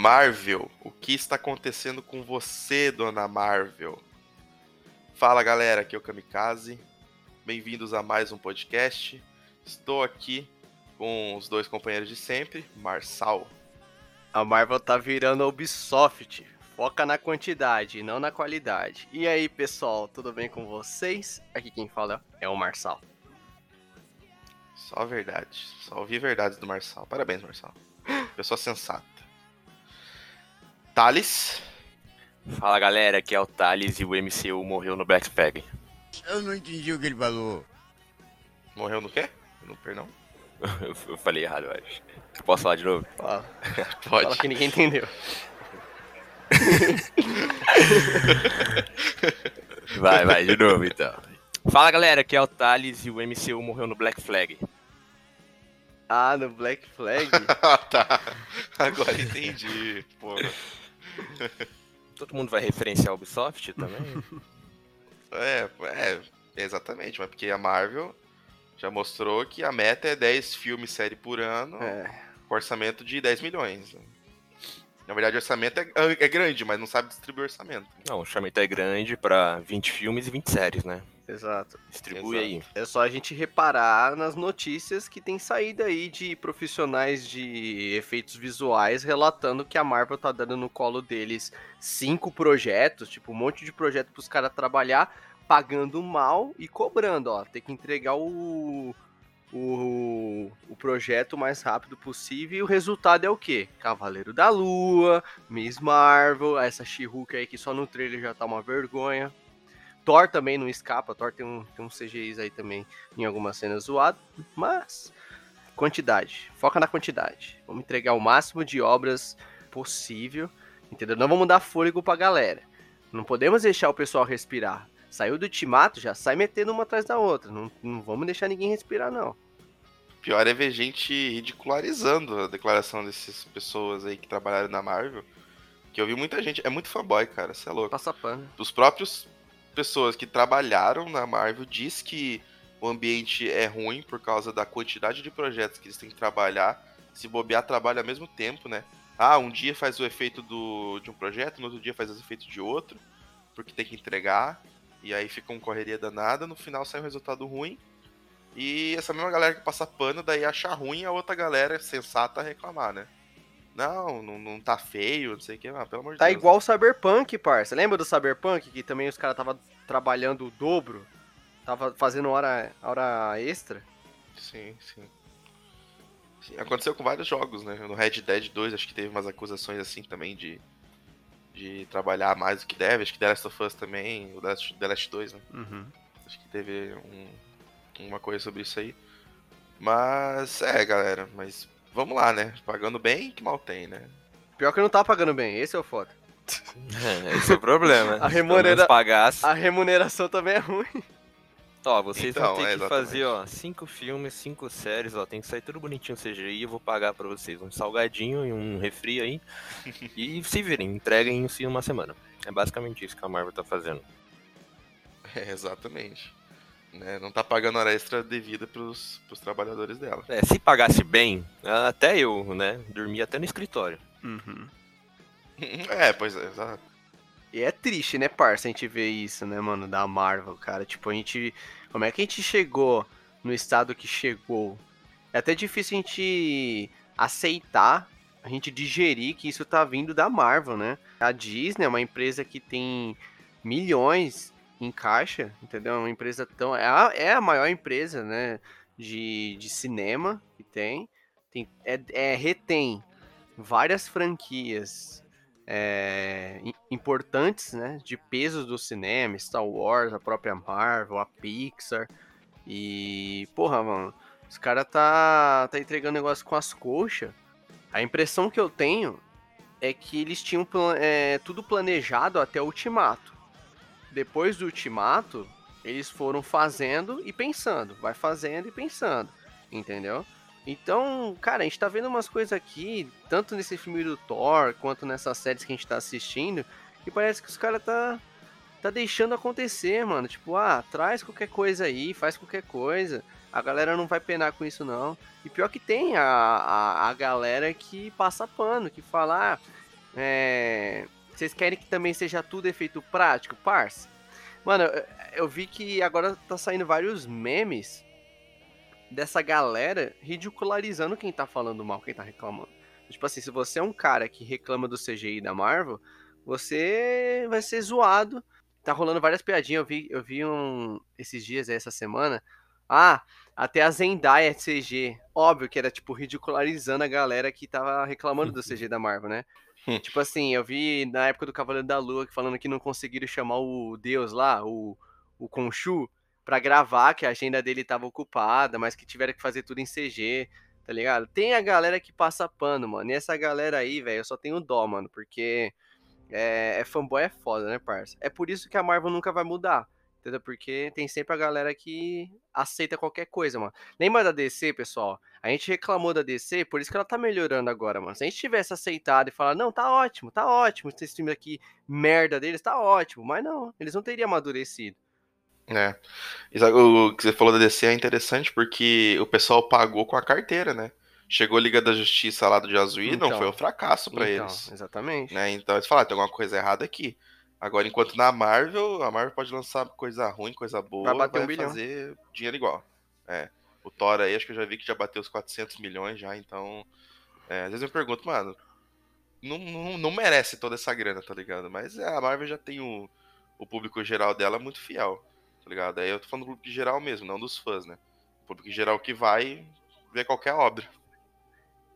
Marvel, o que está acontecendo com você, dona Marvel? Fala galera, aqui é o Kamikaze. Bem-vindos a mais um podcast. Estou aqui com os dois companheiros de sempre, Marçal. A Marvel tá virando Ubisoft. Foca na quantidade, não na qualidade. E aí, pessoal, tudo bem com vocês? Aqui quem fala é o Marçal. Só verdade. Só ouvi verdades do Marçal. Parabéns, Marçal. Pessoa sensata. Thales. Fala galera, aqui é o Thales e o MCU morreu no Black Flag. Eu não entendi o que ele falou. Morreu no quê? No perdão? eu falei errado, eu acho. Eu posso falar de novo? Fala. Pode. Fala que ninguém entendeu. Vai, vai, de novo então. Fala galera, aqui é o Thales e o MCU morreu no Black Flag. Ah, no Black Flag? tá. Agora entendi. Porra. Todo mundo vai referenciar a Ubisoft também? É, é, exatamente, mas porque a Marvel já mostrou que a meta é 10 filmes série por ano, É. com orçamento de 10 milhões. Na verdade, o orçamento é, é grande, mas não sabe distribuir orçamento. Não, o orçamento é grande pra 20 filmes e 20 séries, né? Exato. Distribui Exato. aí. É só a gente reparar nas notícias que tem saído aí de profissionais de efeitos visuais relatando que a Marvel tá dando no colo deles cinco projetos, tipo um monte de projeto pros caras trabalhar, pagando mal e cobrando, ó. Tem que entregar o, o, o projeto o mais rápido possível e o resultado é o quê? Cavaleiro da Lua, Miss Marvel, essa She-Hulk aí que só no trailer já tá uma vergonha. Thor também não escapa, Thor tem um, tem um CGIs aí também em algumas cenas zoado, mas quantidade, foca na quantidade. Vamos entregar o máximo de obras possível, entendeu? Não vamos dar fôlego pra galera. Não podemos deixar o pessoal respirar. Saiu do Timato, já sai metendo uma atrás da outra. Não, não vamos deixar ninguém respirar, não. Pior é ver gente ridicularizando a declaração dessas pessoas aí que trabalharam na Marvel. Que eu vi muita gente. É muito fanboy, cara. Você é louco. Passa pano. Os próprios pessoas que trabalharam na Marvel diz que o ambiente é ruim por causa da quantidade de projetos que eles têm que trabalhar. Se bobear, trabalha ao mesmo tempo, né? Ah, um dia faz o efeito do, de um projeto, no outro dia faz o efeito de outro, porque tem que entregar. E aí fica uma correria danada, no final sai um resultado ruim. E essa mesma galera que passa pano, daí acha ruim a outra galera sensata reclamar, né? Não, não, não tá feio, não sei o que, mas pelo amor de Tá Deus. igual o Cyberpunk, parça. Lembra do Cyberpunk que também os caras tava trabalhando o dobro? Tava fazendo hora, hora extra? Sim, sim. Sim, Aconteceu com vários jogos, né? No Red Dead 2 acho que teve umas acusações assim também de, de trabalhar mais do que deve. Acho que The Last of Us também, o The Last, The Last 2, né? Uhum. Acho que teve um- uma coisa sobre isso aí. Mas, é, galera, mas vamos lá, né? Pagando bem, que mal tem, né? Pior que não tá pagando bem, esse é o foda. Esse é o problema. A Se remunera- pagasse. A remuneração também é ruim. Ó, vocês Então, vão ter é, que exatamente. fazer, ó, cinco filmes, cinco séries, ó, tem que sair tudo bonitinho CGI, eu vou pagar pra vocês um salgadinho e um refri aí. e se virem, entreguem isso em uma semana. É basicamente isso que a Marvel tá fazendo. É, exatamente. Né? Não tá pagando hora extra devida pros, pros trabalhadores dela. É, se pagasse bem, até eu, né, dormia até no escritório. Uhum. É, pois é, exato. E é triste, né, parça, a gente ver isso, né, mano, da Marvel, cara. Tipo, a gente. Como é que a gente chegou no estado que chegou? É até difícil a gente aceitar, a gente digerir que isso tá vindo da Marvel, né? A Disney é uma empresa que tem milhões em caixa, entendeu? É uma empresa tão. É a, é a maior empresa, né? De, de cinema que tem. tem é, é, retém várias franquias é, im- importantes, né, de peso do cinema, Star Wars, a própria Marvel, a Pixar. E, porra, mano, os caras tá, tá entregando negócio com as coxas. A impressão que eu tenho é que eles tinham é, tudo planejado até o Ultimato. Depois do Ultimato, eles foram fazendo e pensando, vai fazendo e pensando, entendeu? Então, cara, a gente tá vendo umas coisas aqui, tanto nesse filme do Thor, quanto nessas séries que a gente tá assistindo, que parece que os caras tá, tá deixando acontecer, mano. Tipo, ah, traz qualquer coisa aí, faz qualquer coisa. A galera não vai penar com isso, não. E pior que tem a, a, a galera que passa pano, que fala, ah, É... Vocês querem que também seja tudo efeito prático, parça? Mano, eu- eu vi que agora tá saindo vários memes dessa galera ridicularizando quem tá falando mal, quem tá reclamando. Tipo assim, se você é um cara que reclama do CGI da Marvel, você vai ser zoado. Tá rolando várias piadinhas. Eu vi, eu vi um esses dias, aí, essa semana. Ah, até a Zendaya é CG. Óbvio que era, tipo, ridicularizando a galera que tava reclamando do CG da Marvel, né? tipo assim, eu vi na época do Cavaleiro da Lua falando que não conseguiram chamar o Deus lá, o, o Khonshu, pra gravar, que a agenda dele tava ocupada, mas que tiveram que fazer tudo em CG, tá ligado? Tem a galera que passa pano, mano. E essa galera aí, velho, eu só tenho dó, mano, porque é, é fanboy é foda, né, parça? É por isso que a Marvel nunca vai mudar. Entendeu? Porque tem sempre a galera que aceita qualquer coisa, mano. Lembra da DC, pessoal? A gente reclamou da DC, por isso que ela tá melhorando agora, mano. Se a gente tivesse aceitado e falar, não, tá ótimo, tá ótimo, esse filme aqui, merda deles, tá ótimo. Mas não, eles não teriam amadurecido. É. O que você falou da DC é interessante porque o pessoal pagou com a carteira, né? Chegou a Liga da Justiça lá do Jazuí, não Então. foi um fracasso pra então, eles. exatamente. Né? Então eles falaram, tem alguma coisa errada aqui. Agora, enquanto na Marvel, a Marvel pode lançar coisa ruim, coisa boa, Vai vai, bater um bilhão. fazer dinheiro igual. É. O Thor aí, acho que eu já vi que já bateu os 400 milhões já, então... é, às vezes eu pergunto, mano, não, não, não merece toda essa grana, tá ligado? Mas a Marvel já tem o, o público geral dela muito fiel, tá ligado? Aí eu tô falando do público geral mesmo, não dos fãs, né? O público geral que vai ver qualquer obra.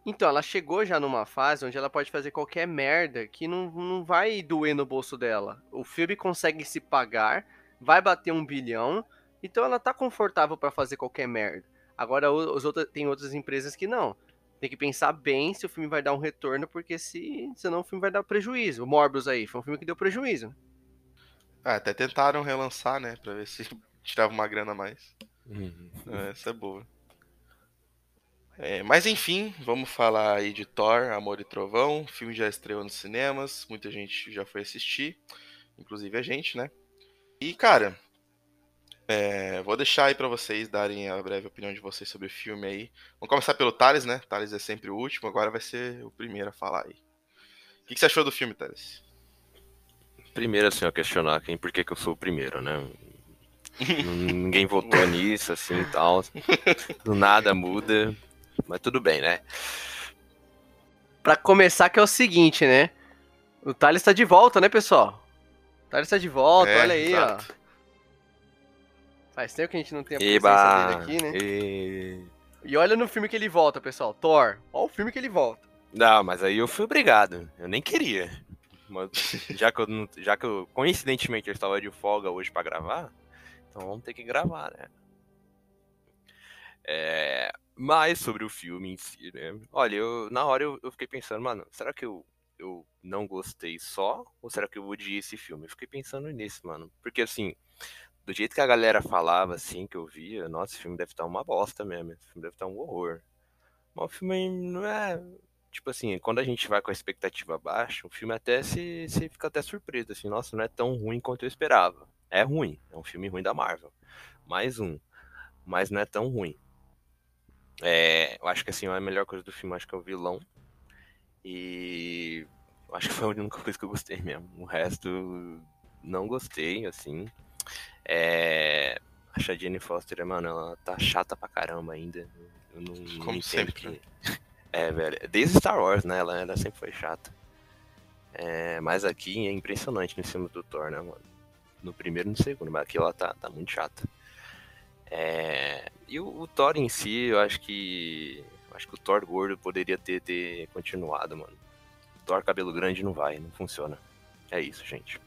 Então, ela chegou já numa fase onde ela pode fazer qualquer merda que não, não vai doer no bolso dela. O filme consegue se pagar, vai bater um bilhão, então ela tá confortável pra fazer qualquer merda. Agora, os outros, tem outras empresas que não. Tem que pensar bem se o filme vai dar um retorno, porque se senão o filme vai dar prejuízo. O Morbius aí, foi um filme que deu prejuízo. Ah, até tentaram relançar, né? Pra ver se tirava uma grana a mais. Uhum. É, essa é boa. É, mas enfim, vamos falar aí de Thor, Amor e Trovão. O filme já estreou nos cinemas, muita gente já foi assistir, inclusive a gente, né? E cara, é, vou deixar aí pra vocês darem a breve opinião de vocês sobre o filme aí. Vamos começar pelo Thales, né? Thales é sempre o último, agora vai ser o primeiro a falar aí. O que, que você achou do filme, Thales? Primeiro, assim, eu questionar quem, por que, que eu sou o primeiro, né? Ninguém votou nisso, assim e tal. Do nada muda. Mas tudo bem, né? Pra começar, que é o seguinte, né? O Thales tá de volta, né, pessoal? O Thales tá de volta, É, olha aí, exato. ó. Faz tempo que a gente não tem a presença Eba! dele aqui, né? E... E olha no filme que ele volta, pessoal. Thor. Olha o filme que ele volta. Não, mas aí eu fui obrigado. Eu nem queria. Mas já que eu, já que eu coincidentemente eu estava de folga hoje pra gravar, então vamos ter que gravar, né? É, mas sobre o filme em si, né? Olha, eu, na hora eu, eu fiquei pensando, mano, será que eu, eu não gostei só? Ou será que eu odiei esse filme? Eu fiquei pensando nisso, mano. Porque assim, do jeito que a galera falava, assim, que eu via, nossa, esse filme deve estar uma bosta mesmo. Esse filme deve estar um horror. Mas o filme não é. Tipo assim, quando a gente vai com a expectativa baixa, o filme até se, se fica até surpreso, assim, nossa, não é tão ruim quanto eu esperava. É ruim, é um filme ruim da Marvel. Mais um. Mas não é tão ruim. É, eu acho que assim, a melhor coisa do filme acho que é o vilão. E acho que foi a única coisa que eu gostei mesmo. O resto não gostei, assim. É, acho a Jenny Foster, mano, ela tá chata pra caramba ainda. Eu não, não Como entendo sempre, né? que. É, velho. Desde Star Wars, né? Ela, ela sempre foi chata. É, mas aqui é impressionante no filme do Thor, né, mano? No primeiro e no segundo, mas aqui ela tá, tá muito chata. É, e o, o Thor em si, eu acho que. eu acho que o Thor gordo poderia ter, ter continuado, mano. O Thor cabelo grande não vai, não funciona. É isso, gente.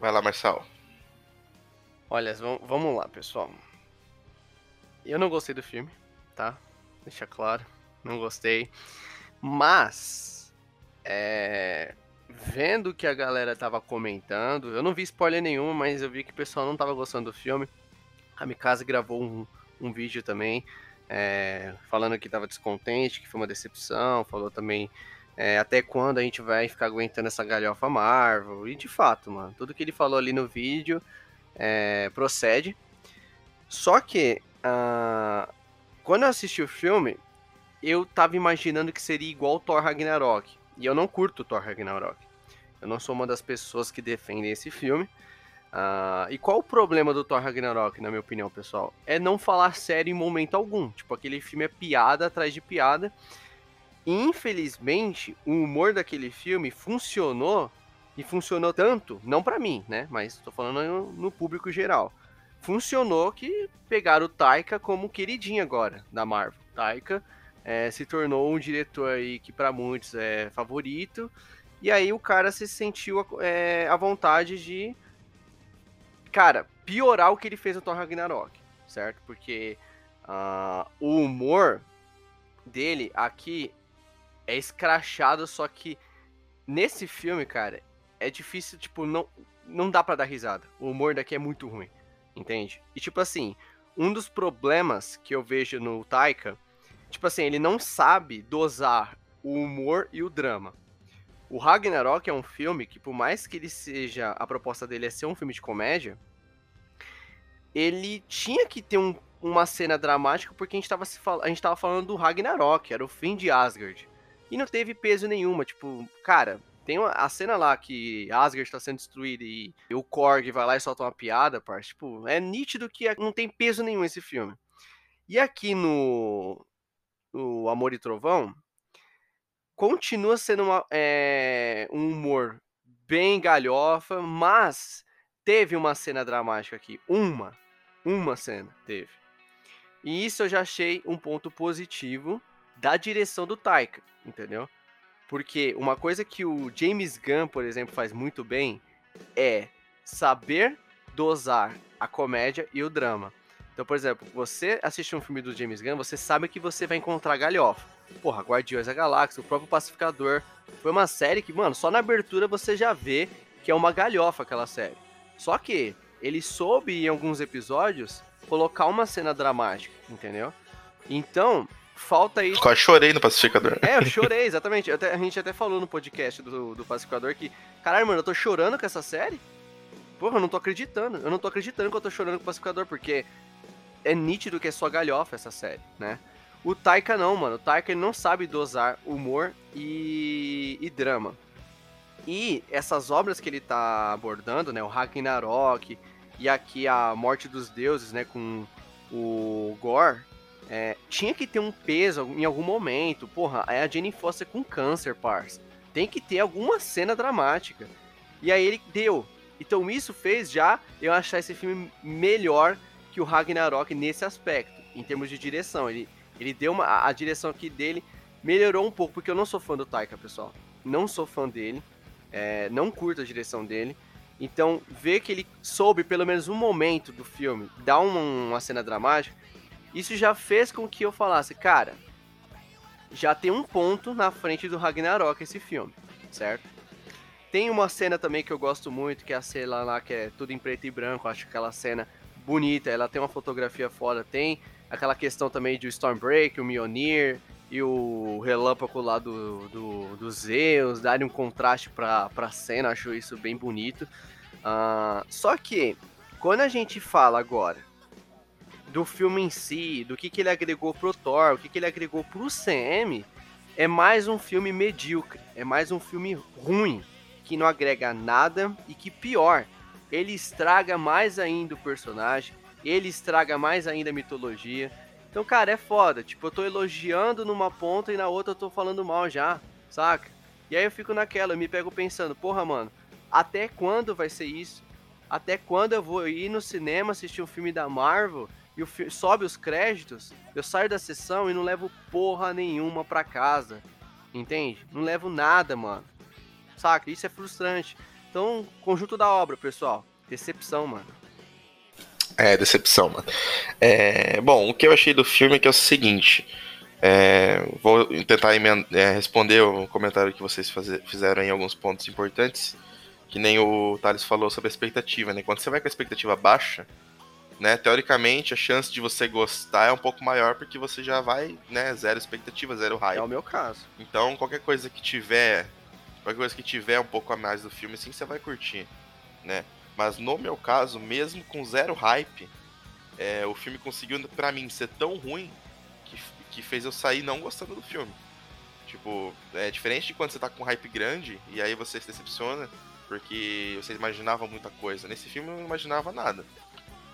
Vai lá, Marçal. Olha, vam- vamos lá, pessoal. Eu não gostei do filme, tá? Deixa claro. Não gostei. Mas. É. Vendo que a galera tava comentando, eu não vi spoiler nenhum, mas eu vi que o pessoal não tava gostando do filme. A Mikasa gravou um, um vídeo também, é, falando que tava descontente, que foi uma decepção. Falou também é, até quando a gente vai ficar aguentando essa galhofa Marvel. E de fato, mano, tudo que ele falou ali no vídeo é, procede. Só que, ah, quando eu assisti o filme, eu tava imaginando que seria igual Thor Ragnarok. E eu não curto Thor Ragnarok. Eu não sou uma das pessoas que defendem esse filme. Uh, e qual o problema do Thor Ragnarok, na minha opinião, pessoal? É não falar sério em momento algum. Tipo, aquele filme é piada atrás de piada. E, infelizmente, o humor daquele filme funcionou e funcionou tanto, não para mim, né? Mas tô falando no, no, público geral. Funcionou que pegaram o Taika como queridinho agora da Marvel. Taika é, se tornou um diretor aí que para muitos é favorito. E aí o cara se sentiu é, à vontade de cara, piorar o que ele fez no Thor Ragnarok, certo? Porque uh, o humor dele aqui é escrachado, só que nesse filme, cara, é difícil, tipo, não, não dá para dar risada. O humor daqui é muito ruim, entende? E tipo assim, um dos problemas que eu vejo no Taika, tipo assim, ele não sabe dosar o humor e o drama. O Ragnarok é um filme que, por mais que ele seja. A proposta dele é ser um filme de comédia, ele tinha que ter um, uma cena dramática porque a gente, tava, a gente tava falando do Ragnarok, era o fim de Asgard. E não teve peso nenhuma, tipo, cara, tem uma, a cena lá que Asgard está sendo destruída e, o Korg vai lá e solta uma piada, parça. Tipo, é nítido que não tem peso nenhum esse filme. E aqui no, no Amor e Trovão, continua sendo uma, é, um humor bem galhofa, mas teve uma cena dramática aqui. Uma. Uma cena teve. E isso eu já achei um ponto positivo da direção do Taika, entendeu? Porque uma coisa que o James Gunn, por exemplo, faz muito bem é saber dosar a comédia e o drama. Então, por exemplo, você assiste um filme do James Gunn, você sabe que você vai encontrar galhofa. Porra, Guardiões da Galáxia, o próprio Pacificador. Foi uma série que, mano, só na abertura você já vê que é uma galhofa aquela série. Só que ele soube, em alguns episódios, colocar uma cena dramática, entendeu? Então, falta aí. Quase chorei no Pacificador. É, eu chorei, exatamente. Até, a gente até falou no podcast do, do Pacificador que, caralho, mano, eu tô chorando com essa série? Porra, eu não tô acreditando. Eu não tô acreditando que eu tô chorando com o Pacificador, porque é nítido que é só galhofa essa série, né? O Taika não, mano. O Taika ele não sabe dosar humor e, e drama. E essas obras que ele tá abordando, né? O Ragnarok e aqui a Morte dos Deuses, né? Com o Gore, é, tinha que ter um peso em algum momento. Porra, é a Jenny Foster com câncer, parça. Tem que ter alguma cena dramática. E aí ele deu. Então isso fez já eu achar esse filme melhor que o Ragnarok nesse aspecto, em termos de direção. Ele ele deu uma. A direção aqui dele melhorou um pouco, porque eu não sou fã do Taika, pessoal. Não sou fã dele. É, não curto a direção dele. Então, ver que ele soube, pelo menos um momento do filme, dar uma, uma cena dramática, isso já fez com que eu falasse, cara, já tem um ponto na frente do Ragnarok esse filme, certo? Tem uma cena também que eu gosto muito, que é a cena lá que é tudo em preto e branco, acho aquela cena bonita, ela tem uma fotografia foda, tem aquela questão também de Stormbreak, o Mjolnir e o relâmpago lá do, do, do Zeus, darem um contraste pra, pra cena, acho isso bem bonito. Uh, só que, quando a gente fala agora do filme em si, do que, que ele agregou pro Thor, o que, que ele agregou pro CM, é mais um filme medíocre, é mais um filme ruim, que não agrega nada e que pior, ele estraga mais ainda o personagem, ele estraga mais ainda a mitologia. Então, cara, é foda. Tipo, eu tô elogiando numa ponta e na outra eu tô falando mal já, saca? E aí eu fico naquela, eu me pego pensando, porra, mano, até quando vai ser isso? Até quando eu vou ir no cinema assistir um filme da Marvel e sobe os créditos, eu saio da sessão e não levo porra nenhuma pra casa. Entende? Não levo nada, mano. Saca? Isso é frustrante. Então, conjunto da obra, pessoal. Decepção, mano. É, decepção, mano. É, bom, o que eu achei do filme é que é o seguinte. É, vou tentar é, responder o comentário que vocês fazer, fizeram em alguns pontos importantes. Que nem o Thales falou sobre a expectativa, né? Quando você vai com a expectativa baixa, né? Teoricamente, a chance de você gostar é um pouco maior porque você já vai, né? Zero expectativa, zero hype. É o meu caso. Então, qualquer coisa que tiver, qualquer coisa que tiver um pouco a mais do filme, sim, você vai curtir, né? Mas no meu caso, mesmo com zero hype, é, o filme conseguiu, para mim, ser tão ruim que, que fez eu sair não gostando do filme. Tipo, é diferente de quando você tá com hype grande e aí você se decepciona porque você imaginava muita coisa. Nesse filme eu não imaginava nada.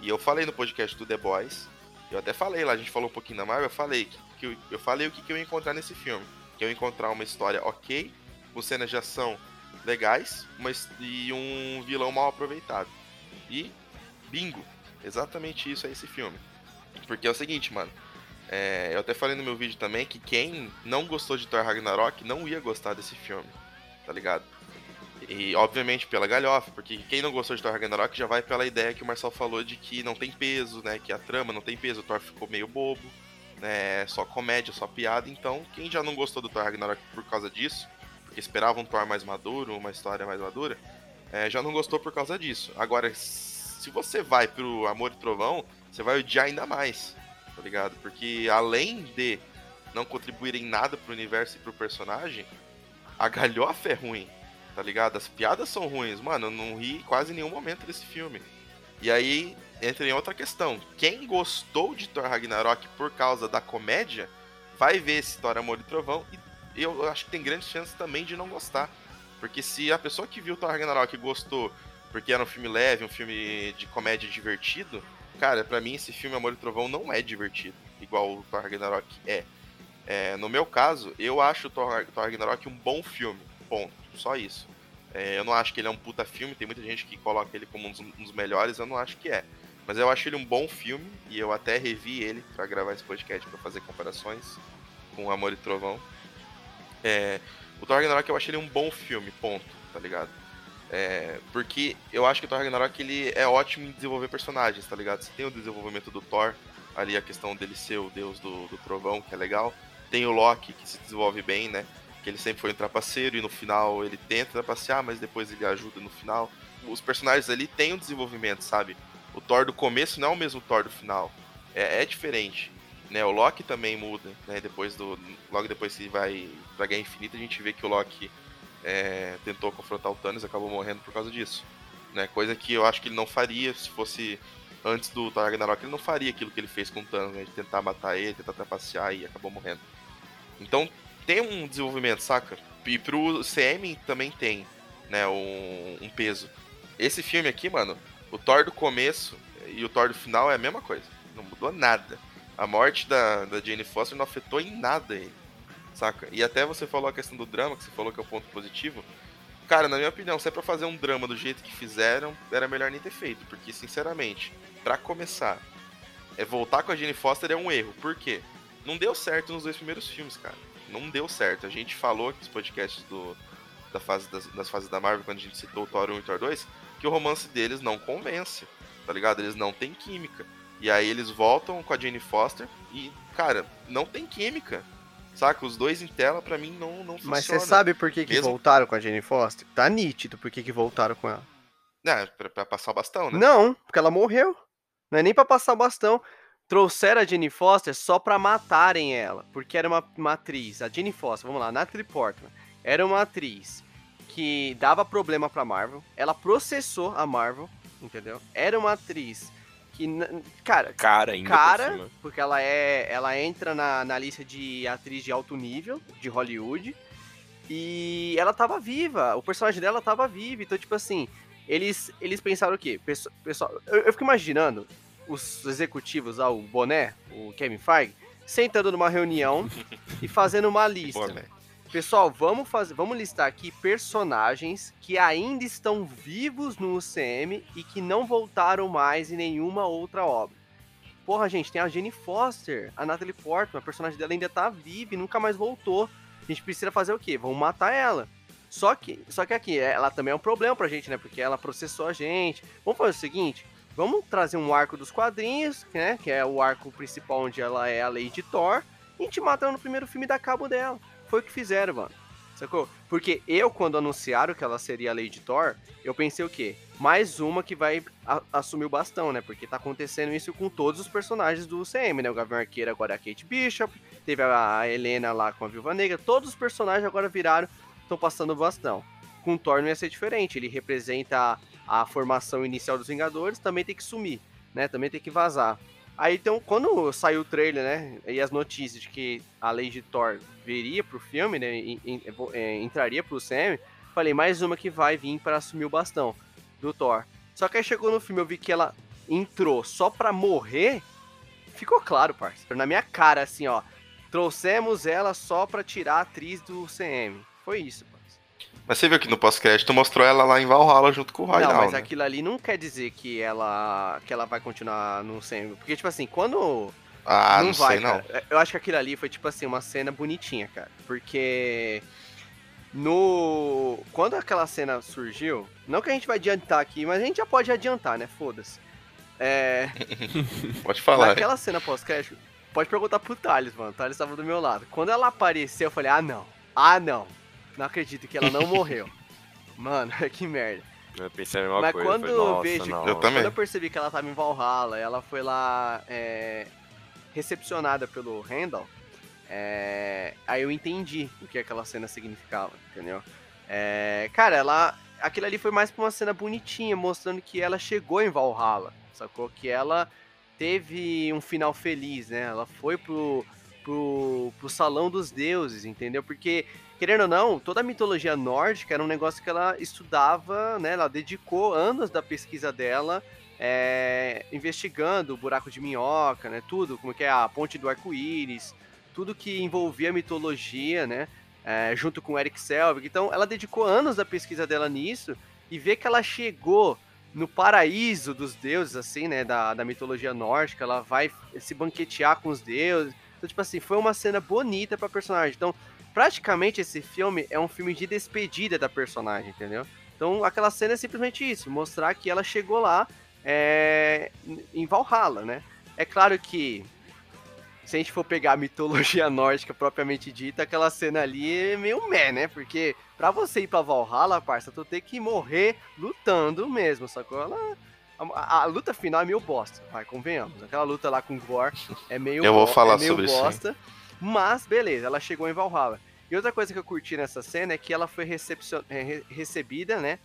E eu falei no podcast do The Boys, eu até falei lá, a gente falou um pouquinho da Marvel, eu falei que, que eu, eu falei o que, que eu ia encontrar nesse filme. Que eu ia encontrar uma história ok, com cenas de ação legais mas, e um vilão mal aproveitado. E bingo, exatamente isso é esse filme. Porque é o seguinte, mano. É, eu até falei no meu vídeo também que quem não gostou de Thor Ragnarok não ia gostar desse filme, tá ligado? E obviamente pela galhofa, porque quem não gostou de Thor Ragnarok já vai pela ideia que o Marcel falou de que não tem peso, né? Que a trama não tem peso, o Thor ficou meio bobo, né? Só comédia, só piada. Então, quem já não gostou do Thor Ragnarok por causa disso, porque esperava um Thor mais maduro, uma história mais madura, é, já não gostou por causa disso. Agora, se você vai pro Amor e Trovão, você vai odiar ainda mais, tá ligado? Porque além de não contribuir em nada pro universo e pro personagem, a galhofa é ruim, tá ligado? As piadas são ruins, mano, eu não ri quase nenhum momento desse filme. E aí entra em outra questão. Quem gostou de Thor Ragnarok por causa da comédia, vai ver esse Thor Amor e Trovão e eu acho que tem grandes chances também de não gostar. Porque se a pessoa que viu Thor Ragnarok gostou porque era um filme leve, um filme de comédia divertido, cara, para mim esse filme Amor e Trovão não é divertido, igual o Thor Ragnarok é. é no meu caso, eu acho o Thor, Thor Ragnarok um bom filme, ponto, só isso. É, eu não acho que ele é um puta filme, tem muita gente que coloca ele como um dos, um dos, melhores, eu não acho que é. Mas eu acho ele um bom filme e eu até revi ele para gravar esse podcast para fazer comparações com Amor e Trovão. É, o Thor Ragnarok eu acho ele um bom filme, ponto, tá ligado? É, porque eu acho que o Thor Ragnarok ele é ótimo em desenvolver personagens, tá ligado? Você tem o desenvolvimento do Thor, ali a questão dele ser o deus do, do trovão, que é legal. Tem o Loki, que se desenvolve bem, né? Que ele sempre foi um trapaceiro e no final ele tenta trapacear, mas depois ele ajuda no final. Os personagens ali têm um desenvolvimento, sabe? O Thor do começo não é o mesmo Thor do final. É, é diferente. Né? O Loki também muda, né? Depois do. Logo depois que vai pra Guerra Infinita, a gente vê que o Loki é, tentou confrontar o Thanos e acabou morrendo por causa disso. Né? Coisa que eu acho que ele não faria se fosse antes do Thor Ragnarok, ele não faria aquilo que ele fez com o Thanos, né? de tentar matar ele, tentar trapacear e acabou morrendo. Então tem um desenvolvimento, saca? E pro CM também tem, né, um, um peso. Esse filme aqui, mano, o Thor do começo e o Thor do final é a mesma coisa. Não mudou nada. A morte da, da Jane Foster não afetou em nada ele saca? E até você falou a questão do drama, que você falou que é o ponto positivo. Cara, na minha opinião, se é pra fazer um drama do jeito que fizeram, era melhor nem ter feito. Porque, sinceramente, para começar, é voltar com a Jane Foster é um erro. Por quê? Não deu certo nos dois primeiros filmes, cara. Não deu certo. A gente falou aqui nos podcasts do, da fase das, das fases da Marvel, quando a gente citou o Thor 1 e o Thor 2, que o romance deles não convence, tá ligado? Eles não têm química. E aí eles voltam com a Jane Foster e, cara, não tem química. Saca? Os dois em tela, pra mim, não, não funciona. Mas você sabe por que, que Mesmo... voltaram com a Jane Foster? Tá nítido por que, que voltaram com ela. É, pra, pra, passar o bastão, né? Não, porque ela morreu. Não é nem pra passar o bastão. Trouxeram a Jane Foster só pra matarem ela. Porque era uma, uma atriz. A Jane Foster, vamos lá, Natalie Portman. Era uma atriz que dava problema pra Marvel. Ela processou a Marvel, entendeu? Era uma atriz que, cara, cara, ainda cara por porque ela é, ela entra na, na lista de atriz de alto nível de Hollywood e ela tava viva, o personagem dela tava vivo, então tipo assim, eles eles pensaram o quê? Pessoal, eu, eu fico imaginando os executivos, ah, o Boné, o Kevin Feige, sentando numa reunião e fazendo uma lista. Boné. Pessoal, vamos fazer, vamos listar aqui personagens que ainda estão vivos no UCM e que não voltaram mais em nenhuma outra obra. Porra, gente, tem a Jenny Foster, a Natalie Portman, a personagem dela ainda tá viva e nunca mais voltou. A gente precisa fazer o quê? Vamos matar ela. Só que, só que aqui, ela também é um problema pra gente, né? Porque ela processou a gente. Vamos fazer o seguinte: vamos trazer um arco dos quadrinhos, né? Que é o arco principal onde ela é a Lady Thor. E a gente mata ela no primeiro filme dá cabo dela foi o que fizeram, mano. Sacou? Porque eu, quando anunciaram que ela seria a Lady Thor, eu pensei o quê? Mais uma que vai assumir o bastão, né? Porque tá acontecendo isso com todos os personagens do UCM, né? O Gavião Arqueiro agora é a Kate Bishop, teve a Helena lá com a Viúva Negra, todos os personagens agora viraram, estão passando o bastão. Com o Thor não ia ser diferente, ele representa a, a formação inicial dos Vingadores, também tem que sumir, né? Também tem que vazar. Aí então, quando saiu o trailer, né? E as notícias de que a Lady Thor viria pro filme, né? E, e, e, entraria pro Sam, falei, mais uma que vai vir para assumir o bastão do Thor. Só que aí chegou no filme, eu vi que ela entrou só pra morrer. Ficou claro, parceiro. Na minha cara, assim, ó. Trouxemos ela só pra tirar a atriz do CM. Foi isso, mas você viu que no pós-crédito mostrou ela lá em Valhalla junto com o Roy Não, mas né? aquilo ali não quer dizer que ela que ela vai continuar no Sam. Porque, tipo assim, quando. Ah, não, não vai, sei, cara. não. Eu acho que aquilo ali foi, tipo assim, uma cena bonitinha, cara. Porque. No. Quando aquela cena surgiu, não que a gente vai adiantar aqui, mas a gente já pode adiantar, né? Foda-se. É. pode falar. Naquela cena pós-crédito, pode perguntar pro Thales, mano. O Thales tava do meu lado. Quando ela apareceu, eu falei, ah, não. Ah, não não acredito que ela não morreu. Mano, que merda. Eu pensei a mesma Mas coisa. quando eu vejo. Não. Eu também. Quando eu percebi que ela tava em Valhalla, ela foi lá é, recepcionada pelo Randall. É, aí eu entendi o que aquela cena significava, entendeu? É, cara, ela. Aquilo ali foi mais pra uma cena bonitinha, mostrando que ela chegou em Valhalla, sacou? Que ela teve um final feliz, né? Ela foi pro, pro, pro salão dos deuses, entendeu? Porque querendo ou não, toda a mitologia nórdica era um negócio que ela estudava, né? Ela dedicou anos da pesquisa dela é, investigando o buraco de minhoca, né? Tudo, como que é a ponte do arco-íris, tudo que envolvia a mitologia, né? É, junto com Eric Selvig. Então, ela dedicou anos da pesquisa dela nisso e ver que ela chegou no paraíso dos deuses, assim, né? Da, da mitologia nórdica, ela vai se banquetear com os deuses. Então, tipo assim, foi uma cena bonita pra personagem. Então, praticamente esse filme é um filme de despedida da personagem, entendeu? Então aquela cena é simplesmente isso, mostrar que ela chegou lá é, em Valhalla, né? É claro que se a gente for pegar a mitologia nórdica propriamente dita, aquela cena ali é meio meh, né? Porque pra você ir pra Valhalla, parça, tu tem que morrer lutando mesmo, sacou? Ela, a, a, luta final é meio bosta, vai, convenhamos. Aquela luta lá com Gore é meio Eu vou falar é meio sobre bosta. isso. Mas, beleza, ela chegou em Valhalla. E outra coisa que eu curti nessa cena é que ela foi. É, recebida, né?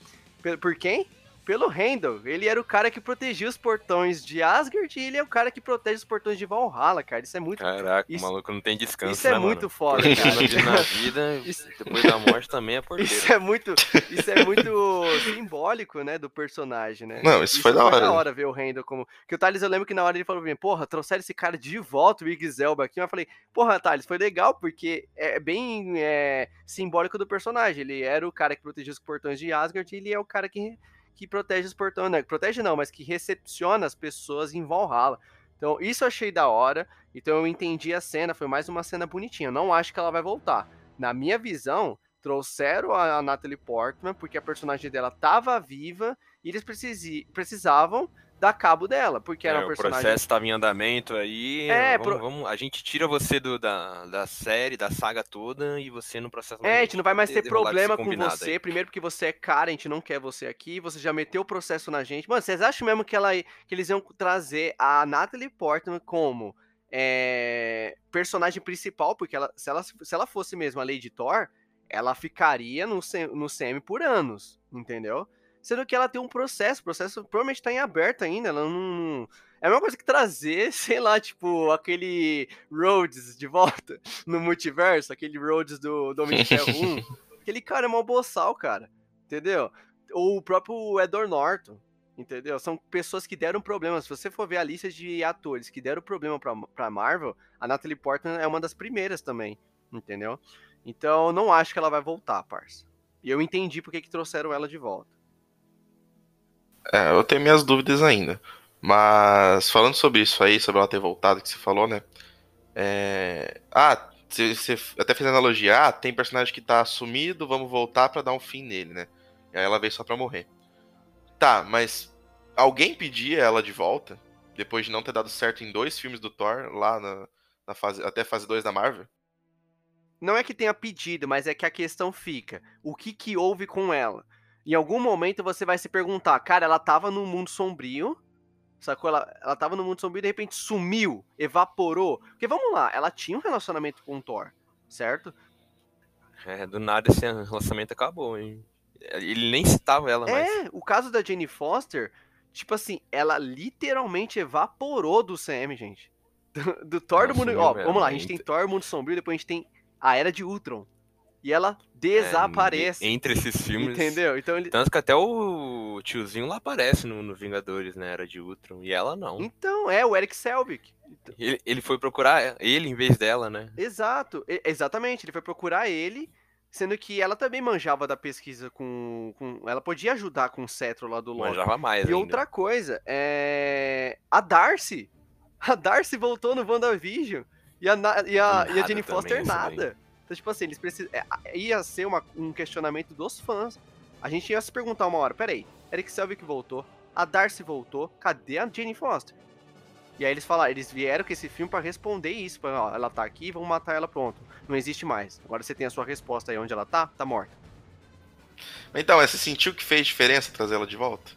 Por quem? Pelo Randall. Ele era o cara que protegia os portões de Asgard e ele é o cara que protege os portões de Valhalla, cara. Isso é muito. Caraca, isso... o maluco não tem descanso. Isso é né, muito mano? foda, cara. na vida, isso... depois da morte também é porteiro. Isso é muito, isso é muito simbólico, né, do personagem, né? Não, isso, isso foi da hora. Foi da hora ver o Randall como. Que o Thales, eu lembro que na hora ele falou pra mim, porra, trouxeram esse cara de volta, o Ig Zelba aqui. Mas eu falei, porra, Thales, foi legal, porque é bem é, simbólico do personagem. Ele era o cara que protegia os portões de Asgard e ele é o cara que que protege os portões, né? Protege não, mas que recepciona as pessoas em Valhalla. Então, isso eu achei da hora. Então, eu entendi a cena. Foi mais uma cena bonitinha. Eu não acho que ela vai voltar. Na minha visão, trouxeram a Natalie Portman porque a personagem dela estava viva e eles precisavam dar cabo dela, porque era é, uma personagem... O processo estava em andamento aí, é, vamos, pro... vamos, a gente tira você do, da, da série, da saga toda, e você no processo... É, a gente não vai mais ter problema com você, aí. primeiro porque você é cara, a gente não quer você aqui, você já meteu o processo na gente. Mano, vocês acham mesmo que, ela, que eles iam trazer a Natalie Portman como é, personagem principal, porque ela, se, ela, se ela fosse mesmo a Lady Thor, ela ficaria no, no semi por anos, entendeu? Sendo que ela tem um processo, o processo provavelmente tá em aberto ainda, ela não... É a mesma coisa que trazer, sei lá, tipo, aquele Rhodes de volta no multiverso, aquele Rhodes do, do Homem de Ferro 1. aquele cara é mó boçal, cara, entendeu? Ou o próprio Edward Norton, entendeu? São pessoas que deram problema. Se você for ver a lista de atores que deram problema pra, pra Marvel, a Natalie Portman é uma das primeiras também, entendeu? Então, não acho que ela vai voltar, parça. E eu entendi porque que trouxeram ela de volta. É, eu tenho minhas dúvidas ainda. Mas falando sobre isso aí, sobre ela ter voltado, que você falou, né? É... Ah, você, até fez analogia. Ah, tem personagem que tá sumido, vamos voltar para dar um fim nele, né? E aí ela veio só pra morrer. Tá, mas alguém pedia ela de volta? Depois de não ter dado certo em dois filmes do Thor, lá na, na fase, até fase 2 da Marvel? Não é que tenha pedido, mas é que a questão fica. O que que houve com ela? Em algum momento você vai se perguntar, cara, ela tava no mundo sombrio, sacou? Ela, ela tava no mundo sombrio e de repente sumiu, evaporou. Porque vamos lá, ela tinha um relacionamento com o Thor, certo? É, do nada esse relacionamento acabou, hein? Ele nem citava ela mais. É, o caso da Jane Foster, tipo assim, ela literalmente evaporou do CM, gente. Do, do Thor do Ela Mundo. Ó, mesmo, vamos lá, a gente tem Thor Mundo Sombrio, depois a gente tem a Era de Ultron. E ela É, desaparece. entre esses filmes. entendeu? Então ele. Tanto que até o tiozinho lá aparece no, no Vingadores, né? Era de Ultron. E ela não. Então, é o Eric Selvig. Ele, ele foi procurar ele em vez dela, né? Exato, exatamente. Ele foi procurar ele, sendo que ela também manjava da pesquisa com. com ela podia ajudar com o cetro lá do Loki. Manjava mais. E ainda. outra coisa, é. A Darcy. A Darcy voltou no WandaVision. E a, e a, e a Nada Jenny também, Foster nada. Então, tipo assim, eles precisam. é, ia ser uma- um questionamento dos fãs. A gente ia se perguntar uma hora: peraí, Eric Selvig voltou, a Darcy voltou, cadê a Jenny Foster? E aí eles falaram, eles vieram com esse filme pra responder isso. Pra, ó, ela tá aqui, vamos matar ela, pronto. Não existe mais. Agora você tem a sua resposta aí onde ela tá, tá morta. Então, você sentiu que fez diferença trazer ela de volta?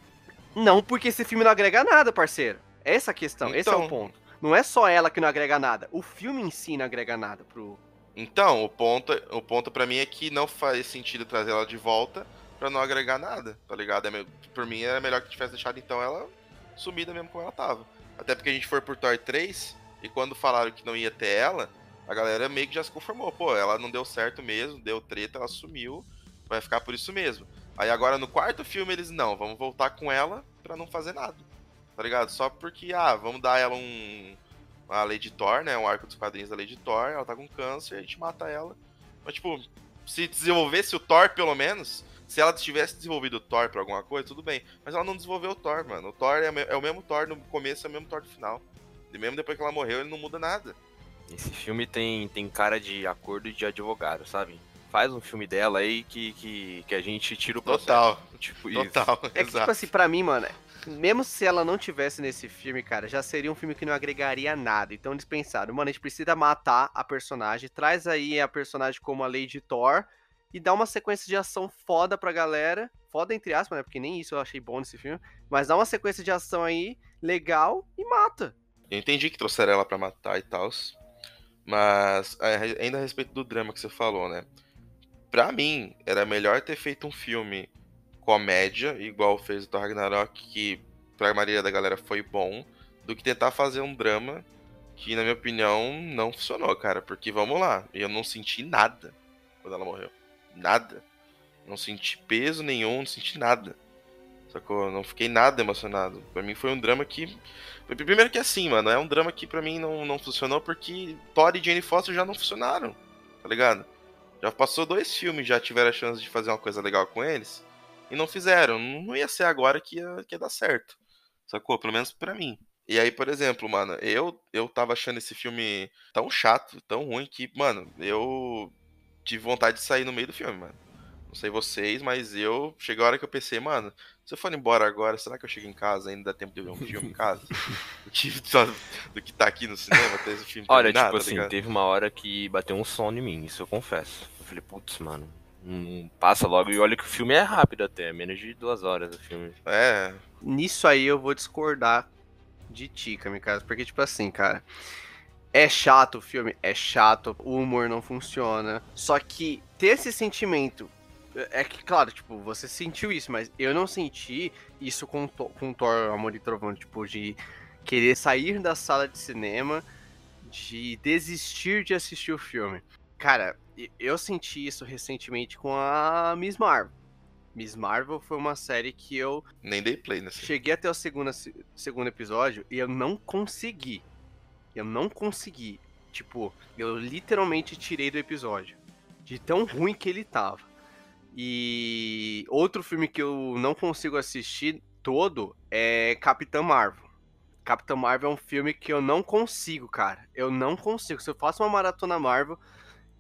Não, porque esse filme não agrega nada, parceiro. Essa é a questão, esse é o Então. ponto. Não é só ela que não agrega nada, o filme em si não agrega nada pro. Então, o ponto, o ponto para mim é que não faz sentido trazer ela de volta pra não agregar nada, tá ligado? É me- por mim era melhor que tivesse deixado então ela sumida mesmo como ela tava. Até porque a gente foi por Thor 3 e quando falaram que não ia ter ela, a galera meio que já se conformou. Pô, ela não deu certo mesmo, deu treta, ela sumiu, vai ficar por isso mesmo. Aí agora no quarto filme eles não, vamos voltar com ela pra não fazer nada. Tá ligado? Só porque, ah, vamos dar ela um. A Lady Thor, né? Um arco dos quadrinhos da Lady Thor, ela tá com câncer, a gente mata ela. Mas, tipo, se desenvolvesse o Thor, pelo menos, se ela tivesse desenvolvido o Thor pra alguma coisa, tudo bem. Mas ela não desenvolveu o Thor, mano. O Thor é, o é mesmo Thor no começo, é o mesmo Thor no final. E mesmo depois que ela morreu, ele não muda nada. Esse filme tem, tem cara de acordo de advogado, sabe? Faz um filme dela aí que, que, que a gente tira o processo. Total, Tipo isso. total. É que, tipo assim, pra mim, mano, mesmo se ela não tivesse nesse filme, cara, já seria um filme que não agregaria nada. Então eles pensaram, mano, a gente precisa matar a personagem, traz aí a personagem como a Lady Thor e dá uma sequência de ação foda pra galera. Foda entre aspas, né? Porque nem isso eu achei bom nesse filme. Mas dá uma sequência de ação aí, legal, e mata. Eu entendi que trouxeram ela pra matar e tal. Mas é, ainda a respeito do drama que você falou, né? Pra mim, era melhor ter feito um filme comédia, igual fez o Thor Ragnarok, que pra maioria da galera foi bom, do que tentar fazer um drama que, na minha opinião, não funcionou, cara. Porque, vamos lá, eu não senti nada quando ela morreu. Nada. Não senti peso nenhum, não senti nada. Sacou? Não fiquei nada emocionado. Pra mim foi um drama que. Primeiro que assim, mano, é um drama que pra mim não, não funcionou porque Thor e Jane Foster já não funcionaram, tá ligado? Já passou dois filmes, já tiveram a chance de fazer uma coisa legal com eles e não fizeram. Não ia ser agora que ia, que ia dar certo, sacou? Pelo menos pra mim. E aí, por exemplo, mano, eu, eu tava achando esse filme tão chato, tão ruim que, mano, eu tive vontade de sair no meio do filme, mano. Não sei vocês, mas eu. Chegou a hora que eu pensei, mano, se eu for embora agora, será que eu chego em casa ainda dá tempo de ver um filme em casa? do, que, do que tá aqui no cinema, até esse filme Olha, terminar, tipo tá assim, teve uma hora que bateu um sono em mim, isso eu confesso. Eu falei, putz, mano, passa logo. E olha que o filme é rápido até, menos de duas horas o filme. É, Nisso aí eu vou discordar de ti, Kamikaze, porque, tipo assim, cara. É chato o filme, é chato, o humor não funciona. Só que ter esse sentimento. É que, claro, tipo, você sentiu isso, mas eu não senti isso com, com Thor Amor e Trovão, tipo, de querer sair da sala de cinema, de desistir de assistir o filme. Cara, eu senti isso recentemente com a Miss Marvel. Miss Marvel foi uma série que eu nem dei play nesse. Cheguei até o segundo, segundo episódio e eu não consegui. Eu não consegui. Tipo, eu literalmente tirei do episódio. De tão ruim que ele tava. E outro filme que eu não consigo assistir todo é Capitã Marvel. Capitã Marvel é um filme que eu não consigo, cara. Eu não consigo. Se eu faço uma maratona Marvel,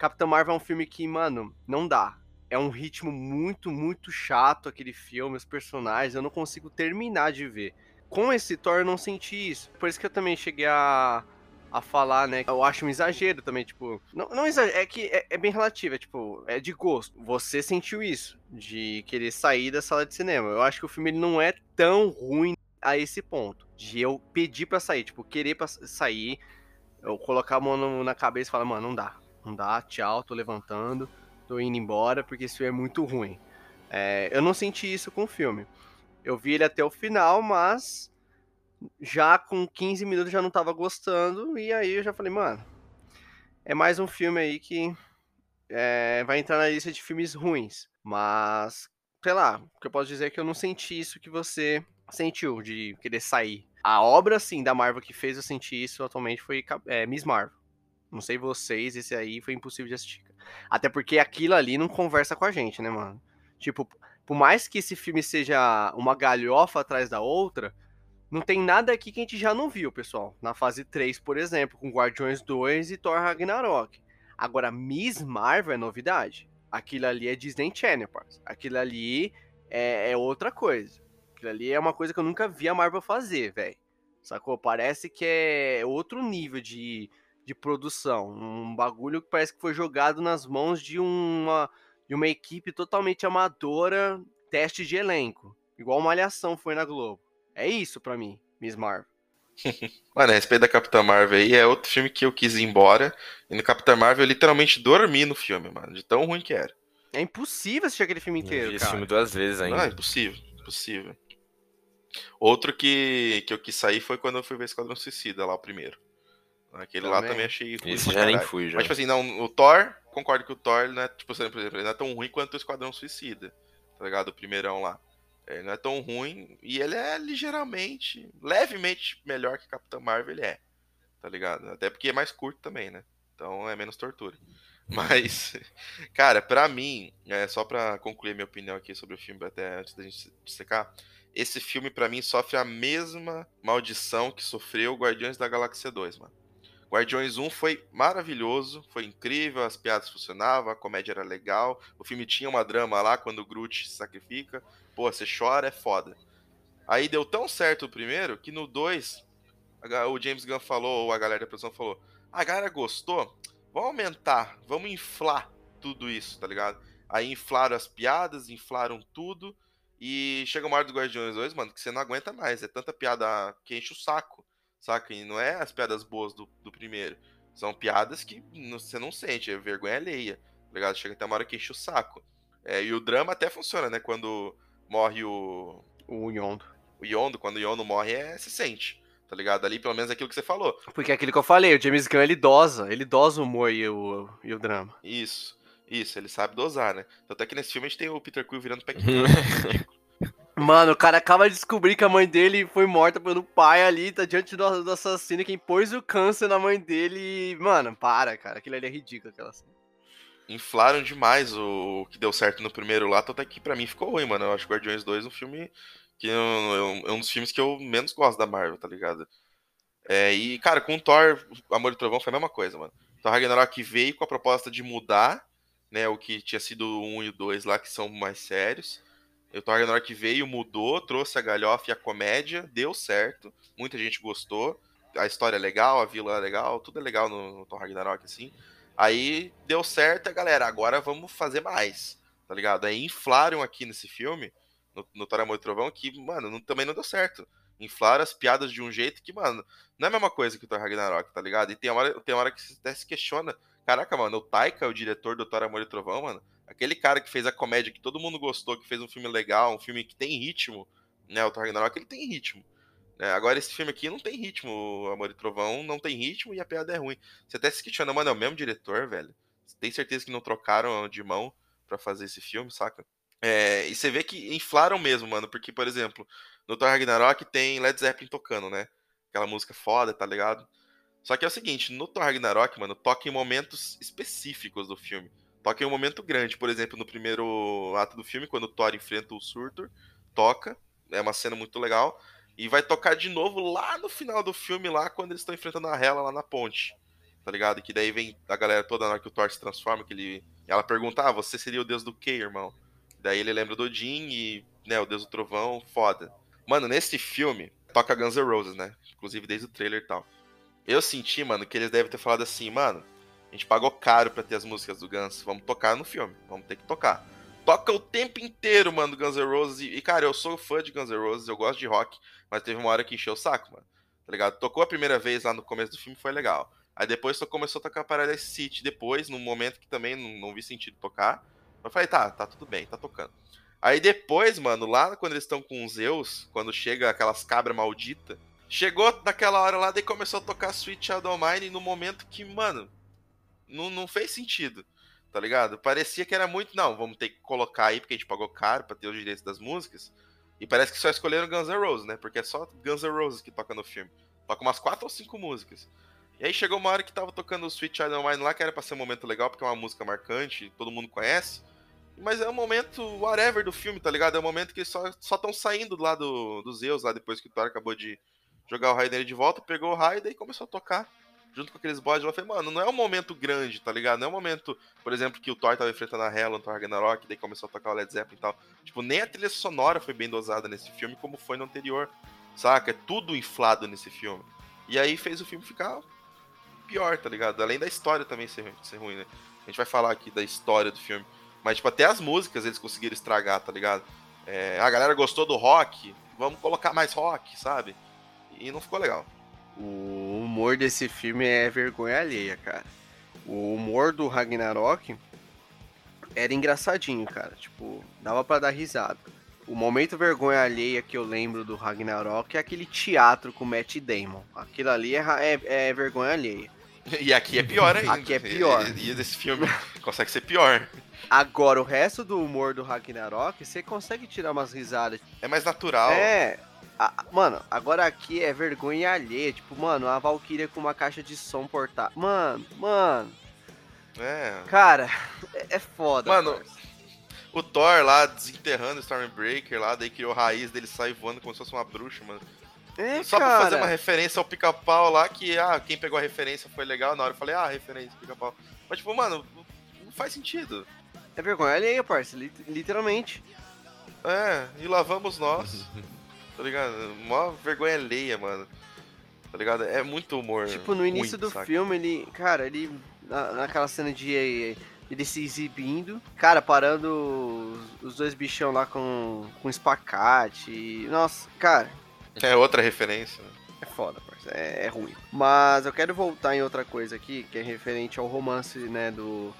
Capitã Marvel é um filme que, mano, não dá. É um ritmo muito, muito chato aquele filme, os personagens, eu não consigo terminar de ver. Com esse Thor eu não senti isso. Por isso que eu também cheguei a, a falar, né? Eu acho um exagero também, tipo. Não, não exagero, é que é, é bem relativo, é tipo, é de gosto. Você sentiu isso, de querer sair da sala de cinema. Eu acho que o filme ele não é tão ruim a esse ponto. De eu pedir pra sair, tipo, querer pra sair, eu colocar a mão na cabeça e falar, mano, não dá. Não dá, tchau, tô levantando, tô indo embora, porque filme é muito ruim. É, eu não senti isso com o filme. Eu vi ele até o final, mas já com 15 minutos já não tava gostando. E aí eu já falei, mano, é mais um filme aí que é, vai entrar na lista de filmes ruins. Mas, sei lá, o que eu posso dizer é que eu não senti isso que você sentiu, de querer sair. A obra, sim, da Marvel que fez eu sentir isso atualmente foi é, Miss Marvel. Não sei vocês, esse aí foi impossível de assistir. Até porque aquilo ali não conversa com a gente, né, mano? Tipo, por mais que esse filme seja uma galhofa atrás da outra, não tem nada aqui que a gente já não viu, pessoal. Na fase 3, por exemplo, com Guardiões 2 e Thor Ragnarok. Agora, Miss Marvel é novidade. Aquilo ali é Disney Channel, parça. Aquilo ali é, é outra coisa. Aquilo ali é uma coisa que eu nunca vi a Marvel fazer, velho. Sacou? Parece que é outro nível de, de produção. Um bagulho que parece que foi jogado nas mãos de uma, de uma equipe totalmente amadora, teste de elenco. Igual Malhação foi na Globo. É isso para mim, Miss Marvel. Mano, a respeito da Capitã Marvel aí, é outro filme que eu quis ir embora. E no Capitã Marvel eu literalmente dormi no filme, mano, de tão ruim que era. É impossível assistir aquele filme inteiro, Eu vi esse cara. filme duas vezes ainda. Não, é impossível, impossível. Outro que, que eu quis sair foi quando eu fui ver Esquadrão Suicida, lá o primeiro. Aquele lá Também. também achei ruim Esse já nem fui, já. Mas, tipo assim, não, o Thor, concordo que o Thor, né, tipo, por exemplo, ele não é tão ruim quanto o Esquadrão Suicida, tá ligado? O primeirão lá. Ele não é tão ruim e ele é ligeiramente, levemente melhor que Capitão Marvel, ele é, tá ligado? Até porque é mais curto também, né? Então é menos tortura. Mas, cara, pra mim, é, só pra concluir minha opinião aqui sobre o filme, até antes da gente secar, esse filme pra mim sofre a mesma maldição que sofreu Guardiões da Galáxia 2, mano. Guardiões 1 foi maravilhoso, foi incrível, as piadas funcionavam, a comédia era legal, o filme tinha uma drama lá quando o Groot se sacrifica, pô, você chora, é foda. Aí deu tão certo o primeiro que no 2, a ga- o James Gunn falou, ou a galera da produção falou, a galera gostou, vamos aumentar, vamos inflar tudo isso, tá ligado? Aí inflaram as piadas, inflaram tudo, e chega uma hora do Guardiões 2, mano, que você não aguenta mais, é tanta piada que enche o saco saca? E não é as piadas boas do, do primeiro. São piadas que não- você não sente, é vergonha alheia, tá ligado? Chega até uma hora que enche o saco. É, e o drama até funciona, né? Quando morre o, O Yondo. o Yondo, quando o Yondo morre, é, se sente, tá ligado? Ali, pelo menos, é aquilo que você falou. Porque é aquilo que eu falei, o James Gunn, ele dosa. Ele dosa o humor e o, e o drama. Isso, isso, ele sabe dosar, né? Tanto é que nesse filme a gente tem o Peter Quill virando pé Mano, o cara acaba de descobrir que a mãe dele foi morta pelo pai ali, tá diante do, do assassino, quem pôs o câncer na mãe dele. Mano, para, cara. Aquilo ali é ridículo, aquela cena. inflaram demais o, o que deu certo no primeiro lá, tanto é que pra mim ficou ruim, mano. Eu acho Guardiões 2 um filme que eu- eu- é um dos filmes que eu menos gosto da Marvel, tá ligado? É, e, cara, com o Thor, Amor e Trovão foi a mesma coisa, mano. Thor Ragnarok veio com a proposta de mudar, né, o que tinha sido o 1 e o 2 lá, que são mais sérios. O Thor Ragnarok veio, mudou, trouxe a galhofa e a comédia, deu certo, muita gente gostou. A história é legal, a vila é legal, tudo é legal no, no Thor Ragnarok, assim. Aí deu certo, a galera, agora vamos fazer mais, tá ligado? Aí inflaram aqui nesse filme, no, no Thor Amor e Trovão, que, mano, não- também não deu certo. Inflaram as piadas de um jeito que, mano, não é a mesma coisa que o Thor Ragnarok, tá ligado? E tem hora, tem hora que você até se questiona, caraca, mano, o Taika, o diretor do Thor Amor e Trovão, mano, aquele cara que fez a comédia que todo mundo gostou, que fez um filme legal, um filme que tem ritmo, né, o Thor Ragnarok, ele tem ritmo. né? agora esse filme aqui não tem ritmo, Amor e Trovão não tem ritmo e a piada é ruim. Você até se questiona, mano, é o mesmo diretor, velho? Você tem certeza que não trocaram de mão pra fazer esse filme, saca? É, e você vê que inflaram mesmo, mano, porque, por exemplo, no Thor Ragnarok tem Led Zeppelin tocando, né? Aquela música foda, tá ligado? Só que é o seguinte, no Thor Ragnarok, mano, toca em momentos específicos do filme. Toca em um momento grande, por exemplo, no primeiro ato do filme, quando o Thor enfrenta o Surtur, toca, é uma cena muito legal, e vai tocar de novo lá no final do filme, lá quando eles estão enfrentando a Hela lá na ponte, tá ligado? Que daí vem a galera toda na hora que o Thor se transforma, que ele... Ela pergunta, ah, você seria o deus do quê, irmão? Daí ele lembra do Odin e, né, o deus do trovão, foda. Mano, nesse filme, toca Guns N' Roses, né? Inclusive desde o trailer e tal. Eu senti, mano, que eles devem ter falado assim, mano, a gente pagou caro pra ter as músicas do Guns, vamos tocar no filme, vamos ter que tocar. Toca o tempo inteiro, mano, Guns N' Roses. E, cara, eu sou fã de Guns N' Roses, eu gosto de rock, mas teve uma hora que encheu o saco, mano. Tá ligado? Tocou a primeira vez lá no começo do filme, foi legal. Aí depois só começou a tocar Paradise City, depois, num momento que também não, não vi sentido tocar. Eu falei, tá, tá tudo bem, tá tocando. Aí depois, mano, lá quando eles estão com os Zeus, quando chega aquelas cabras malditas, chegou naquela hora lá, daí começou a tocar Sweet Shadow Mine no momento que, mano, não, não fez sentido, tá ligado? Parecia que era muito, não, vamos ter que colocar aí, porque a gente pagou caro pra ter os direitos das músicas. E parece que só escolheram Guns N' Roses, né? Porque é só Guns N' Roses que toca no filme. Toca umas quatro ou cinco músicas. E aí chegou uma hora que tava tocando o Sweet Child Mine lá, que era pra ser um momento legal, porque é uma música marcante, todo mundo conhece. Mas é um momento whatever do filme, tá ligado? É um momento que só estão saindo lá do, dos Zeus, lá depois que o Thor acabou de jogar o raio dele de volta, pegou o raio e começou a tocar junto com aqueles bodes. Eu falei, mano, não é um momento grande, tá ligado? Não é um momento, por exemplo, que o Thor tava enfrentando a Hela, o Thor Ragnarok, daí começou a tocar o Led Zeppelin e tal. Tipo, nem a trilha sonora foi bem dosada nesse filme, como foi no anterior, saca? É tudo inflado nesse filme. E aí fez o filme ficar pior, tá ligado? Além da história também ser, ser ruim, né? A gente vai falar aqui da história do filme. Mas, tipo, até as músicas eles conseguiram estragar, tá ligado? É, a galera gostou do rock, vamos colocar mais rock, sabe? E não ficou legal. O humor desse filme é vergonha alheia, cara. O humor do Ragnarok era engraçadinho, cara. Tipo, dava para dar risada. O momento vergonha alheia que eu lembro do Ragnarok é aquele teatro com o Matt Damon. Aquilo ali é, é, é vergonha alheia. E aqui é pior ainda. Aqui é pior. E, e esse filme consegue ser pior. Agora, o resto do humor do Ragnarok, você consegue tirar umas risadas. É mais natural. É. A, mano, agora aqui é vergonha alheia. Tipo, mano, a Valkyria com uma caixa de som portátil. Mano, mano. É. Cara, é, é foda. Mano, o Thor lá desenterrando o Stormbreaker lá, daí criou raiz dele sair voando como se fosse uma bruxa, mano. É, Só cara. pra fazer uma referência ao pica-pau lá, que ah, quem pegou a referência foi legal, na hora eu falei, ah, referência, pica-pau. Mas tipo, mano, não faz sentido. É vergonha alheia, parça, literalmente. É, e lá vamos nós. tá ligado? Mó vergonha alheia, mano. Tá ligado? É muito humor. Tipo, no início ruim, do saca? filme, ele. Cara, ele. Na, naquela cena de. Ele se exibindo, cara, parando os, os dois bichão lá com, com espacate. Nossa, cara, É outra referência. né? é foda, parça. É, é ruim. Mas eu quero voltar em outra coisa aqui, que é referente ao romance, né, do.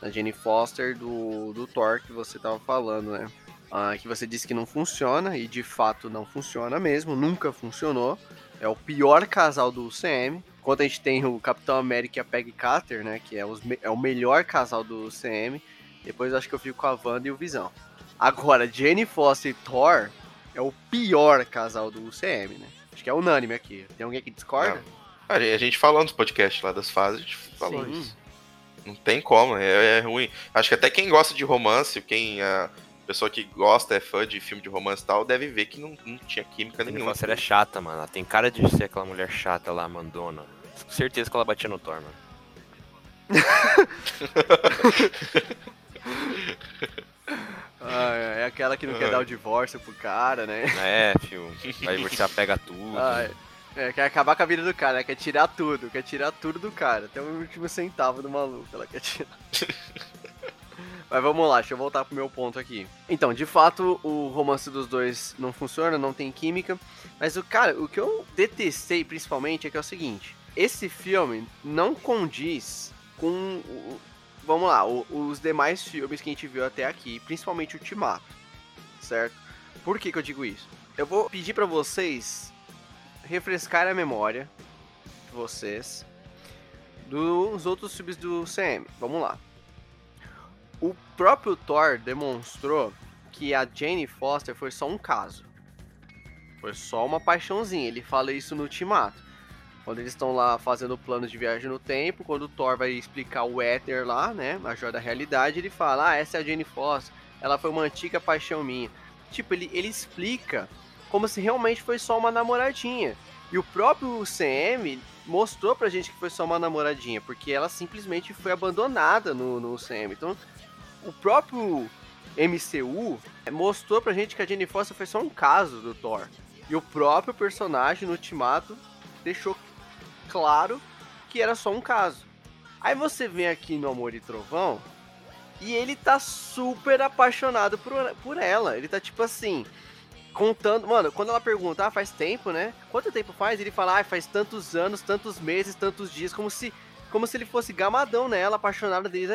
Da Jenny Foster, do, do Thor, que você tava falando, né? Ah, que você disse que não funciona, e de fato não funciona mesmo, nunca funcionou. É o pior casal do UCM. Enquanto a gente tem o Capitão América e a Peggy Carter, né? Que é, os é o melhor casal do UCM. Depois eu acho que eu fico com a Wanda e o Visão. Agora, Jenny Foster e Thor é o pior casal do UCM, né? Acho que é unânime aqui. Tem alguém que discorda? A gente- a gente falou nos podcasts lá das fases, a gente falou Sim. isso. Não tem como, é, é ruim. Acho que até quem gosta de romance, quem a pessoa que gosta, é fã de filme de romance e tal, deve ver que não, não tinha química nenhuma. Foster é chata, mano. Ela tem cara de ser aquela mulher chata lá, mandona. Com certeza que ela batia no Thor, mano. Ah, é aquela que não quer Ah. dar o divórcio pro cara, né? É, fio. Aí você pega tudo. Ah, é. É, quer acabar com a vida do cara, né? quer tirar tudo, quer tirar tudo do cara, até o último centavo do maluco ela quer tirar. Mas vamos lá, deixa eu voltar pro meu ponto aqui. Então, de fato, o romance dos dois não funciona, não tem química. Mas o cara, o que eu detestei principalmente é que é o seguinte: esse filme não condiz com. vamos lá, os demais filmes que a gente viu até aqui, principalmente Ultimato, certo? Por que, que eu digo isso? Eu vou pedir pra vocês refrescar a memória de vocês dos outros filmes do CM. Vamos lá. Próprio Thor demonstrou que a Jane Foster foi só um caso. Foi só uma paixãozinha. Ele fala isso no Ultimato. Quando eles estão lá fazendo o plano de viagem no tempo, quando o Thor vai explicar o éter lá, né, a joia da realidade, ele fala: "Ah, essa é a Jane Foster. Ela foi uma antiga paixão minha". Tipo, ele, ele explica como se realmente foi só uma namoradinha. E o próprio CM mostrou pra gente que foi só uma namoradinha, porque ela simplesmente foi abandonada no, no CM. Então, o próprio MCU mostrou pra gente que a Jenny Foster foi só um caso do Thor. E o próprio personagem no Ultimato deixou claro que era só um caso. Aí você vem aqui no Amor e Trovão e ele tá super apaixonado por, por ela. Ele tá tipo assim, contando. Mano, quando ela pergunta, ah, faz tempo, né? Quanto tempo faz? Ele fala, ah, faz tantos anos, tantos meses, tantos dias, como se, como se ele fosse gamadão nela, apaixonado desde,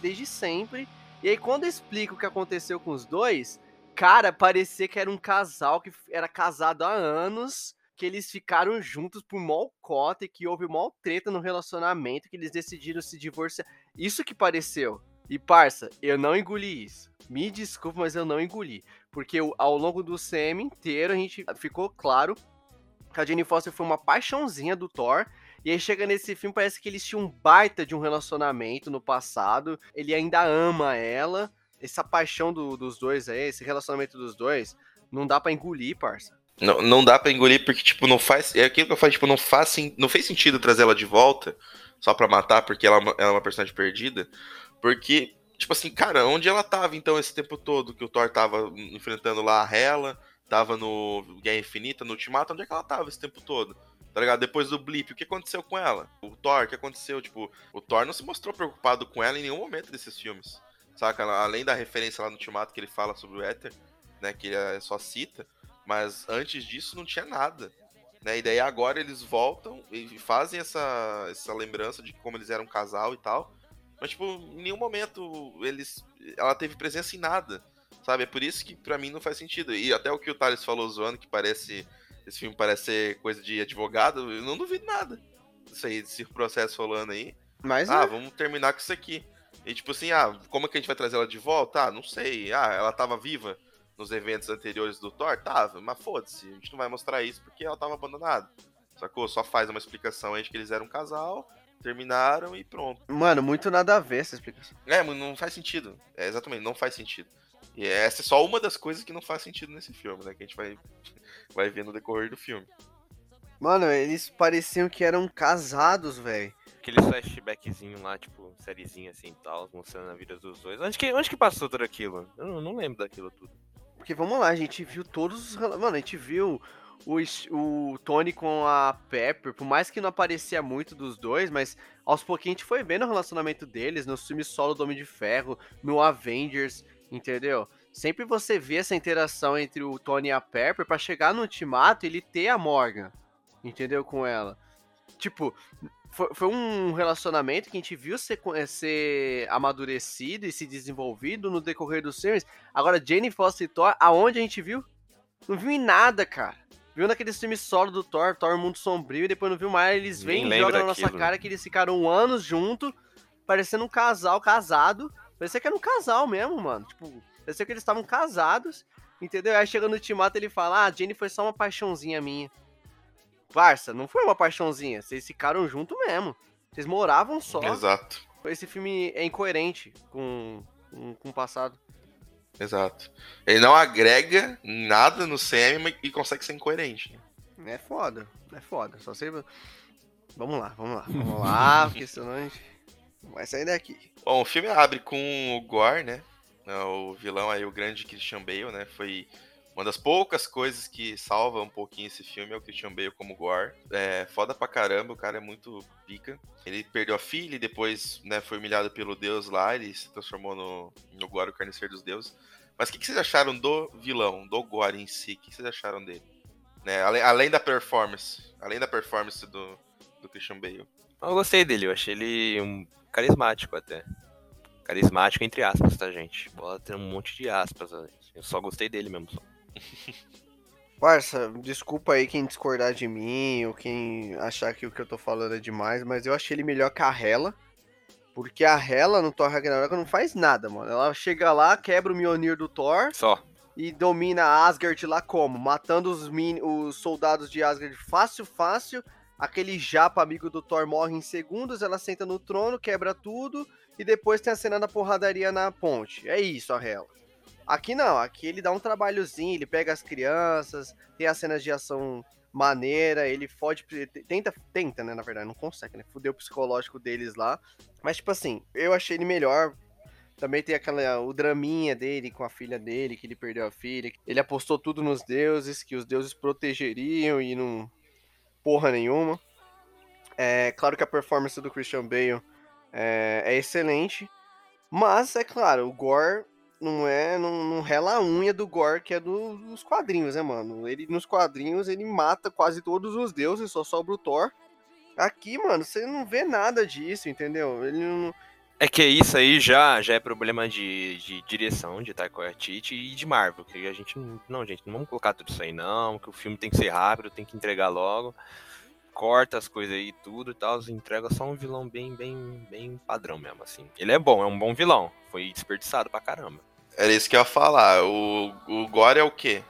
desde sempre. E aí, quando explica o que aconteceu com os dois, Cara, parecia que era um casal que era casado há anos, que eles ficaram juntos por mó cota e que houve mó treta no relacionamento, que eles decidiram se divorciar. Isso que pareceu. E, parça, eu não engoli isso. Me desculpa, mas eu não engoli. Porque ao longo do CM inteiro a gente ficou claro que a Jenny Foster foi uma paixãozinha do Thor. E aí chega nesse filme, parece que eles tinham um baita de um relacionamento no passado. Ele ainda ama ela. Essa paixão do, dos dois aí, esse relacionamento dos dois, não dá para engolir, parça. Não, não dá para engolir porque, tipo, não faz. É aquilo que eu falei, tipo, não faz, não fez sentido trazer ela de volta só pra matar, porque ela, é ela é uma personagem perdida. Porque, tipo assim, cara, onde ela tava então esse tempo todo que o Thor tava enfrentando lá a Hela, tava no Guerra Infinita, no Ultimato, onde é que ela tava esse tempo todo? Tá ligado? Depois do blip, o que aconteceu com ela? O Thor, o que aconteceu? Tipo, o Thor não se mostrou preocupado com ela em nenhum momento desses filmes. Saca? Além da referência lá no Ultimato que ele fala sobre o Éter, né? Que ele só cita. Mas antes disso não tinha nada. Né? E daí agora eles voltam e fazem essa, essa lembrança de como eles eram um casal e tal. Mas, tipo, em nenhum momento eles. Ela teve presença em nada. Sabe? É por isso que pra mim não faz sentido. E até o que o Thales falou zoando, que parece. Esse filme parece ser coisa de advogado, eu não duvido nada. Isso aí, desse processo rolando aí. Mas ah, é. vamos terminar com isso aqui. E tipo assim, ah, como é que a gente vai trazer ela de volta? Ah, não sei. Ah, ela tava viva nos eventos anteriores do Thor? Tava, mas foda-se, a gente não vai mostrar isso porque ela tava abandonada. Sacou? Só faz uma explicação aí de que eles eram um casal terminaram e pronto. Mano, muito nada a ver essa explicação. É, não faz sentido. É, exatamente, não faz sentido. E essa é só uma das coisas que não faz sentido nesse filme, né? Que a gente vai, vai ver no decorrer do filme. Mano, eles pareciam que eram casados, velho. Aquele flashbackzinho lá, tipo, sériezinha assim e tal, mostrando a vida dos dois. Onde que, onde que passou tudo aquilo? Eu não, não lembro daquilo tudo. Porque vamos lá, a gente viu todos os. Mano, a gente viu o, o Tony com a Pepper, por mais que não aparecia muito dos dois, mas aos pouquinhos a gente foi vendo o relacionamento deles no filme solo do Homem de Ferro, no Avengers, entendeu? Sempre você vê essa interação entre o Tony e a Pepper para chegar no ultimato ele ter a Morgan, entendeu? Com ela. Tipo, foi, foi, um relacionamento que a gente viu ser, ser amadurecido e se desenvolvido no decorrer dos filmes. Agora, Jane Foster e Thor, aonde a gente viu? Não viu em nada, cara. Viu naquele filme solo do Thor, Thor Mundo Sombrio, e depois não viu mais, eles vêm e jogam na nossa cara que eles ficaram anos junto, parecendo um casal casado. Parecia que era um casal mesmo, mano. Tipo, parecia que eles estavam casados, entendeu? Aí chega no ultimato ele fala, ah, Jenny foi só uma paixãozinha minha. Parça, não foi uma paixãozinha, vocês ficaram junto mesmo. Vocês moravam só. Exato. Esse filme é incoerente com, com, com o passado. Exato. Ele não agrega nada no CM e consegue ser incoerente. É foda, é foda. Só sei. Vamos lá, vamos lá, vamos lá, porque senão a gente vai sair daqui. Bom, o filme abre com o Gore, né? O vilão aí, o grande Christian Bale, né? Foi uma das poucas coisas que salva um pouquinho esse filme é o Christian Bale como Gore. É foda pra caramba, o cara é muito pica. Ele perdeu a filha e depois né, foi humilhado pelo deus lá, ele se transformou no, no Gore, o carniceiro dos deuses. Mas o que, que, vocês acharam do vilão, do Gore em si? O que, que vocês acharam dele? Né, além, além, da performance, além da performance do, do Christian Bale. Eu gostei dele, eu achei ele um carismático até. Carismático entre aspas, tá, gente? Bota um monte de aspas. Eu só gostei dele mesmo. Parça, desculpa aí quem discordar de mim ou quem achar que o que eu tô falando é demais, mas eu achei ele melhor que a Hela. Porque a Hela no Thor Ragnarok não faz nada, mano. Ela chega lá, quebra o Mjolnir do Thor. Só. E domina Asgard lá como? Matando os, min os soldados de Asgard fácil, fácil. Aquele japa amigo do Thor morre em segundos, ela senta no trono, quebra tudo. E depois tem a cena da porradaria na ponte. É isso a Hela. Aqui não, aqui ele dá um trabalhozinho, ele pega as crianças, tem as cenas de ação maneira, ele fode, tenta, tenta, né, na verdade, não consegue, né, fudeu o psicológico deles lá, mas tipo assim, eu achei ele melhor, também tem aquela, o draminha dele com a filha dele, que ele perdeu a filha, ele apostou tudo nos deuses, que os deuses protegeriam e não, porra nenhuma, é claro que a performance do Christian Bale é, é excelente, mas, é claro, o Gore não é. Não, não rela a unha do Gore, que é do, dos quadrinhos, né, mano? Ele nos quadrinhos ele mata quase todos os deuses, só sobra o Thor. Aqui, mano, você não vê nada disso, entendeu? Ele não. É que isso aí já, já é problema de, de direção de Taika Waititi e de Marvel, que a gente não, não, gente, não vamos colocar tudo isso aí não, que o filme tem que ser rápido, tem que entregar logo. Corta as coisas aí tudo e tal, entrega só um vilão bem, bem, bem padrão mesmo, assim. Ele é bom, é um bom vilão. Foi desperdiçado pra caramba. Era isso que eu ia falar. O, o Gore é o quê?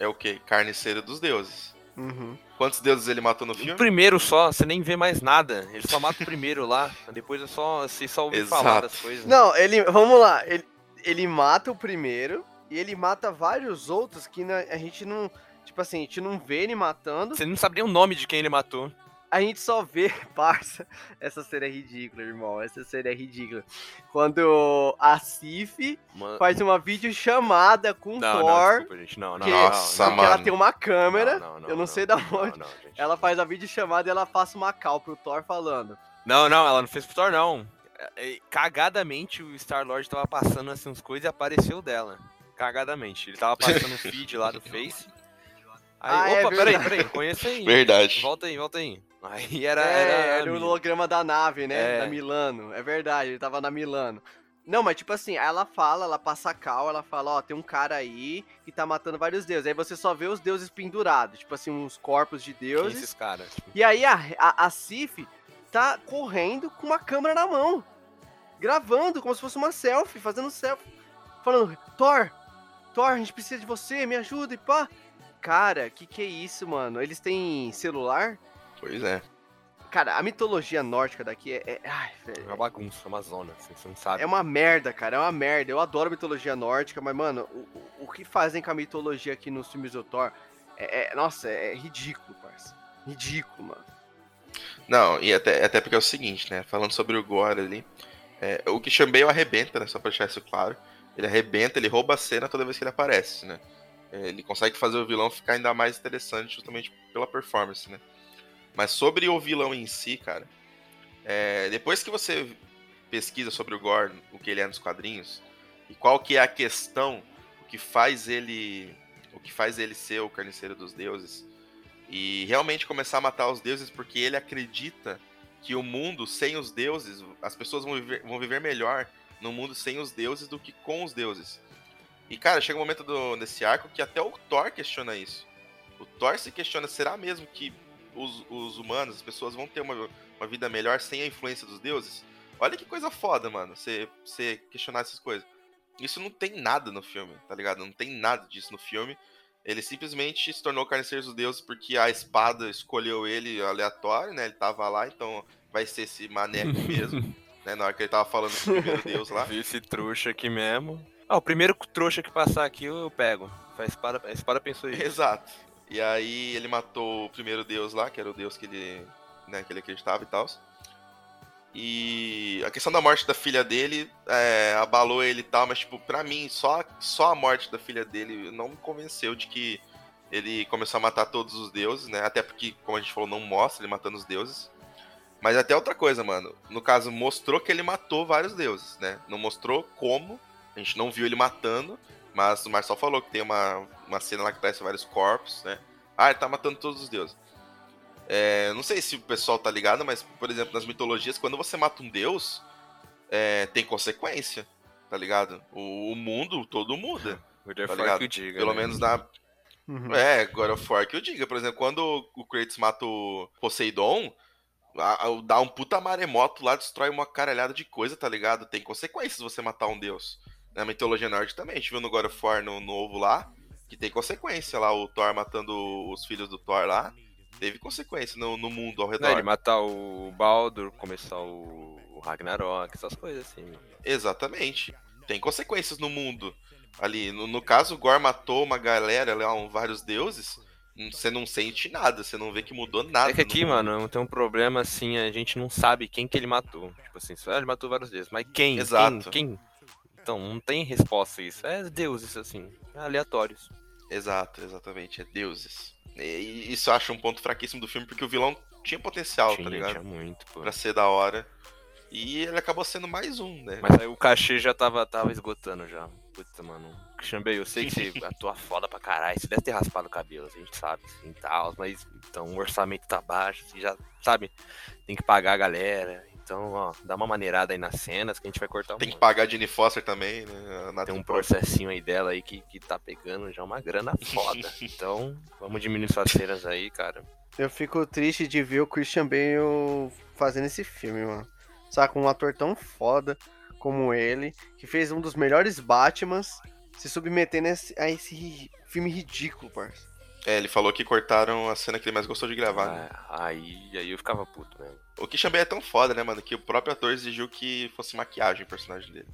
É o quê? Carniceiro dos deuses. Uhum. Quantos deuses ele matou no O filme? primeiro só, você nem vê mais nada. Ele só mata o primeiro lá. Depois é só, você só ouve falar Exato. das coisas. Não, ele. Vamos lá. Ele, ele mata o primeiro e ele mata vários outros que na- a gente não. Tipo assim, a gente não vê ele matando. Você não sabe nem o nome de quem ele matou. A gente só vê, parça. Essa cena é ridícula, irmão. Essa cena é ridícula. Quando a Sif Uma... faz uma videochamada com Não, não, Thor. desculpa, gente. Não, não, que- não, Nossa, não, porque ela mano. tem uma câmera. Não, não, eu não, sei da não, onde. Não, não, gente. Ela faz a videochamada e ela passa uma cal pro Thor falando. Não, não, ela não fez pro Thor, não. É, é, Cagadamente o Star-Lord tava passando assim uns coisas e apareceu dela. Cagadamente. Ele tava passando o feed lá do Face. Aí, Ah, é opa, peraí, verdade. peraí, conheça aí. Verdade. Volta aí, volta aí. Aí era. é, era, era, o holograma da nave, né? É. Da Milano. É verdade, ele tava na Milano. Não, mas tipo assim, aí ela fala, ela passa a cal, ela fala, ó, tem um cara aí que tá matando vários deuses. Aí você só vê os deuses pendurados, tipo assim, uns corpos de Quem deuses. esses caras? E aí a, a, a Sif tá correndo com uma câmera na mão. Gravando, como se fosse uma selfie, fazendo selfie. Falando, Thor, Thor, a gente precisa de você, me ajuda e pá. Cara, que que é isso, mano? Eles têm celular? Pois é. Cara, a mitologia nórdica daqui é. é- ai, é velho. uma bagunça, é uma zona, assim, você não sabe. É uma merda, cara, é uma merda. Eu adoro mitologia nórdica, mas, mano, o, o- que fazem com a mitologia aqui nos filmes do Thor é. é- nossa, é ridículo, parça. Ridículo, mano. Não, e até, até porque é o seguinte, né? Falando sobre o Gore ali, é, o Christian Bale arrebenta, né? Só pra deixar isso claro. Ele arrebenta, ele rouba a cena toda vez que ele aparece, né? É, Ele consegue fazer o vilão ficar ainda mais interessante justamente pela performance, né? Mas sobre o vilão em si, cara, é, depois que você pesquisa sobre o Gore, o que ele é nos quadrinhos, e qual que é a questão, o que faz ele, o que faz ele ser o carniceiro dos deuses, e realmente começar a matar os deuses porque ele acredita que o mundo sem os deuses, as pessoas vão viver, vão viver melhor no mundo sem os deuses do que com os deuses. E cara, chega um momento do, desse arco que até o Thor questiona isso. O Thor se questiona, será mesmo que os, os humanos, as pessoas vão ter uma, uma vida melhor sem a influência dos deuses? Olha que coisa foda, mano, você, você questionar essas coisas. Isso não tem nada no filme, tá ligado? Não tem nada disso no filme. Ele simplesmente se tornou carniceiro dos deuses porque a espada escolheu ele aleatório, né? Ele tava lá, então vai ser esse maneco mesmo, né? Na hora que ele tava falando com o primeiro deus lá. Vi esse trouxa aqui mesmo. Ah, o primeiro trouxa que passar aqui eu, pego. A espada, a espada pensou isso. Exato. E aí ele matou o primeiro deus lá, que era o deus que ele, né, que ele acreditava e tal. E a questão da morte da filha dele é, abalou ele e tal, mas tipo, pra mim, só, só a morte da filha dele não me convenceu de que ele começou a matar todos os deuses, né? Até porque, como a gente falou, não mostra ele matando os deuses. Mas até outra coisa, mano. No caso, mostrou que ele matou vários deuses, né? Não mostrou como. A gente não viu ele matando. Mas o Marcel falou que tem uma, uma cena lá que aparece vários corpos, né? Ah, ele tá matando todos os deuses. É, não sei se o pessoal tá ligado, mas, por exemplo, nas mitologias, quando você mata um deus, é, tem consequência, tá ligado? O, o mundo todo muda. O Jeff Tá ligado? que o diga. Pelo né? menos na. Uhum. É, God of War que eu diga. Por exemplo, quando o Kratos mata o Poseidon, a- a- dá um puta maremoto lá, destrói uma caralhada de coisa, tá ligado? Tem consequências você matar um deus. Na mitologia nórdica também, a gente viu no God of War no novo lá, que tem consequência lá, o Thor matando os filhos do Thor lá. Teve consequência no, no mundo ao Não, redor. ele matar o Baldur, começar o, o Ragnarok, essas coisas assim. Exatamente. Tem consequências no mundo. Ali, no, no caso, o Gore matou uma galera lá, um, vários deuses. hum, Você não sente nada, você não vê que mudou nada. É que aqui, mano, tem um problema assim, a gente não sabe quem que ele matou. Tipo assim, só ele matou vários deuses, mas quem? Exato. Quem? quem? Então, não tem resposta a isso. É deuses, assim, aleatórios. Exato, exatamente, é deuses. E isso eu acho um ponto fraquíssimo do filme, porque o vilão tinha potencial, tinha, tá ligado? tinha muito, pô. Pra ser da hora. E ele acabou sendo mais um, né? Mas aí o cachê já tava, tava esgotando já. Puta, mano. Bale, eu sei que você atua foda pra caralho. Você deve ter raspado o cabelo, a gente sabe, assim, tal. Mas, então, o orçamento tá baixo, você já, sabe? Tem que pagar a galera. Então, ó, dá uma maneirada aí nas cenas que a gente vai cortar um Tem que monte. pagar a Jenny Foster também, né? A Tem um processinho aí dela aí que, que tá pegando já uma grana foda. Então, vamos diminuir suas cenas aí, cara. Eu fico triste de ver o Christian Bale fazendo esse filme, mano. Saca, um ator tão foda como ele, que fez um dos melhores Batmans, se submetendo a esse, a esse ri- filme ridículo, parça. É, ele falou que cortaram a cena que ele mais gostou de gravar. né? Ah, aí, aí eu ficava puto mesmo. O Christian Bale é tão foda, né, mano, que o próprio ator exigiu que fosse maquiagem o personagem dele.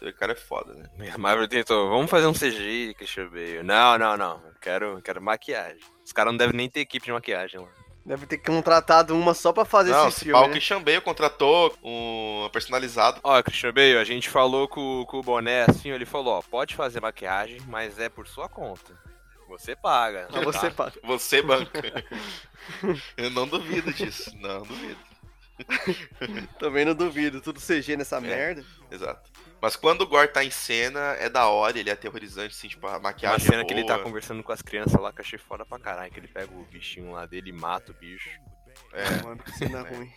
O cara é foda, né? A Marvel tentou, vamos fazer um CGI, Christian Bale. Não, não, não. Eu quero, quero maquiagem. Os caras não devem nem ter equipe de maquiagem lá. Deve ter contratado uma só pra fazer Não, esse se filme. pau, o né? Christian Bale contratou um personalizado. Ó, Christian Bale, a gente falou com, com o Boné assim, ele falou, ó, pode fazer maquiagem, mas é por sua conta. Você paga. Mas você paga. Você banca. Eu não duvido disso. Não duvido. Também não duvido, tudo CG nessa É. merda. Exato. Mas quando o Gore tá em cena, é da hora, ele é aterrorizante, assim, tipo, a Uma maquiagem. cena é que ele tá conversando com as crianças lá, que eu achei foda pra caralho, que ele pega o bichinho lá dele e mata o bicho. É. Mano, que cena ruim.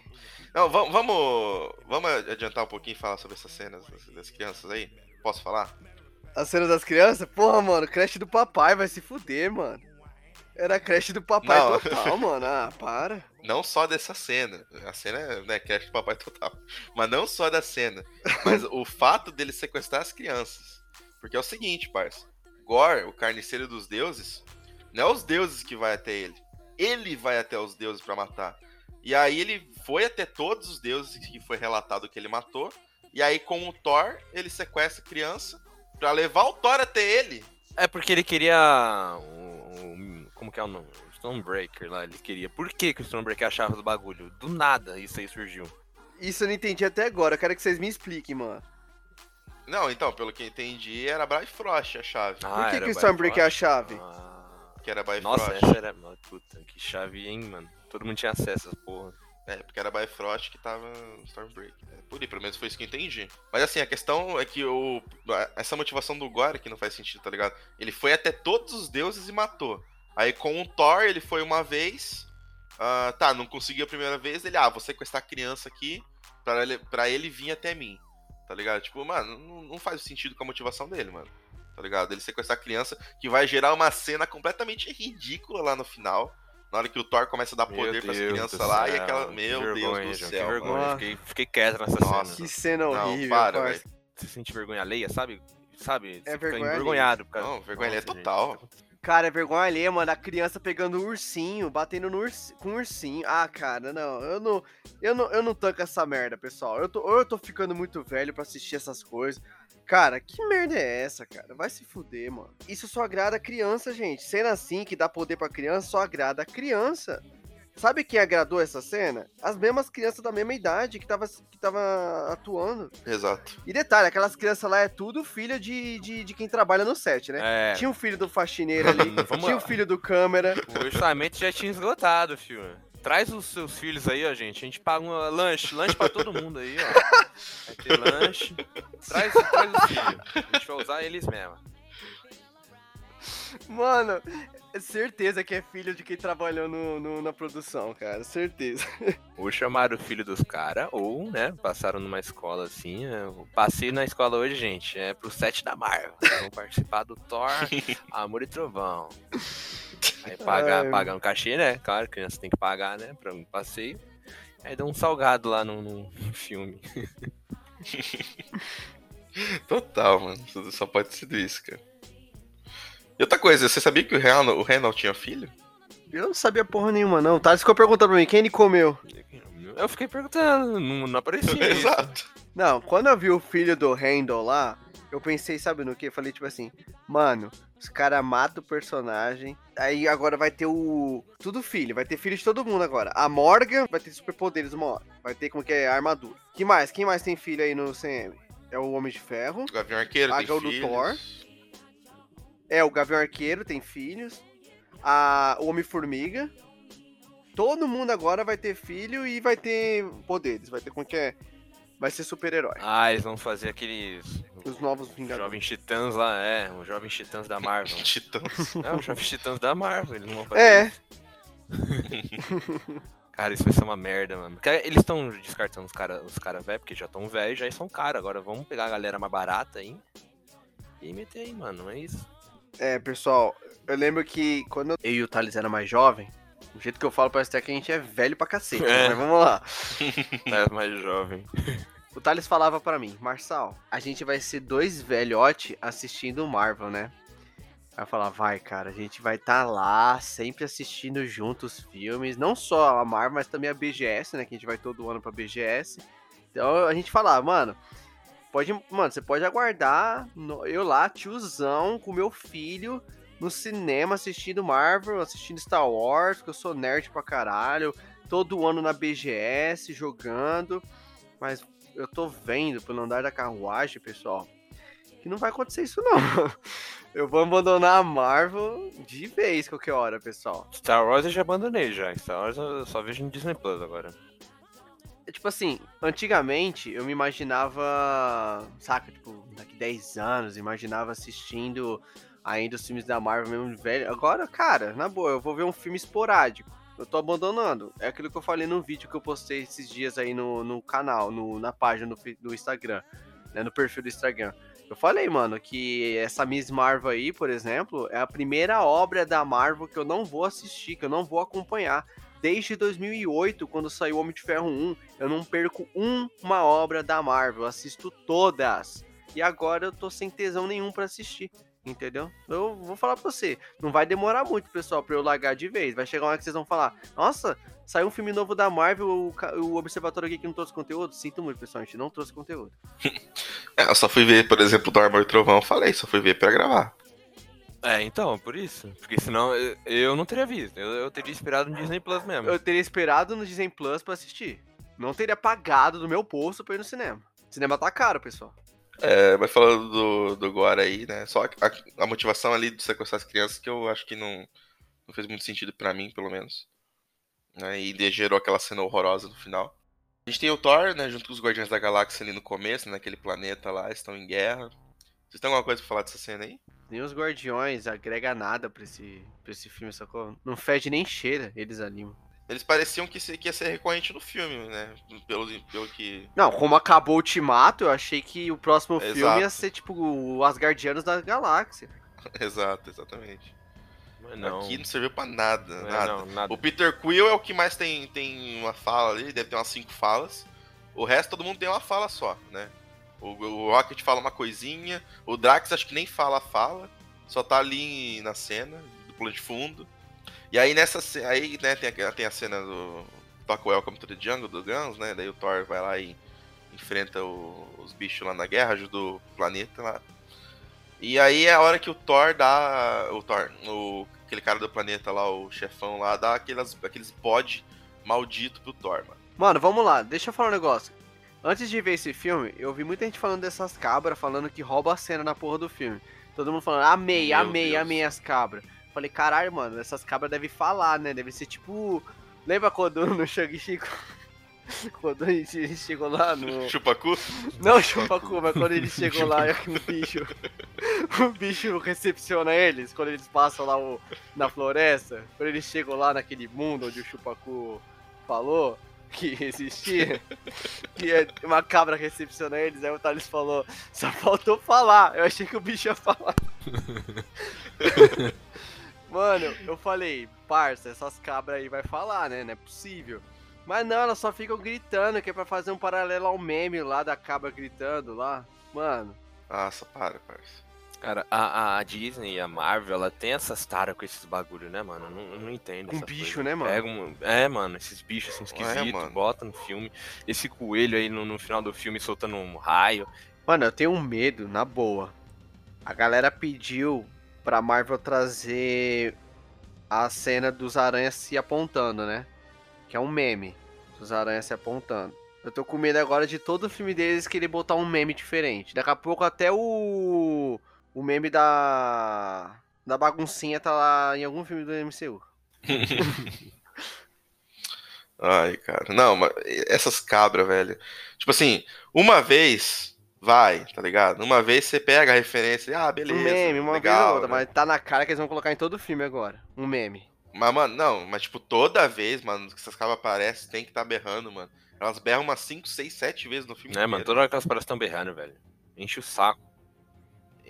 Não, vamos, vamos, vamos adiantar um pouquinho e falar sobre essas cenas das, das crianças aí? Posso falar? A cena das crianças? Porra, mano, creche do papai vai se fuder, mano. Era a creche do papai Não. total, mano. Ah, para. Não só dessa cena. A cena é né, cast do papai total. Mas não só da cena. Mas o fato dele sequestrar as crianças. Porque é o seguinte, parça. Gore, o carniceiro dos deuses, não é os deuses que vai até ele. Ele vai até os deuses pra matar. E aí ele foi até todos os deuses que foi relatado que ele matou. E aí com o Thor, ele sequestra a criança pra levar o Thor até ele. É porque ele queria. Um, um- como que é o nome? O Stonebreaker lá, ele queria. Por que, que o Stonebreaker achava do bagulho? Do nada isso aí surgiu. Isso eu não entendi até agora. Eu quero que vocês me expliquem, mano. Não, então, pelo que eu entendi, era Bifrost a chave. Ah, que era que o Stormbreaker é a chave? Ah. Que era Bifrost. Nossa, essa era. Puta, que chave, hein, mano. Todo mundo tinha acesso a porra. É, porque era Bifrost que tava no Stormbreaker. É, por aí, pelo menos foi isso que eu entendi. Mas assim, a questão é que o, essa motivação do Gore que não faz sentido, tá ligado? Ele foi até todos os deuses e matou. Aí com o Thor, ele foi uma vez. ah, tá, não conseguiu a primeira vez. Ele, ah, vou sequestrar a criança aqui pra ele, pra ele vir até mim. Tá ligado? Tipo, mano, não, não faz sentido com a motivação dele, mano. Tá ligado? Ele sequestrar a criança que vai gerar uma cena completamente ridícula lá no final. Na hora que o Thor começa a dar poder pras Deus crianças lá e céu, aquela. que Meu vergonha, Deus do céu. Que vergonha. mano. Fiquei, fiquei quieto nessa Nossa. Que cena. cena Não, horrível, para, velho. Você sente vergonha alheia, sabe? Sabe? Você É vergonha envergonhado. Por causa... Não, vergonha alheia Nossa, total. gente. Cara, é vergonha alheia, mano. A criança pegando o ursinho, batendo no ursi... com o ursinho. Ah, cara, não. Eu não, eu não, eu não tanco essa merda, pessoal. Eu tô, ou eu tô ficando muito velho pra assistir essas coisas. Cara, que merda é essa, cara? Vai se fuder, mano. Isso só agrada a criança, gente. Cena assim que dá poder pra criança só agrada a criança. Sabe quem agradou essa cena? As mesmas crianças da mesma idade que tava, que tava atuando. Exato. E detalhe, aquelas crianças lá é tudo filha de, de, de quem trabalha no set, né? É, Tinha o filho do faxineiro ali, Vamos tinha o filho do câmera. o orçamento já tinha esgotado, filho. Traz os seus filhos aí, ó, gente. A gente paga um lanche, lanche pra todo mundo aí, ó. Vai ter lanche. Traz, traz os filhos. A gente vai usar eles mesmo. Mano, certeza que é filho de quem trabalhou no, no- na produção, cara. Certeza. Ou chamaram o filho dos caras, ou, né, passaram numa escola assim. é, eu passei na escola hoje, gente, é pro set da Marvel. Vão participar do Thor, Amor e Trovão. Aí pagar, pagar um cachê, né? Claro, criança tem que pagar, né? Pra um passeio. Aí dá um salgado lá no, no- filme. Total, mano. Só- pode sido isso, cara. E outra coisa, você sabia que o Randall, o Randall tinha filho? Eu não sabia porra nenhuma, não. Tá, ficou perguntando pra mim, quem ele comeu? Eu fiquei perguntando, não, não aparecia isso. Exato. Não, quando eu vi o filho do Randall lá, eu pensei, sabe no que? Eu falei, tipo assim, mano, os caras matam o personagem, aí agora vai ter o... Tudo filho, vai ter filho de todo mundo agora. A Morgan vai ter superpoderes uma hora. Vai ter, como que é, armadura. Que mais? Quem mais tem filho aí no CM? É o Homem de Ferro. O Gavião Arqueiro Ah, tem do filhos. Thor. É, o Gavião Arqueiro tem filhos. A, o Homem-Formiga. Todo mundo agora vai ter filho e vai ter poderes. Vai ter como que é? Vai ser super-herói. Ah, eles vão fazer aqueles. Os novos Vingadores. Jovens Titãs lá, é, os Jovens Titãs da Marvel. Titãs. É, os Jovens Titãs da Marvel, eles não vão fazer É. isso. Cara, isso vai ser uma merda, mano. Eles estão descartando os caras os cara velhos, porque já estão velhos, já são caros. Agora vamos pegar a galera mais barata aí e meter aí, mano. É isso. É, pessoal, eu lembro que quando eu e o Thales era mais jovem, do jeito que eu falo, parece até que a gente é velho pra cacete. É. Mas vamos lá. É mais jovem. O Thales falava pra mim, Marçal, a gente vai ser dois velhote assistindo Marvel, né? Aí eu falava, vai, cara, a gente vai estar lá, sempre assistindo juntos os filmes, não só a Marvel, mas também a BGS, né? Que a gente vai todo ano pra BGS. Então a gente falava, mano, pode, mano, você pode aguardar no- eu lá, tiozão, com meu filho, no cinema assistindo Marvel, assistindo Star Wars, que eu sou nerd pra caralho, todo ano na BGS jogando, mas eu tô vendo pelo andar da carruagem, pessoal, que não vai acontecer isso não. Eu vou abandonar a Marvel de vez qualquer hora, pessoal. Star Wars eu já abandonei já. Star Wars eu só vejo no Disney Plus agora. Tipo assim, antigamente eu me imaginava, saca, tipo, daqui 10 anos, imaginava assistindo ainda os filmes da Marvel mesmo velho. Agora, cara, na boa, eu vou ver um filme esporádico. Eu tô abandonando. É aquilo que eu falei no vídeo que eu postei esses dias aí no, no canal, no, na página do, do Instagram, né, no perfil do Instagram. Eu falei, mano, que essa Miss Marvel aí, por exemplo, é a primeira obra da Marvel que eu não vou assistir, que eu não vou acompanhar. Desde 2008, quando saiu Homem de Ferro 1, eu não perco uma obra da Marvel, assisto todas. E agora eu tô sem tesão nenhum pra assistir, entendeu? Eu vou falar pra você, não vai demorar muito, pessoal, pra eu largar de vez. Vai chegar uma hora que vocês vão falar: Nossa, saiu um filme novo da Marvel, o, o Observatório aqui que não trouxe conteúdo. Sinto muito, pessoal, a gente não trouxe conteúdo. É, eu só fui ver, por exemplo, do Armor e Trovão, eu falei, só fui ver pra gravar. É, então, por isso. Porque senão eu, eu não teria visto. Eu, eu teria esperado no Disney Plus mesmo. Eu teria esperado no Disney Plus pra assistir. Não teria pagado do meu bolso pra ir no cinema. Cinema tá caro, pessoal. É, mas falando do, do Gore aí, né? Só a, a motivação ali de sequestrar as crianças que eu acho que não, não fez muito sentido pra mim, pelo menos. Né, e gerou aquela cena horrorosa no final. A gente tem o Thor, né? Junto com os Guardiões da Galáxia ali no começo, naquele planeta lá, estão em guerra. Vocês têm alguma coisa pra falar dessa cena aí? Nem os Guardiões agrega nada pra esse, pra esse filme, sacou? Não fede nem cheira eles ali, mano. Eles pareciam que, que ia ser recorrente no filme, né? Pelo, pelo que. Não, como acabou o Ultimato, eu achei que o próximo Exato. filme ia ser tipo o Asgardianos da Galáxia. Exato, exatamente. Não. Aqui não serviu pra nada, É, nada. não, nada. O Peter Quill é o que mais tem, tem uma fala ali, deve ter umas cinco falas. O resto todo mundo tem uma fala só, né? O, o Rocket fala uma coisinha, o Drax acho que nem fala fala, só tá ali na cena, do plano de fundo. E aí nessa aí, né, tem a, tem a cena do Talk Welcome to the Jungle do Guns, né? Daí o Thor vai lá e enfrenta o- os bichos lá na guerra, ajuda o planeta lá. E aí é a hora que o Thor dá. O Thor, o, aquele cara do planeta lá, o chefão lá, dá aquelas, aqueles bode maldito pro Thor, mano. Mano, vamos lá, deixa eu falar um negócio. Antes de ver esse filme, eu vi muita gente falando dessas cabras, falando que rouba a cena na porra do filme. Todo mundo falando, amei, Meu amei, Deus. amei as cabras. Falei, caralho, mano, essas cabras devem falar, né? Deve ser tipo. Lembra quando no Shang-Chi. Quando a gente chegou lá no. Chupacu? Não, chupacu, mas quando ele chegou lá o bicho. O bicho recepciona eles, quando eles passam lá o- na floresta, quando eles chegam lá naquele mundo onde o chupacu falou que existia, que é uma cabra recepciona eles, aí o Thales falou, só faltou falar. Eu achei que o bicho ia falar. Mano, eu falei, parça, essas cabras aí vai falar, né? Não é possível. Mas não, elas só ficam gritando, que é pra fazer um paralelo ao meme lá da cabra gritando lá. Mano, Nossa, para, parça. Cara, a, a Disney e a Marvel, ela tem essas taras com esses bagulho, né, mano? Eu não, eu não entendo. Essas bicho, coisas. né, mano? Pega um- é, mano, esses bichos assim esquisitos, mano. bota no filme. Esse coelho aí no, no final do filme soltando um raio. Mano, eu tenho um medo, na boa. A galera pediu pra Marvel trazer a cena dos aranhas se apontando, né? Que é um meme. Dos aranhas se apontando. Eu tô com medo agora de todo filme deles querer botar um meme diferente. Daqui a pouco até o. O meme da. Da baguncinha tá lá em algum filme do MCU. Ai, cara. Não, mas essas cabras, velho. Tipo assim, uma vez vai, tá ligado? Uma vez você pega a referência, ah, beleza. um meme, uma legal, ou outra, né? mas tá na cara que eles vão colocar em todo filme agora. Um meme. Mas, mano, não, mas tipo, toda vez, mano, que essas cabras aparecem, tem que tá berrando, mano. Elas berram umas 5, 6, 7 vezes no filme. É, mano, inteiro. toda hora que elas parecem tão berrando, velho. Enche o saco.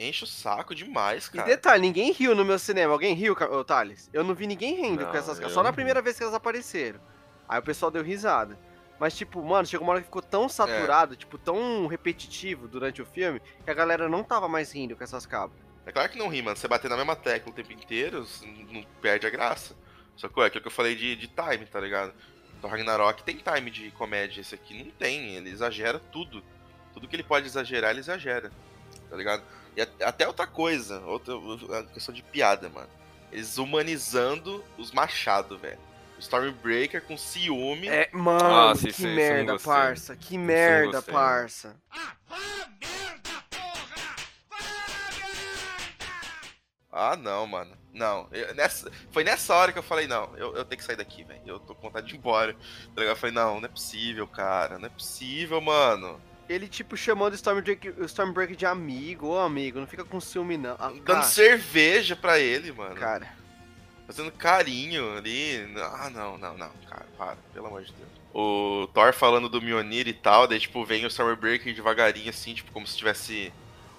Enche o saco demais, E cara. detalhe, ninguém riu no meu cinema. Alguém riu, Thales? Eu não vi ninguém rindo Não, com essas eu Só na primeira vez que elas apareceram. Aí o pessoal deu risada. Mas, tipo, mano, chegou uma hora que ficou tão saturado, tipo, tão repetitivo durante o filme, que a galera não tava mais rindo com essas cabras. É claro que não ri, mano. Você bater na mesma tecla o tempo inteiro, não perde a graça. Só que é aquilo que eu falei de, de time, tá ligado? Thor Ragnarok tem time de comédia, esse aqui não tem. Ele exagera tudo. Tudo que ele pode exagerar, ele exagera. Tá ligado? E a- até outra coisa, outra a questão de piada, mano. Eles humanizando os machados, velho. Stormbreaker com ciúme. É, mano, que isso- isso eu não merda, gostei. parça. Que merda, parça. Ah, não, mano. Não. Eu- nessa, foi nessa hora que eu falei, não, eu, eu tenho que sair daqui, velho. Eu tô com vontade de ir embora. Eu falei, não, não é possível, cara. Não é possível, mano. Ele, tipo, chamando o Stormbreaker, de amigo. Ô, amigo, não fica com ciúme, não. Ah, Dando cara, cerveja pra ele, mano. cara, Fazendo carinho ali. Ah, não, não, não, cara, para, pelo amor de Deus. O Thor falando do Mjolnir e tal, daí, tipo, vem o Stormbreaker devagarinho, assim, tipo, como se estivesse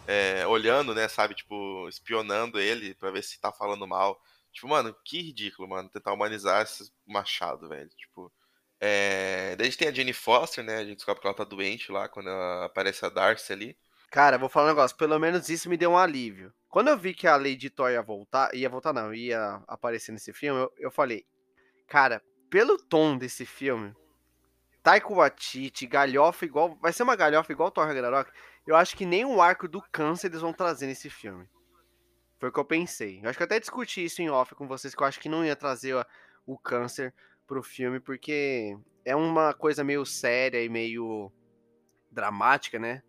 é, olhando, né, sabe? Tipo, espionando ele pra ver se tá falando mal. Tipo, mano, que ridículo, mano, tentar humanizar esse machado, velho. Tipo, é... daí a gente tem a Jenny Foster, né? A gente descobre que ela tá doente lá quando aparece a Darcy ali. Cara, vou falar um negócio. Pelo menos isso me deu um alívio. Quando eu vi que a Lady Thor ia voltar, ia voltar não, ia aparecer nesse filme, eu, eu falei, cara, pelo tom desse filme, Taika Waititi, galhofa igual, vai ser uma galhofa igual Thor Ragnarok, eu acho que nem o arco do câncer eles vão trazer nesse filme. Foi o que eu pensei. Eu acho que até discuti isso em off com vocês, que eu acho que não ia trazer o câncer pro filme, porque é uma coisa meio séria e meio dramática, né?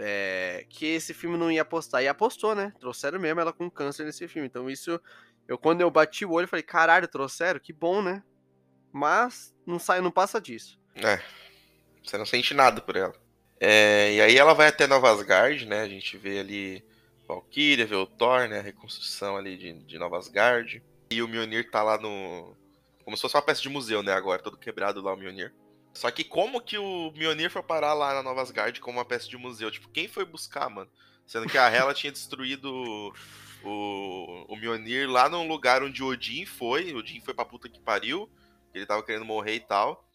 é, que esse filme não ia apostar. E apostou, né? Trouxeram mesmo ela com câncer nesse filme. Então isso, eu quando eu bati o olho, falei, caralho, trouxeram? Que bom, né? Mas não sai, não passa disso. É, você não sente nada por ela. É, e aí ela vai até Nova Asgard, né? A gente vê ali Valkyria, vê o Thor, né? A reconstrução ali de, de Nova Asgard. E o Mjolnir tá lá no... Como se fosse uma peça de museu, né? Agora, todo quebrado lá o Mjolnir. Só que como que o Mjolnir foi parar lá na Nova Asgard como uma peça de museu? Tipo, quem foi buscar, mano? Sendo que a Hela tinha destruído o, o, Mjolnir lá num lugar onde o Odin foi. O Odin foi pra puta que pariu. Ele tava querendo morrer e tal.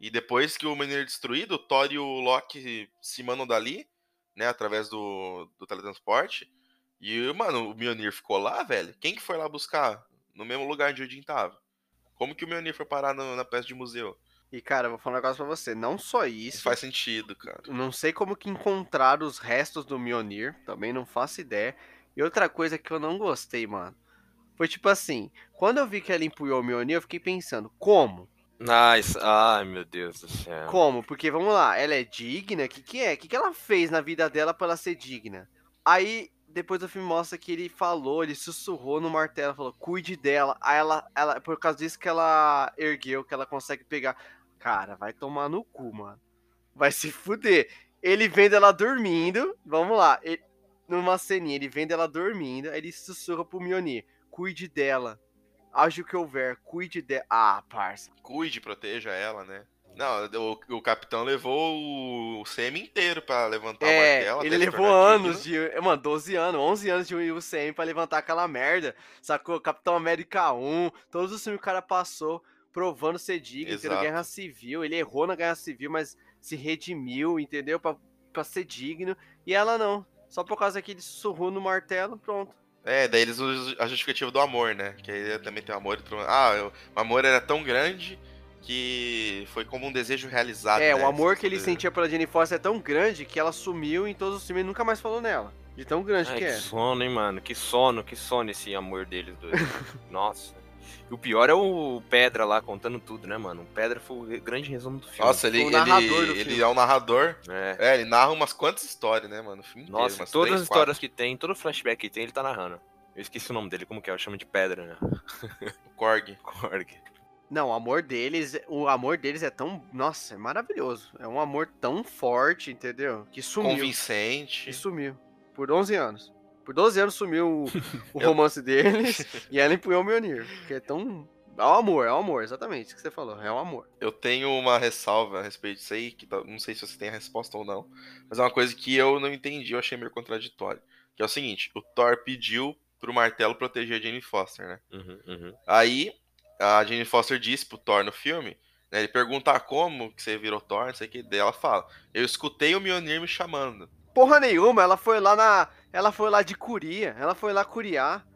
E depois que o Mjolnir é destruído, o Thor e o Loki se mandam dali, né? Através do, do teletransporte. E, mano, o Mjolnir ficou lá, velho. Quem que foi lá buscar? No mesmo lugar onde o Odin tava. Como que o Mjolnir foi parar no- na peça de museu? E cara, eu vou falar um negócio pra você. Não só Isso isso. faz sentido, cara. Não sei como que encontraram os restos do Mjolnir. Também não faço ideia. E outra coisa que eu não gostei, mano. Foi tipo assim. Quando eu vi que ela empunhou o Mjolnir, eu fiquei pensando, como? Nice. Ai, meu Deus do céu. Como? Porque vamos lá, ela é digna? O que, que é? O que, que ela fez na vida dela pra ela ser digna? Aí, depois do filme mostra que ele falou, ele sussurrou no martelo, falou, cuide dela. Aí ela, ela, por causa disso que ela ergueu, que ela consegue pegar. Cara, vai tomar no cu, mano. Vai se fuder. Ele vendo ela dormindo, vamos lá, ele- numa ceninha, ele vendo ela dormindo, aí ele sussurra pro Mjolnir, cuide dela. Age o que houver, cuide dela. Ah, parça. Cuide, proteja ela, né? Não, o, o capitão levou o CM inteiro pra levantar o É, martelo. até ele levou tornar anos de. Mano, 12 anos, 11 anos de UCM pra levantar aquela merda. Sacou? Capitão América 1, todos os filmes que o cara passou provando ser digno, entendeu? Exato. Guerra Civil. Ele errou na Guerra Civil, mas se redimiu, entendeu? Pra, pra ser digno. E ela não. Só por causa que ele sussurrou no martelo, pronto. É, daí eles usam a justificativa do amor, né? Que aí também tem o amor. e. Ah, o amor era tão grande que foi como um desejo realizado. é, né? o amor que Esse ele sentia pela Jenny Foster é tão grande que ela sumiu em todos os filmes e nunca mais falou nela. De tão grande Ai, que que é. sono, hein, mano? Que sono, que sono esse amor deles dois. Nossa. E o pior é o Pedra lá contando tudo, né, mano? O Pedra foi o grande resumo do filme. Nossa, ele, o ele, narrador do ele filme. é um narrador. É. É, ele narra umas quantas histórias, né, mano? O filme inteiro, Nossa, todas três, as histórias que tem, todo flashback que tem, ele tá narrando. Eu esqueci o nome dele, como que é? Eu chamo de Pedra, né? Korg. Korg. Não, o amor deles, o amor deles é tão, nossa, é maravilhoso. É um amor tão forte, entendeu? Que sumiu. Convincente. Que sumiu por 11 anos. Por 12 anos sumiu o, o romance deles e ela empunhou o Mjolnir, que é tão É o amor, é o amor, exatamente isso que você falou. É o amor. Eu tenho uma ressalva a respeito disso aí, que tá- não sei se você tem a resposta ou não, mas é uma coisa que eu não entendi, eu achei meio contraditório. Que é o seguinte, o Thor pediu pro martelo proteger a Jane Foster, né? Uhum, uhum. Aí a Jane Foster disse pro Thor no filme, né? Ele pergunta ah, como que você virou Thor, não sei o que, daí ela fala, eu escutei o Mjolnir me chamando. Porra nenhuma, ela foi lá na. Ela foi lá de curia, ela foi lá curiar.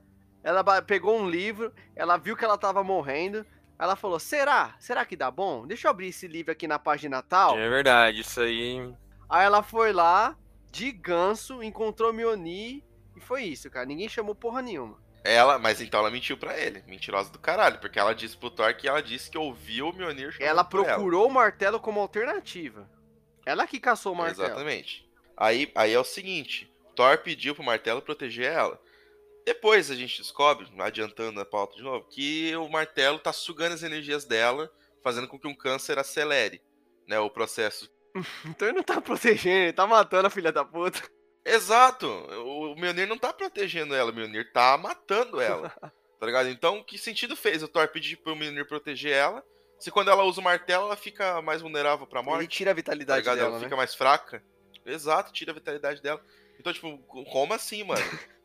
Ela pegou um livro, ela viu que ela tava morrendo. Ela falou: Será? Será que dá bom? Deixa eu abrir esse livro aqui na página tal. É verdade, isso aí. Aí ela foi lá, de ganso, encontrou Mjolnir e foi isso, cara. Ninguém chamou porra nenhuma. Ela, mas então ela mentiu pra ele, mentirosa do caralho, porque ela disse pro Thor que ela disse que ouviu o Mjolnir Ela procurou o martelo como alternativa. Ela que caçou o martelo. Exatamente. Aí, aí é o seguinte: Thor pediu pro martelo proteger ela. Depois a gente descobre, adiantando a pauta de novo, que o martelo tá sugando as energias dela, fazendo com que um câncer acelere, né, o processo. Então ele não tá protegendo, ele tá matando a filha da puta. Exato! O Mjolnir não tá protegendo ela, o Mjolnir tá matando ela. Tá ligado? Então, que sentido fez o Thor pedir pro Mjolnir proteger ela, se quando ela usa o martelo ela fica mais vulnerável pra morte? Ele tira a tá vitalidade ligado? dela, ela né? fica mais fraca. Exato, tira a vitalidade dela. Então, tipo, como assim, mano?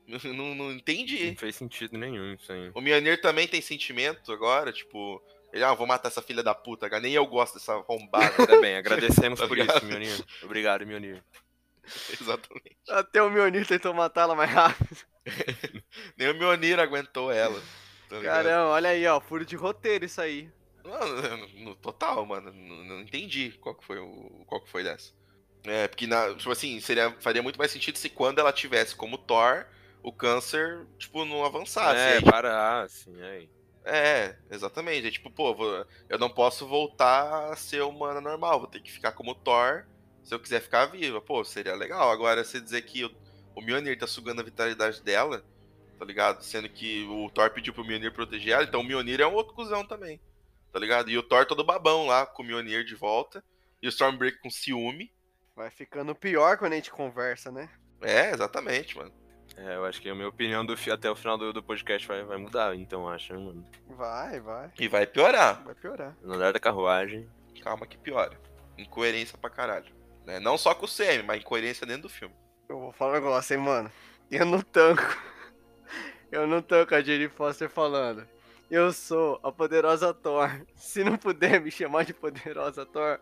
não, não entendi. Não fez sentido nenhum isso aí. O Mjolnir também tem sentimento agora, tipo... Ele, ah, vou matar essa filha da puta, cara. Nem eu gosto dessa arrombada. Ainda bem, agradecemos Tá por ligado? isso, Mionir. Obrigado, Mionir. Exatamente. Até o Mjolnir tentou matar ela mais rápido. Nem o Mjolnir aguentou ela. Tá? Caramba, olha aí, ó. Furo de roteiro isso aí. Não, no, no total, mano. Não, não entendi qual que foi o qual que foi dessa. É, porque na, tipo assim, seria, faria muito mais sentido se quando ela tivesse como Thor, o câncer, tipo, não avançasse. é, Aí, para, assim, aí. é, exatamente. É tipo, pô, vou- eu não posso voltar a ser humana normal, vou ter que ficar como Thor se eu quiser ficar viva. Pô, seria legal. Agora, você dizer que o, o Mjolnir tá sugando a vitalidade dela, tá ligado? Sendo que o Thor pediu pro Mjolnir proteger ela, então o Mjolnir é um outro cuzão também, tá ligado? E o Thor todo babão lá com o Mjolnir de volta, e o Stormbreaker com ciúme. Vai ficando pior quando a gente conversa, né? É, exatamente, mano. É, eu acho que a minha opinião do, fi- até o final do, do podcast vai, vai mudar, então acho, né, mano. Vai, vai. E vai piorar. Vai piorar. No andar da carruagem. Calma que piora. Incoerência pra caralho. Né? Não só com o CM, mas incoerência dentro do filme. Eu vou falar um negócio, hein, mano. Eu não tanco. Eu não tanco a Jane Foster falando. Eu sou a poderosa Thor. Se não puder me chamar de poderosa Thor,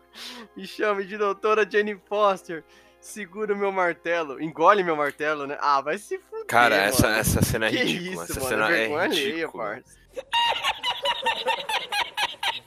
me chame de doutora Jane Foster. Segura o meu martelo. Engole meu martelo, né? Ah, vai se fuder. Cara, essa, mano. essa cena é Que ridícula. isso, essa mano. cena é alheia, ridícula. parça.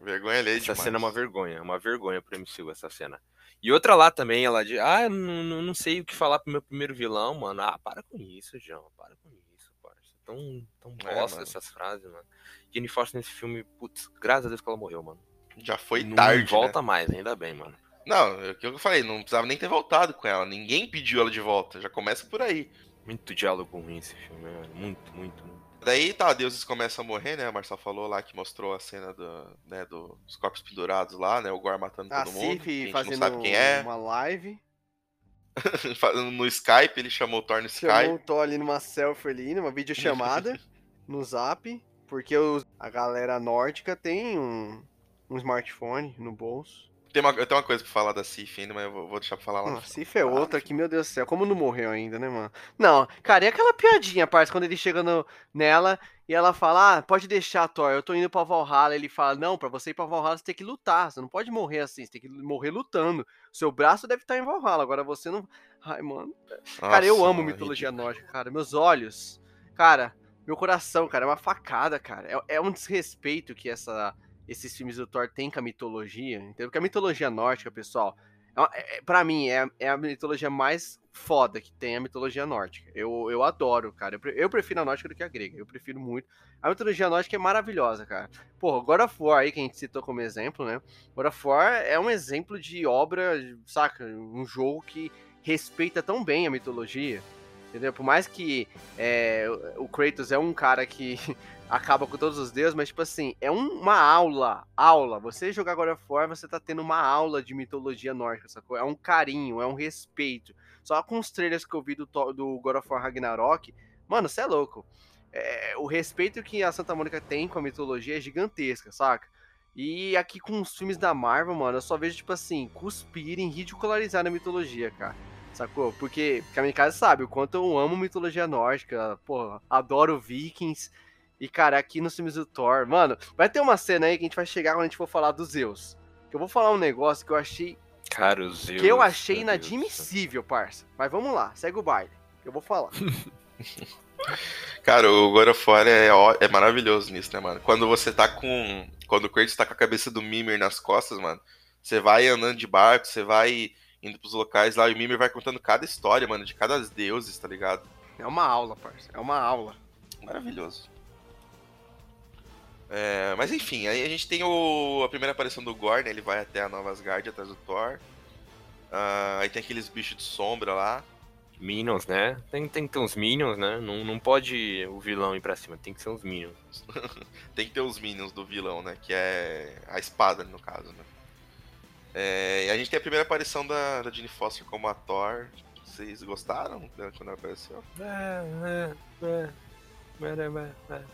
Vergonha alheia Essa demais. cena é uma vergonha, uma vergonha pro MCU, essa cena. E outra lá também, ela diz, ah, não, não, não sei o que falar pro meu primeiro vilão, mano. Ah, para com isso, João, para com isso, parça. Tão, tão É, bosta essas frases, mano. Jenny Foster nesse filme, putz, graças a Deus que ela morreu, mano. Já foi não tarde. volta né? mais, ainda bem, mano. Não, é o que eu falei, não precisava nem ter voltado com ela. Ninguém pediu ela de volta. Já começa por aí. Muito diálogo ruim esse filme, mano. Muito, muito, muito. Daí tá, deuses começam a morrer, né? A Marcel falou lá que mostrou a cena do, né, do- dos corpos pendurados lá, né? O Gore matando A todo mundo. que gente não fazendo sabe quem é. uma live. Fazendo no Skype, ele chamou o Thor no Chamou Skype. o Thor ali numa selfie ali, numa videochamada no zap. Porque os- a galera nórdica tem um, um smartphone no bolso. Tem uma, eu tenho uma coisa pra falar da Sif ainda, mas eu vou, vou deixar pra falar lá. Não, no a final. Cif é outra que, meu Deus do céu, como não morreu ainda, né, mano? Não, cara, e aquela piadinha, parça, quando ele chega no- nela e ela fala, ah, pode deixar, Thor, eu tô indo pra Valhalla. Ele fala, não, pra você ir pra Valhalla você tem que lutar, você não pode morrer assim, você tem que morrer lutando. Seu braço deve estar em Valhalla, agora você não... Ai, mano. Cara, eu Nossa, amo mano, mitologia ridículo. nórdica, cara. Meus olhos, cara, meu coração, cara, é uma facada, cara. É, é um desrespeito que essa, esses filmes do Thor têm com a mitologia, entendeu? Porque a mitologia nórdica, pessoal, é, é, é- pra mim, é, é a mitologia mais foda que tem a mitologia nórdica. Eu, eu adoro, cara. Eu, eu prefiro a nórdica do que a grega. Eu prefiro muito. A mitologia nórdica é maravilhosa, cara. Porra, God of War aí, que a gente citou como exemplo, né? God of War é um exemplo de obra, saca? Um jogo que respeita tão bem a mitologia. Entendeu? Por mais que é, o Kratos é um cara que acaba com todos os deuses, mas tipo assim, é um- uma aula, aula. Você jogar God of War, você tá tendo uma aula de mitologia nórdica, sacou? É um carinho, é um respeito. Só com os trailers que eu vi do, do God of War Ragnarok, mano, você é louco. é, o respeito que a Santa Mônica tem com a mitologia é gigantesca, saca? E aqui com os filmes da Marvel, mano, eu só vejo, tipo assim, cuspirem, ridicularizar a mitologia, cara. Sacou? Porque casa sabe o quanto eu amo mitologia nórdica, porra, adoro vikings. E, cara, aqui nos filmes do Thor, mano, vai ter uma cena aí que a gente vai chegar quando a gente for falar dos Zeus. Que eu vou falar um negócio que eu achei. Cara, os que eu achei inadmissível, parça. Mas vamos lá, segue o baile. Eu vou falar. Cara, o God of War é, ó- é maravilhoso nisso, né, mano? Quando você tá com. Quando o Kratos tá com a cabeça do Mimir nas costas, mano, você vai andando de barco, você vai indo pros locais lá e o Mimir vai contando cada história, mano, de cada deuses, tá ligado? É uma aula, parça. É uma aula. Maravilhoso. É, mas enfim, aí a gente tem o, a primeira aparição do Gore, né? Ele vai até a Nova Asgard atrás do Thor. Ah, aí tem aqueles bichos de sombra lá. Minions, né? Tem, tem que ter uns Minions, né? Não, não pode o vilão ir pra cima, tem que ser uns Minions. Tem que ter os minions do vilão, né? Que é a espada, no caso, né? É, e a gente tem a primeira aparição da, da Jane Foster como a Thor. Vocês gostaram quando ela apareceu?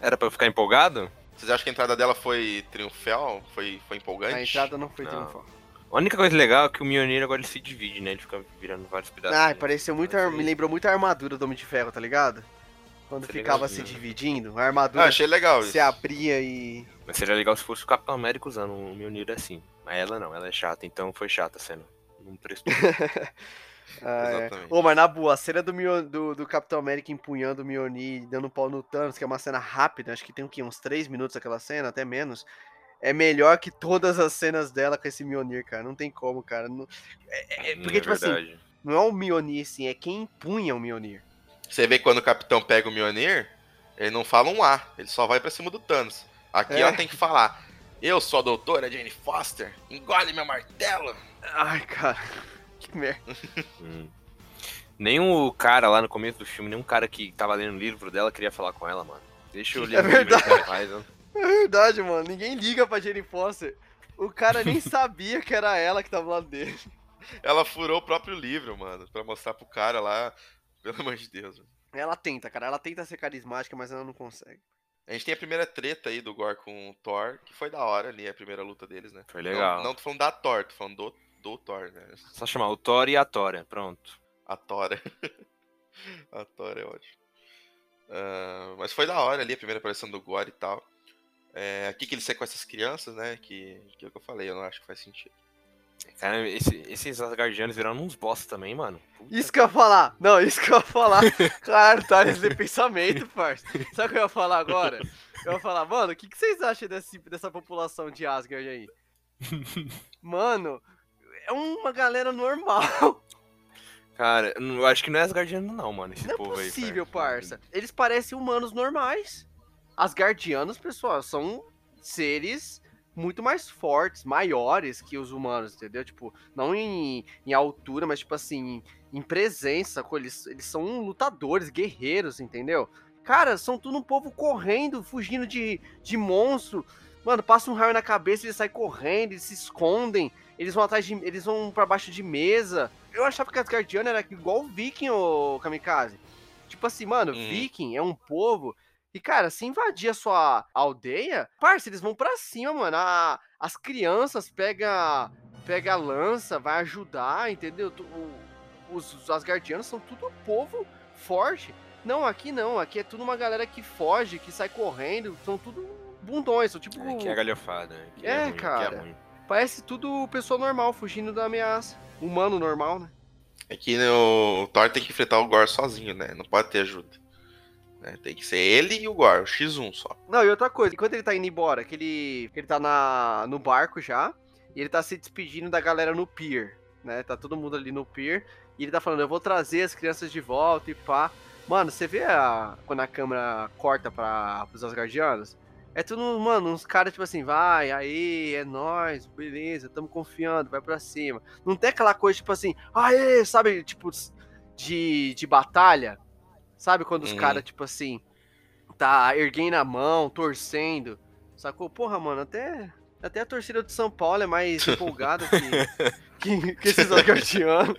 Era pra eu ficar empolgado? Vocês acham que a entrada dela foi triunfal? Foi, foi empolgante? A entrada não foi Não. triunfal. A única coisa legal é que o Mjolnir agora ele se divide, né? Ele fica virando vários pedaços. Ah, pareceu muito. ar- Me lembrou muito a armadura do Homem de Ferro, tá ligado? Quando é ficava se legalzinho. dividindo, a Ah, armadura achei legal isso. se abria e. Mas seria legal se fosse o Capitão América usando o Mjolnir assim. Mas ela não, ela é chata, então foi chata a cena. Não prestou. Ah, é. Exatamente. Ô, mas na boa, a cena do, Mio- do, do Capitão América empunhando o Mjolnir e dando um pau no Thanos, que é uma cena rápida, acho que tem o quê? Uns 3 minutos aquela cena, até menos. É melhor que todas as cenas dela com esse Mjolnir, cara. Não tem como, cara. Não, é, é- porque, Não tipo assim, verdade. não é o Mjolnir, assim, é quem empunha o Mjolnir. Você vê que quando o capitão pega o Mjolnir, ele não fala um A, ele só vai pra cima do Thanos. Aqui É. ela tem que falar: Eu sou a doutora Jane Foster, engole meu martelo. Ai, cara. Que merda. Hum. Nem o cara lá no começo do filme, nem um cara que tava lendo o livro dela queria falar com ela, mano. Deixa eu ler É o livro verdade. faz, ó. É verdade, mano. Ninguém liga pra Jane Foster. O cara nem sabia que era ela que tava lá dele. Ela furou o próprio livro, mano, pra mostrar pro cara lá. Pelo amor de Deus. mano. Ela tenta, cara. Ela tenta ser carismática, mas ela não consegue. A gente tem a primeira treta aí do Gore com o Thor, que foi da hora ali, a primeira luta deles, né? Foi legal. Não, não tô falando da Thor, tô falando do, do Thor, né? Só chamar o Thor e a Tora, pronto. A Tora. a Tora é ótimo. Ah, mas foi da hora ali a primeira aparição do Gore e tal. É, aqui que ele sequestra as crianças, né? Que, que é o que eu falei, eu não acho que faz sentido. Cara, esse- esses Asgardianos viraram uns boss também, mano. Puta Isso que eu ia falar. Não, isso que eu ia falar. Claro, tá nesse pensamento, parça. Sabe o que eu ia falar agora? Eu ia falar, mano, o que, que vocês acham desse, dessa população de Asgard aí? Mano, é uma galera normal. Cara, eu acho que não é Asgardiano não, mano, esse Não é povo aí. possível, cara. parça. Eles parecem humanos normais. Asgardianos, pessoal, são seres muito mais fortes, maiores que os humanos, entendeu? Tipo, não em, em altura, mas tipo assim, em presença, eles, eles são lutadores, guerreiros, entendeu? Cara, são tudo um povo correndo, fugindo de, de monstro. Mano, passa um raio na cabeça, eles saem correndo, eles se escondem, eles vão atrás de. Eles vão pra baixo de mesa. Eu achava que Asgardiano era igual o Viking, ô Kamikaze. Tipo assim, mano, Uhum. Viking é um povo. E, cara, se invadir a sua aldeia, parça, eles vão pra cima, mano. A- as crianças pega, pega a lança, vai ajudar, entendeu? O- Os, os Asgardianos são tudo povo forte. Não, aqui não. Aqui é tudo uma galera que foge, que sai correndo. São tudo bundões. São tipo. É, que é galhofada. né? Que É, ruim, que cara. ruim. Parece tudo pessoa normal, fugindo da ameaça. Humano normal, né? É que o Thor tem que enfrentar o Gore sozinho, né? Não pode ter ajuda. Né, Tem que ser ele e o Gore, o X1 só. Não, e outra coisa, enquanto ele tá indo embora, que ele, ele tá na, no barco já, e ele tá se despedindo da galera no pier, né? Tá todo mundo ali no pier, e ele tá falando, eu vou trazer as crianças de volta e pá. Mano, você vê a, quando a câmera corta para os Asgardianos? É tudo, mano, uns caras tipo assim, vai, aí, é nóis, beleza, tamo confiando, vai pra cima. Não tem aquela coisa tipo assim, aê, sabe, tipo, de, de batalha? Sabe quando os Uhum. caras, tipo assim, tá erguendo a mão, torcendo, sacou? Porra, mano, até, até a torcida de São Paulo é mais empolgada que, que, que esses Asgardianos.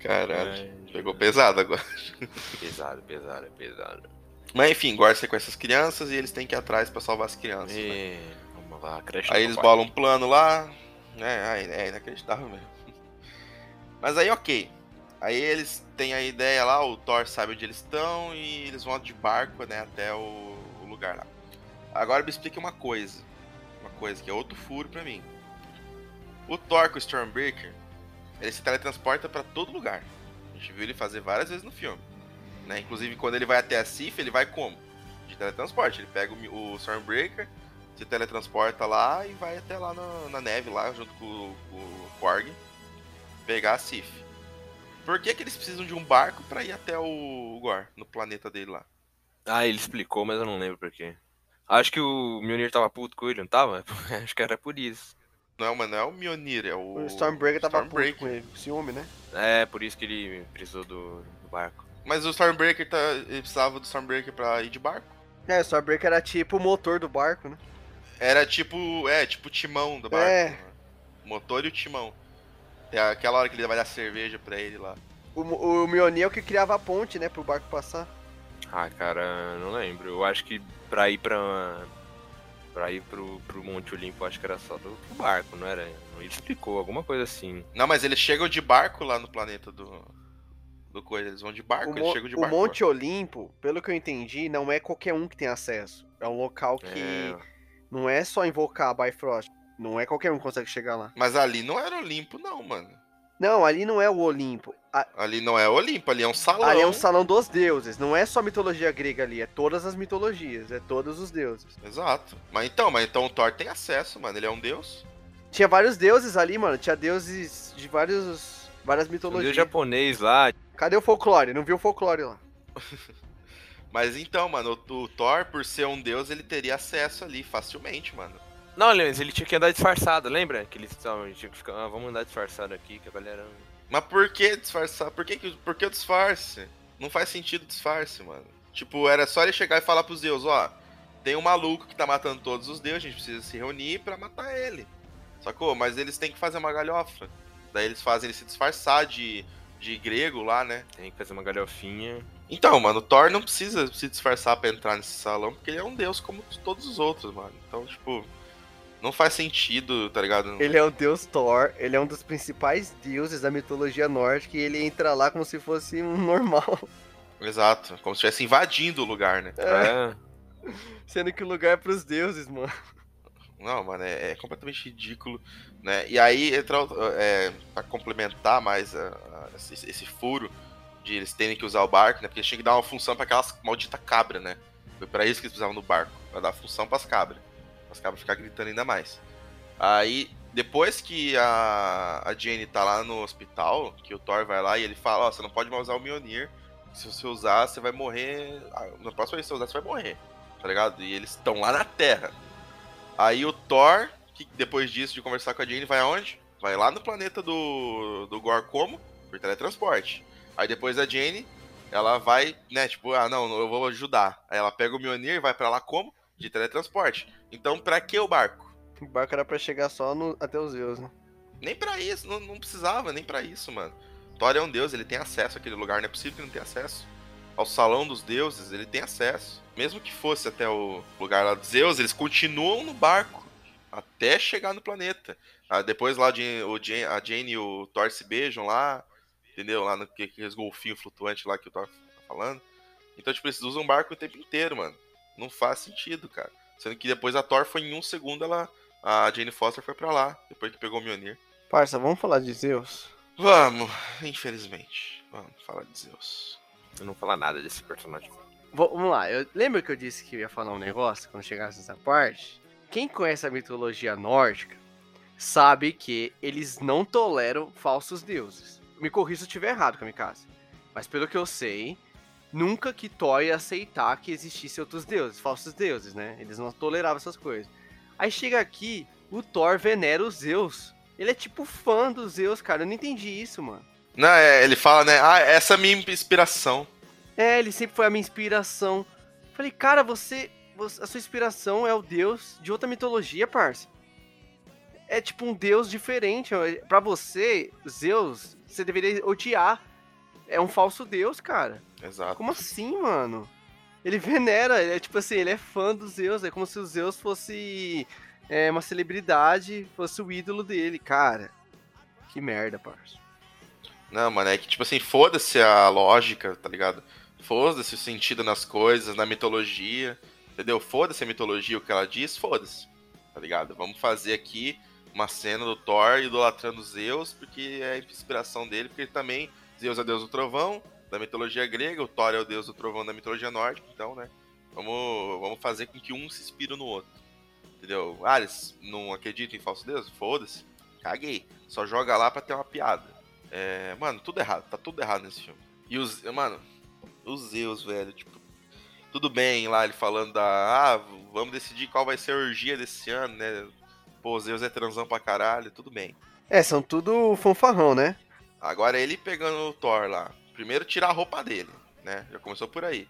Caralho. Pegou pesado agora. Pesado, pesado, pesado. Mas enfim, Gorse com essas crianças e eles têm que ir atrás pra salvar as crianças. né? E... Vamos lá, creche Aí eles bolam um plano lá. É, aí- é inacreditável mesmo. Mas aí, ok. Aí eles têm a ideia lá, o Thor sabe onde eles estão e eles vão de barco, né, até o, o lugar lá. Agora me explique uma coisa. Uma coisa que é outro furo pra mim. O Thor com o Stormbreaker, ele se teletransporta pra todo lugar. A gente viu ele fazer várias vezes no filme. Né? Inclusive, quando ele vai até a Sif, ele vai como? De teletransporte. Ele pega o, o Stormbreaker, se teletransporta lá e vai até lá na, na neve, lá junto com, o- com o Korg, pegar a Sif. Por que, que eles precisam de um barco pra ir até o Gor, no planeta dele lá? Ah, ele explicou, mas eu não lembro por quê. Acho que o Mjolnir tava puto com ele, não tava? Acho que era por isso. Não, mas não é o Mjolnir, é o. O Stormbreaker tava puto Stormbreaker. com ele, ciúme, né? É, por isso que ele precisou do, do barco. Mas o Stormbreaker tá, ele precisava do Stormbreaker pra ir de barco. É, o Stormbreaker era tipo o motor do barco, né? Era tipo. É, tipo o timão do barco. É. né? O motor e o timão. É aquela hora que ele vai dar cerveja pra ele lá. O, o Mjolnir é o que criava a ponte, né, pro barco passar. Ah, cara, não lembro. Eu acho que pra ir pra. Pra ir pro, pro Monte Olimpo, acho que era só do, do barco, não era? Ele explicou, alguma coisa assim. Não, mas eles chegam de barco lá no planeta do. Do coisa. Eles vão de barco, O, eles chegam de o barco. Monte Olimpo, pelo que eu entendi, não é qualquer um que tem acesso. É um local que É, não é só invocar a Bifrost. Não é qualquer um que consegue chegar lá. Mas ali não era Olimpo, não, mano. Não, ali não é o Olimpo. A- Ali não é Olimpo, ali é um salão. ali é um salão dos deuses. Não é só mitologia grega ali, é todas as mitologias, é todos os deuses. Exato. Mas então, mas então o Thor tem acesso, mano. Ele é um deus. Tinha vários deuses ali, mano. Tinha deuses de vários, várias um mitologias. deus japonês lá, Cadê o folclore? Não viu o folclore lá. Mas então, mano, o, o Thor, por ser um deus, ele teria acesso ali facilmente, mano. Não, Leandro, ele tinha que andar disfarçado, lembra? Que eles estavam, tinha que ficar, ah, vamos andar disfarçado aqui, que a galera. Mas por que disfarçar? Por que, por que o disfarce? Não faz sentido disfarce, mano. Tipo, era só ele chegar e falar pros deuses, ó, tem um maluco que tá matando todos os deuses, a gente precisa se reunir pra matar ele. Sacou? Mas eles têm que fazer uma galhofa. Daí eles fazem ele se disfarçar de, de grego lá, né? Tem que fazer uma galhofinha. Então, mano, o Thor não precisa se disfarçar pra entrar nesse salão, porque ele é um deus como todos os outros, mano. Então, tipo, não faz sentido, tá ligado? Ele é um deus Thor, ele é um dos principais deuses da mitologia nórdica e ele entra lá como se fosse um normal. Exato, como se estivesse invadindo o lugar, né? É. Sendo que o lugar é pros deuses, mano. Não, mano, é, é completamente ridículo, né? E aí entra é, pra complementar mais esse, esse furo de eles terem que usar o barco, né? Porque eles tinham que dar uma função pra aquelas maldita cabra, né? Foi pra isso que eles precisavam do barco, pra dar função pras cabras. As cabras ficar gritando ainda mais. Aí, depois que a, a Jane tá lá no hospital, que o Thor vai lá e ele fala, ó, você não pode mais usar o Mjolnir. Se você usar, você vai morrer. ah, Na próxima vez que você usar, você vai morrer. Tá ligado? E eles estão lá na Terra. Aí o Thor, que depois disso de conversar com a Jane, vai aonde? Vai lá no planeta do, do Gor como? Por teletransporte. Aí depois a Jane, ela vai, né, tipo, ah, não, eu vou ajudar. Aí ela pega o Mjolnir e vai pra lá como? De teletransporte. Então, pra que o barco? O barco era pra chegar só no- até os deuses, né? Nem pra isso, não, não precisava nem pra isso, mano. Thor é um deus, ele tem acesso àquele lugar, não é possível que não tenha acesso. Ao salão dos deuses, ele tem acesso. Mesmo que fosse até o lugar lá dos Zeus, eles continuam no barco até chegar no planeta. Ah, depois lá de- o Jane- a Jane e o Thor se beijam lá, entendeu? Lá no que- aqueles golfinhos flutuantes lá que o Thor tá falando. Então, tipo, eles usam o barco o tempo inteiro, mano. Não faz sentido, cara. Sendo que depois a Thor foi em um segundo, ela. A Jane Foster foi pra lá, depois que pegou o Mjolnir. Parça, vamos falar de Zeus? Vamos, infelizmente. Vamos falar de Zeus. Eu não vou falar nada desse personagem. Vamos lá, eu lembro que eu disse que eu ia falar um negócio quando chegasse nessa parte? Quem conhece a mitologia nórdica sabe que eles não toleram falsos deuses. Me corrija se eu estiver errado, Kamikaze. Mas pelo que eu sei, nunca que Thor ia aceitar que existissem outros deuses, falsos deuses, né? Eles não toleravam essas coisas. Aí chega aqui, o Thor venera os Zeus. Ele é tipo fã dos Zeus, cara. Eu não entendi isso, mano. Não, é, ele fala, né? Ah, essa é a minha inspiração. É, ele sempre foi a minha inspiração. Falei, cara, você- A sua inspiração é o deus de outra mitologia, parça. É tipo um deus diferente. ó. Pra você, Zeus, você deveria odiar. é um falso deus, cara. Exato. Como assim, mano? Ele venera, é tipo assim, ele é fã dos Zeus, é como se o Zeus fosse é, uma celebridade, fosse o ídolo dele, cara. Que merda, parça. Não, mano, é que, tipo assim, foda-se a lógica, tá ligado? Foda-se o sentido nas coisas, na mitologia, entendeu? Foda-se a mitologia, o que ela diz, foda-se, tá ligado? Vamos fazer aqui uma cena do Thor idolatrando Zeus, porque é a inspiração dele, porque ele também, Zeus é deus do trovão, da mitologia grega, o Thor é o deus do trovão da mitologia nórdica, então, né? Vamos, vamos fazer com que um se inspire no outro. Entendeu? Eles não acreditam em falso deus? Foda-se. Caguei. Só joga lá pra ter uma piada. É, mano, tudo errado. Tá tudo errado nesse filme. E os. Mano, os Zeus, velho, tipo. Tudo bem lá ele falando da. Ah, vamos decidir qual vai ser a orgia desse ano, né? Pô, Zeus é transão pra caralho, tudo bem. É, são tudo fanfarrão, né? Agora ele pegando o Thor lá. Primeiro tirar a roupa dele, né? Já começou por aí.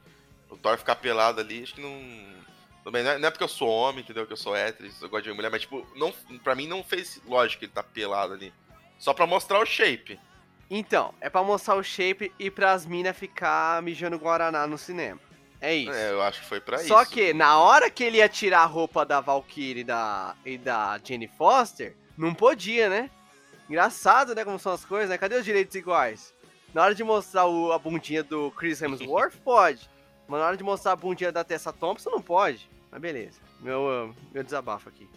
O Thor ficar pelado ali, acho que não. Também não é, não é porque eu sou homem, entendeu? Que eu sou hétero, eu gosto de mulher, mas tipo, não, pra mim não fez lógico ele tá pelado ali. Só pra mostrar o shape. Então, é pra mostrar o shape e pras minas ficar mijando Guaraná no cinema. É isso. É, eu acho que foi pra Só isso. que, na hora que ele ia tirar a roupa da Valkyrie e da, e da Jenny Foster, não podia, né? Engraçado, né? Como são as coisas, né? Cadê os direitos iguais? Na hora de mostrar o- a bundinha do Chris Hemsworth, pode. Mas na hora de mostrar a bundinha da Tessa Thompson, não pode. Mas beleza. Meu, meu desabafo aqui.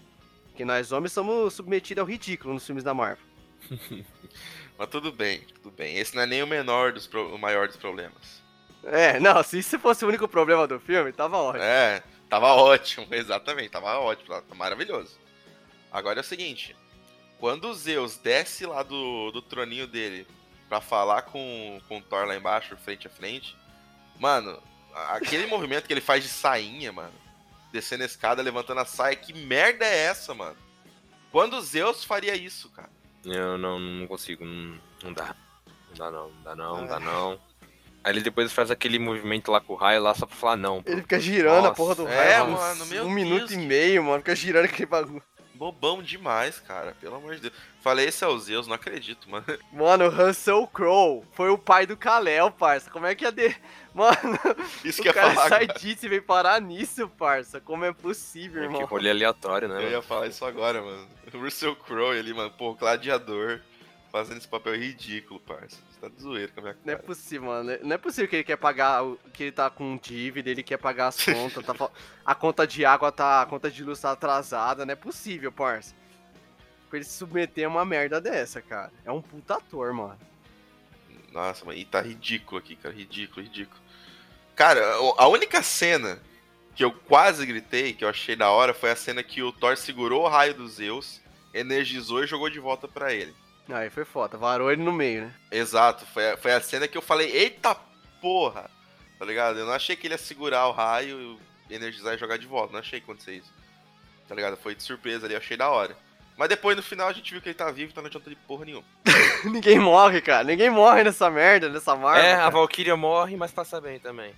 Porque nós homens somos submetidos ao ridículo nos filmes da Marvel. Mas tudo bem, tudo bem. Esse não é nem o menor dos pro- o maior dos problemas. É, não, se isso fosse o único problema do filme, tava ótimo. É, tava ótimo, exatamente, tava ótimo, tá maravilhoso. Agora é o seguinte, quando o Zeus desce lá do, do troninho dele pra falar com, com o Thor lá embaixo, frente a frente, mano, aquele movimento que ele faz de sainha, mano, descendo a escada, levantando a saia, que merda é essa, mano? Quando o Zeus faria isso, cara? Eu não, não consigo, não, não dá. Não dá não, não dá não, não dá não. Aí ele depois faz aquele movimento lá com o raio lá só pra falar não. Ele fica girando a Nossa, porra do é, raio, uns mano, meu um Deus, minuto e que- meio, mano. Fica girando aquele bagulho. Bobão demais, cara, pelo amor de Deus. Falei, esse é o Zeus, não acredito, mano. Mano, o Russell Crowe foi o pai do Kalel, parça. Como é que ia de... Mano, Isso o que cara falar sai agora. disso e vem parar nisso, parça. Como é possível, Que irmão? rolê aleatório, né? Eu mano? ia falar isso agora, mano. O Russell Crowe ali, mano, pô, gladiador, fazendo esse papel ridículo, parça. Você tá de zoeira com a minha Não é cara. possível, mano. Não é possível que ele quer pagar, que ele tá com dívida, ele quer pagar as contas, tá a conta de água tá, a conta de luz tá atrasada, não é possível, parça. Pra ele se submeter a uma merda dessa, cara. É um puta ator, mano. Nossa, mano, e tá ridículo aqui, cara, ridículo, ridículo. Cara, a única cena que eu quase gritei, que eu achei da hora, foi a cena que o Thor segurou o raio dos Zeus, energizou e jogou de volta pra ele. Aí foi foda, varou ele no meio, né? Exato, foi a, foi a cena que eu falei, eita porra! Tá ligado? Eu não achei que ele ia segurar o raio, energizar e jogar de volta. Não achei que acontecer isso. Tá ligado? Foi de surpresa ali, eu achei da hora. Mas depois no final a gente viu que ele tá vivo, então não adianta de porra nenhuma. Ninguém morre, cara. Ninguém morre nessa merda, nessa marca. É, a Valkyria morre, mas passa bem também.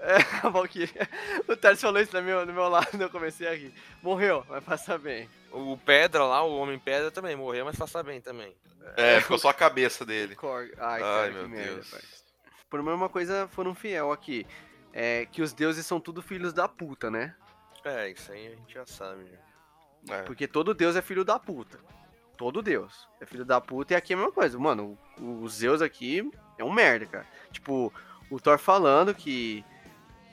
a Valkyria. O Thales falou isso no meu, no meu lado, eu comecei a rir. Morreu, vai passar bem. O Pedra lá, o Homem Pedra também morreu, mas passa bem também. É, ficou só a cabeça dele. Ai, Ai, cara, meu merda, Deus. parça. Por uma coisa foram fiel aqui. É que os deuses são tudo filhos da puta, né? É, isso aí a gente já sabe. Já. É. Porque todo deus é filho da puta. Todo deus é filho da puta e aqui é a mesma coisa. Mano, o Zeus aqui é um merda, cara. Tipo, o Thor falando que.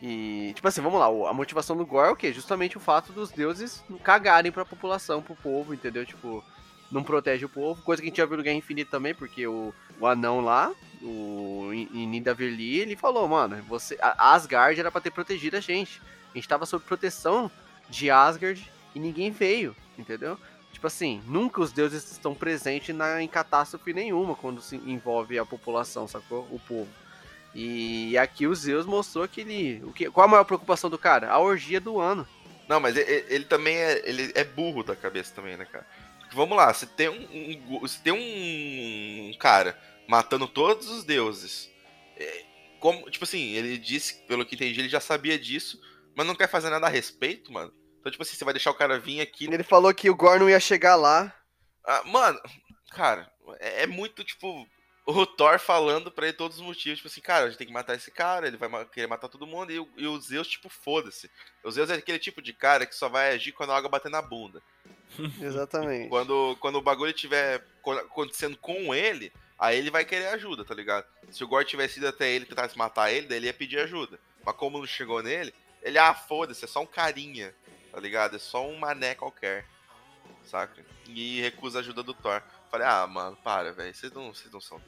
E, tipo assim, vamos lá, a motivação do Gore é o quê? Justamente o fato dos deuses cagarem pra população, pro povo, entendeu? Tipo, não protege o povo. Coisa que a gente já viu no Guerra Infinita também, porque o, o anão lá, o Nidavellir, ele falou, mano, você, a Asgard era pra ter protegido a gente. A gente tava sob proteção de Asgard e ninguém veio, entendeu? Tipo assim, nunca os deuses estão presentes na, em catástrofe nenhuma quando se envolve a população, sacou? O povo. E aqui o Zeus mostrou que ele. O que, qual a maior preocupação do cara? A orgia do ano. Não, mas ele, ele também é, ele é burro da cabeça também, né, cara? Porque, vamos lá, se tem um, um- se tem um, um cara matando todos os deuses, é, como, tipo assim, ele disse, pelo que entendi, ele já sabia disso, mas não quer fazer nada a respeito, mano. Então, tipo assim, você vai deixar o cara vir aqui. Ele falou que o Gore não ia chegar lá. Ah, mano, cara, é, é muito, tipo. O Thor falando pra ele todos os motivos, tipo assim, cara, a gente tem que matar esse cara, ele vai querer matar todo mundo, e, o- e o Zeus, tipo, foda-se. O Zeus é aquele tipo de cara que só vai agir quando a água bater na bunda. Exatamente. Quando, quando o bagulho estiver co- acontecendo com ele, aí ele vai querer ajuda, tá ligado? Se o Gore tivesse ido até ele tentasse matar ele, daí ele ia pedir ajuda. Mas como não chegou nele, ele, ah, foda-se, é só um carinha, tá ligado? É só um mané qualquer, saca? E recusa a ajuda do Thor. Falei, ah, mano, para, velho, vocês não, vocês não são.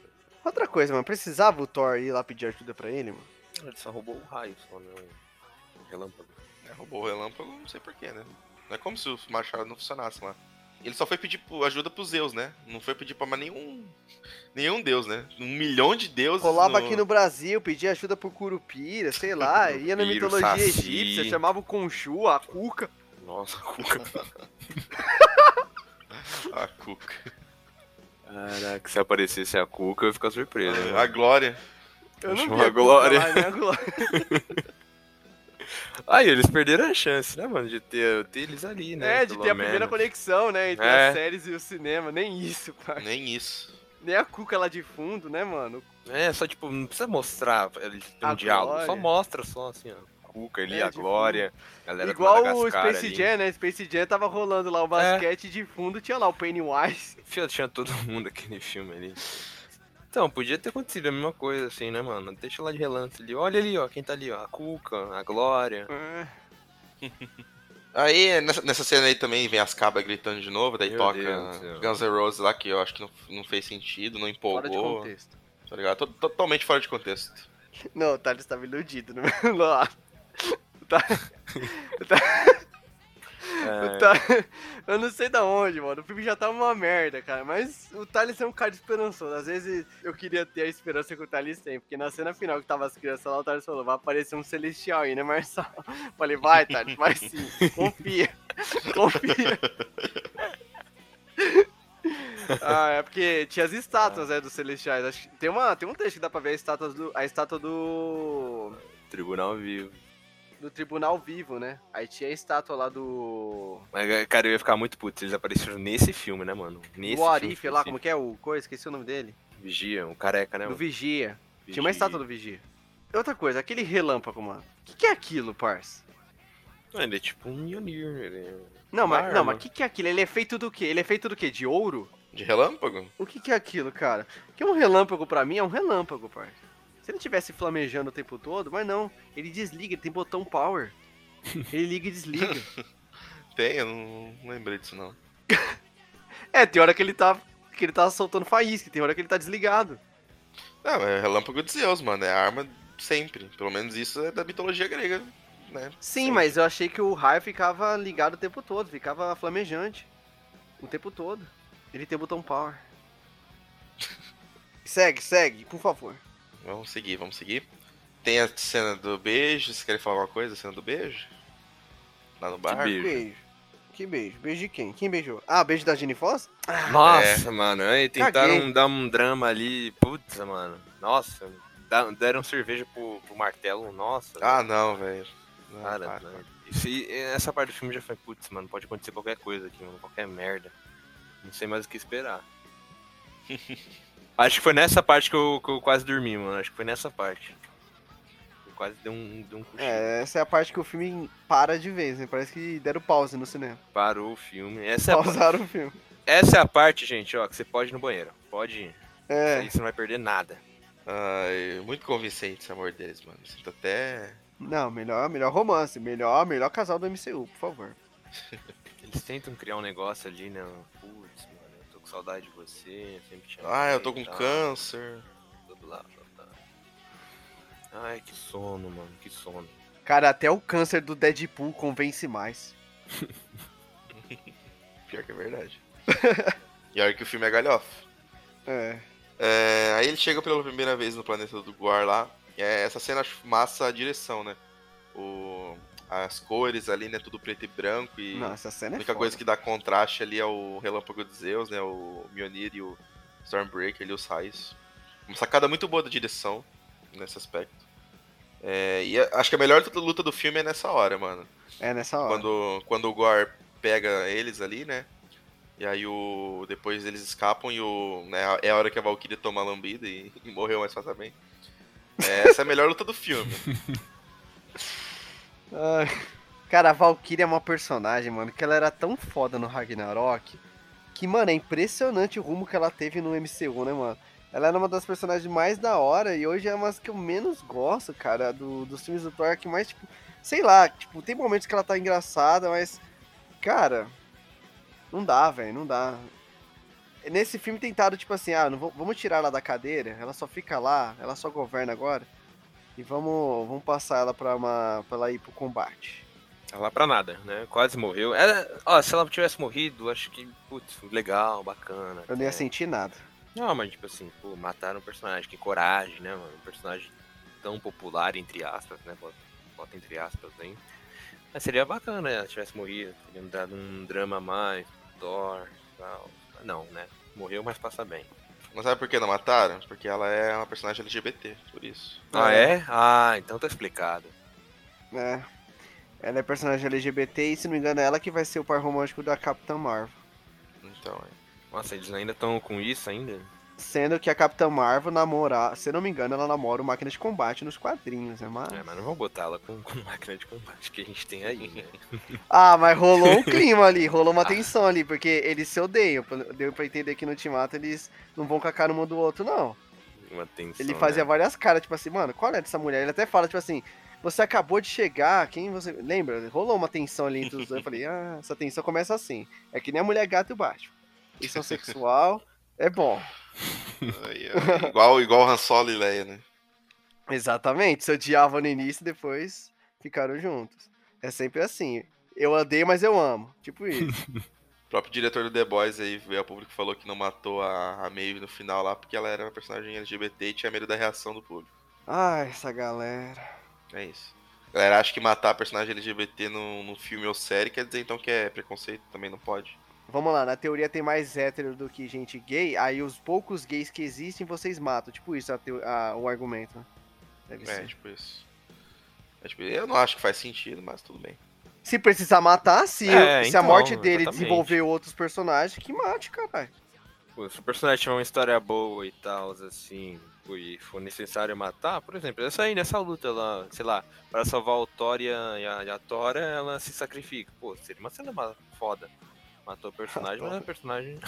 Outra coisa, mano, precisava o Thor ir lá pedir ajuda pra ele, mano? Ele só roubou o raio, só, né? O relâmpago. É, roubou o relâmpago, não sei porquê, né? Não é como se o machado não funcionasse lá. Ele só foi pedir ajuda pros Zeus, né? Não foi pedir pra mais nenhum. Nenhum deus, né? Um milhão de deuses. Rolava aqui no Brasil, pedia ajuda pro Curupira, sei lá, ia na mitologia Saci. egípcia, chamava o Conchu, a Cuca. Nossa, Cuca. A Cuca. Caraca, se aparecesse a Cuca, eu ia ficar surpreso. né? A Glória. Eu não vi a Glória. Cuca lá, né, a Glória. Aí, eles perderam a chance, né, mano, de ter, ter eles ali, né? É, de ter a primeira menos. conexão, né, entre É. as séries e o cinema. Nem isso, pai. Nem isso. Nem a Cuca lá de fundo, né, mano? É, só tipo, não precisa mostrar eles um A diálogo, só Glória. mostra só assim, ó. A Cuca ali, É, a Glória, a galera Igual do o Space ali. Jam, né? Space Jam tava rolando lá o basquete de fundo, tinha lá o Pennywise. Fio, tinha todo mundo aquele filme ali. Então, podia ter acontecido a mesma coisa, assim, né, mano? Deixa lá de relance ali. Olha ali, ó, quem tá ali, ó. A Cuca, a Glória. É. Aí, nessa, nessa cena aí também vem as cabras gritando de novo, daí Meu toca. Guns N' Roses lá, que eu acho que não, não fez sentido, não Fora de empolgou. contexto. Tá ligado? To- Totalmente fora de contexto. Não, o Thales tava iludido no meu lado. Tá, É, tá, eu não sei da onde, mano. O filme já tá uma merda, cara. Mas o Thales é um cara esperançoso. Às vezes eu queria ter a esperança que o Thales tem. Porque na cena final que tava as crianças lá, o Thales falou: vai aparecer um celestial aí, né, Marçal? Falei: vai, Thales, vai sim. Confia. Confia. Ah, é porque tinha as estátuas, né, dos celestiais. Tem, uma, tem um trecho que dá pra ver a estátua do, a estátua do, Tribunal vivo. Do tribunal vivo, né? Aí tinha a estátua lá do. Mas, cara, eu ia ficar muito puto se eles apareceram nesse filme, né, mano? Nesse filme Arif lá, específico. como que é o coisa? Esqueci o nome dele. Vigia, um careca, né, Do mano? Vigia. Tinha uma Vigia. estátua do Vigia. Outra coisa, aquele relâmpago, mano. O que, que é aquilo, parça? Ah, Ele é tipo um Mjolnir, ele é... Não, mas, não, mas o que, que é aquilo? Ele é feito do quê? Ele é feito do quê? De ouro? De relâmpago? O que, que é aquilo, cara? Porque um relâmpago pra mim é um relâmpago, parça. Se ele tivesse flamejando o tempo todo, mas não. Ele desliga, ele tem botão power. Ele liga e desliga. Tem, eu não, lembrei disso não. É, tem hora que ele tá. que ele tá soltando faísca, tem hora que ele tá desligado. Não, é relâmpago de Zeus, mano. É a arma sempre. Pelo menos isso é da mitologia grega, né? Sim, Sempre. mas eu achei que o raio ficava ligado o tempo todo, ficava flamejante. O tempo todo. Ele tem botão power. segue, segue, por favor. Vamos seguir, vamos seguir. Tem a cena do beijo. Vocês querem falar alguma coisa? A cena do beijo? Lá no bar? beijo? Beijo. Que beijo? Beijo de quem? Quem beijou? Ah, beijo da Jenny Foss? Nossa, mano, aí tentaram Caguei. dar um drama ali, putz, mano. Nossa, deram cerveja pro, pro martelo, nossa. Ah, não, velho. Cara, para. Isso, essa parte do filme já foi, putz, mano, pode acontecer qualquer coisa aqui, mano, qualquer merda. Não sei mais o que esperar. Acho que foi nessa parte que eu, que eu quase dormi, mano. Acho que foi nessa parte. Eu quase dei um, dei um cochilo. É, essa é a parte que o filme para de vez, né? Parece que deram pause no cinema. Parou o filme. Essa é, a, Pausaram o filme. essa é a parte, gente, ó, que você pode ir no banheiro. Pode ir. É. Aí você não vai perder nada. Ai, muito convincente esse amor deles, mano. Sinto até. Não, melhor, melhor romance, melhor, melhor casal do MCU, por favor. Eles tentam criar um negócio ali, né? Saudade de você, sempre te Ah, eu tô amei com e tal, câncer. blá, blá, blá, blá. Ai, que sono, mano, que sono. Cara, até o câncer do Deadpool convence mais. Pior que é verdade. Pior que o filme é galhofa. É. É, aí ele chega pela primeira vez no planeta do Guar lá. E é, essa cena massa a direção, né? O, as cores ali, né? Tudo preto e branco. E Não, essa cena a é única foda. coisa que dá contraste ali é o Relâmpago de Zeus, né? O Mjolnir e o Stormbreaker ali, os raios. Uma sacada muito boa da direção nesse aspecto. É, e a- acho que a melhor luta do filme é nessa hora, mano. É nessa hora. Quando, quando o Gore pega eles ali, né? E aí o. Depois eles escapam e o. Né, é a hora que a Valkyrie toma a lambida e, e morreu mais facilmente. É, essa é a melhor luta do filme. Cara, a Valkyrie é uma personagem, mano, que ela era tão foda no Ragnarok que, mano, é impressionante o rumo que ela teve no MCU, né, mano? Ela era uma das personagens mais da hora e hoje é uma das que eu menos gosto, cara, do, dos filmes do Thor, que mais, tipo, sei lá, tipo, tem momentos que ela tá engraçada, mas, cara, não dá, velho, não dá. Nesse filme tentaram, tipo assim, ah, não vamos tirar ela da cadeira, ela só fica lá, ela só governa agora, e vamos, vamos passar ela pra, uma, pra ela ir pro combate. Lá pra nada, né? Quase morreu. Ela, ó, se ela tivesse morrido, acho que, putz, legal, bacana. Eu não ia até. sentir nada. Não, mas tipo assim, pô, mataram um personagem, que coragem, né, mano? Um personagem tão popular, entre aspas, né? Bota, bota entre aspas aí. Mas seria bacana, né? Ela tivesse morrido, teriam dado um drama a mais, Thor e tal. Não, né? Morreu, mas passa bem. Mas sabe por que não mataram? Porque ela é uma personagem LGBT, por isso. Ah, é? Ah, então tá explicado. É. Ela é personagem LGBT e, se não me engano, é ela que vai ser o par romântico da Capitã Marvel. Então, é. Nossa, eles ainda estão com isso ainda? Sendo que a Capitã Marvel namora, se não me engano, ela namora o Máquina de Combate nos quadrinhos, né? Mas... É, mas não vou botar ela com, com máquina de combate que a gente tem aí, né? Ah, mas rolou um clima ali, rolou uma tensão ali, porque eles se odeiam. Deu pra entender que no Ultimato eles não vão com a cara um do outro, não. Uma tensão, Ele fazia né? várias caras, tipo assim, mano, qual é dessa mulher? Ele até fala, tipo assim, você acabou de chegar, quem você. Lembra? Rolou uma tensão ali entre os dois. Eu falei, ah, essa tensão começa assim. É que nem a mulher gato e o baixo. Isso é um sexual, é bom. Ó. igual, igual Han Solo e Leia, né? Exatamente, se odiavam no início e depois ficaram juntos. É sempre assim. Eu odeio, mas eu amo. Tipo isso. O próprio diretor do The Boys aí veio ao público e falou que não matou a, a Maeve no final lá porque ela era uma personagem LGBT e tinha medo da reação do público. Ai, essa galera. É isso. A galera acha que matar a personagem LGBT no, no filme ou série quer dizer então que é preconceito, também não pode. Vamos lá, na teoria tem mais hétero do que gente gay, aí os poucos gays que existem vocês matam. Tipo isso a teo- a- o argumento. né? Deve É, ser. tipo isso. É, tipo, eu não acho que faz sentido, mas tudo bem. Se precisar matar, se, É, se a então, morte dele exatamente. desenvolver outros personagens, que mate, caralho. Se o personagem tiver uma história boa e tal, assim, e for necessário matar, por exemplo, essa aí, nessa luta lá, sei lá, para salvar o Thor e a, e a, a Tora, ela se sacrifica. Pô, seria uma cena foda. Matou o personagem, mas o personagem.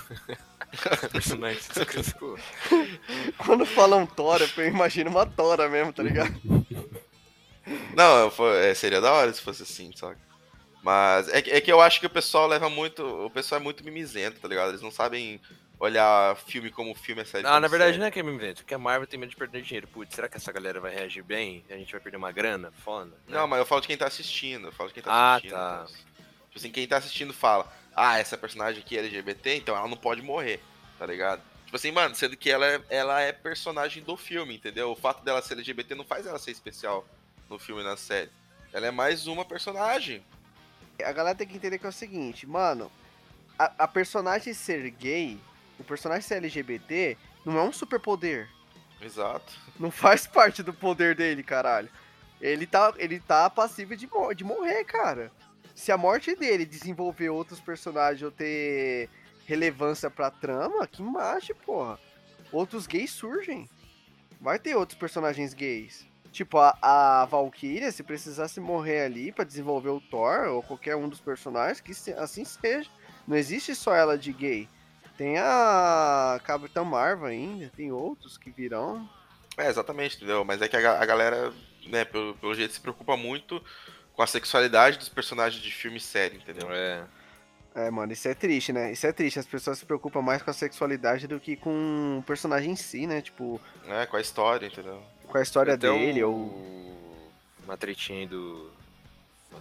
personagem. Quando falam tora, eu imagino uma tora mesmo, tá ligado? Não, eu fo- é, seria da hora se fosse assim, saca? Mas é, que- é que eu acho que o pessoal leva muito. O pessoal é muito mimizento, tá ligado? Eles não sabem olhar filme como filme, é série Ah, na verdade série. não é que é me invento, porque a Marvel tem medo de perder dinheiro. Putz, será que essa galera vai reagir bem? A gente vai perder uma grana? Foda. né? Não, mas eu falo de quem tá assistindo. Eu falo de quem tá Ah, assistindo. tá. então. Tipo assim, quem tá assistindo fala, ah, essa personagem aqui é LGBT, então ela não pode morrer, tá ligado? Tipo assim, mano, sendo que ela é, ela é personagem do filme, entendeu? O fato dela ser LGBT não faz ela ser especial no filme e na série. Ela é mais uma personagem. A galera tem que entender que é o seguinte, mano, a, a personagem ser gay, o personagem ser LGBT, não é um superpoder. Exato. Não faz parte do poder dele, caralho. Ele tá, ele tá passível de, de morrer, cara. Se a morte dele desenvolver outros personagens ou ter relevância pra trama, que macho, porra. Outros gays surgem. Vai ter outros personagens gays. Tipo, a, a Valkyria, se precisasse morrer ali pra desenvolver o Thor ou qualquer um dos personagens, que assim seja. Não existe só ela de gay. Tem a Capitã Marvel ainda, tem outros que virão. É, exatamente, entendeu? Mas é que a, a galera, né, pelo, pelo jeito, se preocupa muito com a sexualidade dos personagens de filme e série, entendeu? É. É, mano, isso é triste, né? Isso é triste. As pessoas se preocupam mais com a sexualidade do que com o personagem em si, né? Tipo, É, com a história, entendeu? com a história Até dele, o- ou. Uma tretinha aí do.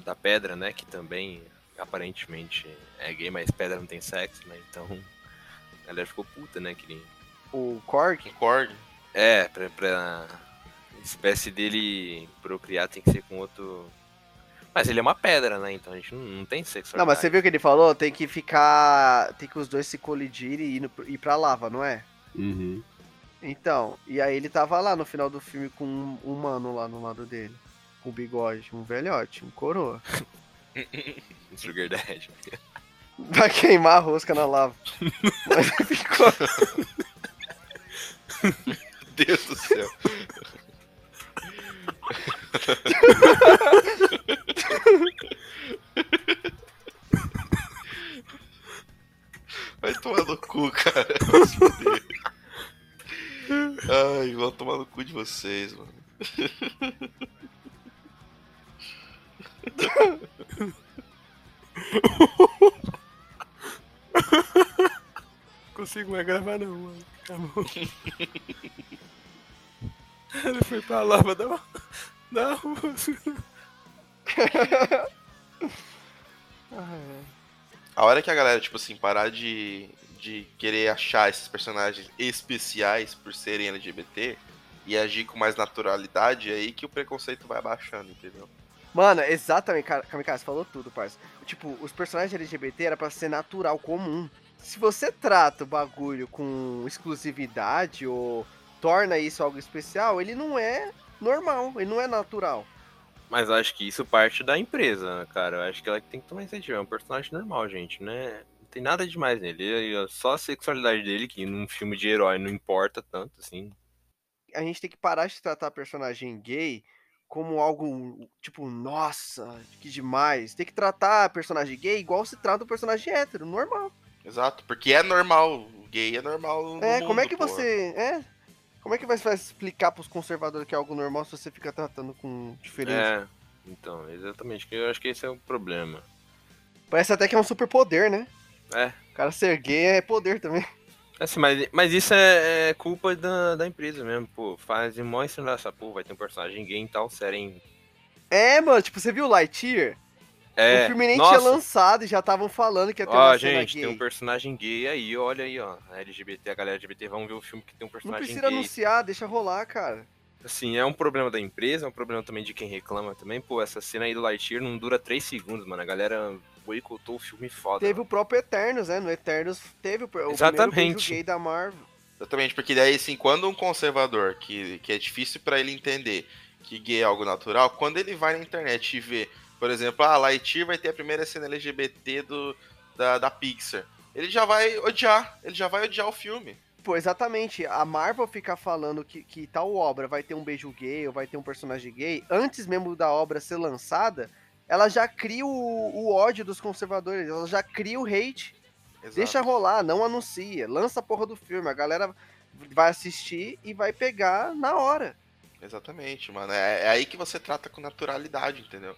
Da pedra, né? Que também aparentemente é gay, mas pedra não tem sexo, né? Então. A galera ficou puta, né? Que O Korg. Concordo. É, pra, pra espécie dele procriar tem que ser com outro. Mas ele é uma pedra, né? Então a gente não, não tem sexo. Não, mas você viu o que ele falou? Tem que ficar. Tem que os dois se colidirem e ir, no- ir pra lava, não é? Uhum. Então, e aí ele tava lá no final do filme com um humano lá no lado dele. Com bigode, um velhote, um coroa. Sugar Daddy. Vai queimar a rosca na lava. Mas ficou. Deus do céu. Vai tomar no cu, cara. Ai, vão tomar no cu de vocês, mano. consigo mais gravar não, mano. Acabou. Ele foi pra lava da, da rosca. A hora que a galera, tipo assim, parar de, de querer achar esses personagens especiais por serem LGBT e agir com mais naturalidade, é aí que o preconceito vai abaixando, entendeu? Mano, exatamente, Kamikaze falou tudo, parça. Tipo, os personagens LGBT era pra ser natural, comum. Se você trata o bagulho com exclusividade ou torna isso algo especial, ele não é normal, ele não é natural. Mas eu acho que isso parte da empresa, né, cara. Eu acho que ela tem que tomar incentivo. É um personagem normal, gente, né? Não tem nada demais nele. E Só a sexualidade dele, que num filme de herói não importa tanto, assim. A gente tem que parar de tratar personagem gay como algo tipo, nossa, que demais. Tem que tratar personagem gay igual se trata o personagem hétero, normal. Exato, porque é normal. O gay é normal no É, mundo, como é que porra. você. É. Como é que vai explicar pros conservadores que é algo normal se você fica tratando com diferente? É, então, exatamente. que Eu acho que esse é o problema. Parece até que é um superpoder, né? É. O cara ser gay é poder também. Assim, mas, mas isso é, é culpa da, da empresa mesmo, pô. Fazem mó ensinar essa porra, vai ter um personagem gay em tal série. Em... É, mano, tipo, você viu Lightyear? É, o filme nem nossa. tinha lançado e já estavam falando que ia ter Ó, uma cena gente, gay. tem um personagem gay aí, olha aí, ó. A LGBT, a galera LGBT, vamos ver o filme que tem um Não personagem precisa gay. anunciar, deixa rolar, cara. Assim, é um problema da empresa, é um problema também de quem reclama também. Pô, essa cena aí do Lightyear não dura 3 segundos, mano. A galera boicotou o filme foda. Teve o próprio Eternos, né? No Eternos teve o, o Exatamente. primeiro beijo gay da Marvel. Exatamente, porque daí, assim, quando um conservador, que, que é difícil pra ele entender que gay é algo natural, quando ele vai na internet e vê, por exemplo, ah, Lightyear vai ter a primeira cena LGBT do, da, da Pixar, ele já vai odiar, ele já vai odiar o filme. Pô, exatamente. A Marvel ficar falando que, que tal obra vai ter um beijo gay ou vai ter um personagem gay, antes mesmo da obra ser lançada, ela já cria o, o ódio dos conservadores, ela já cria o hate. Exato. Deixa rolar, não anuncia. Lança a porra do filme, a galera vai assistir e vai pegar na hora. Exatamente, mano. É, é aí que você trata com naturalidade, entendeu?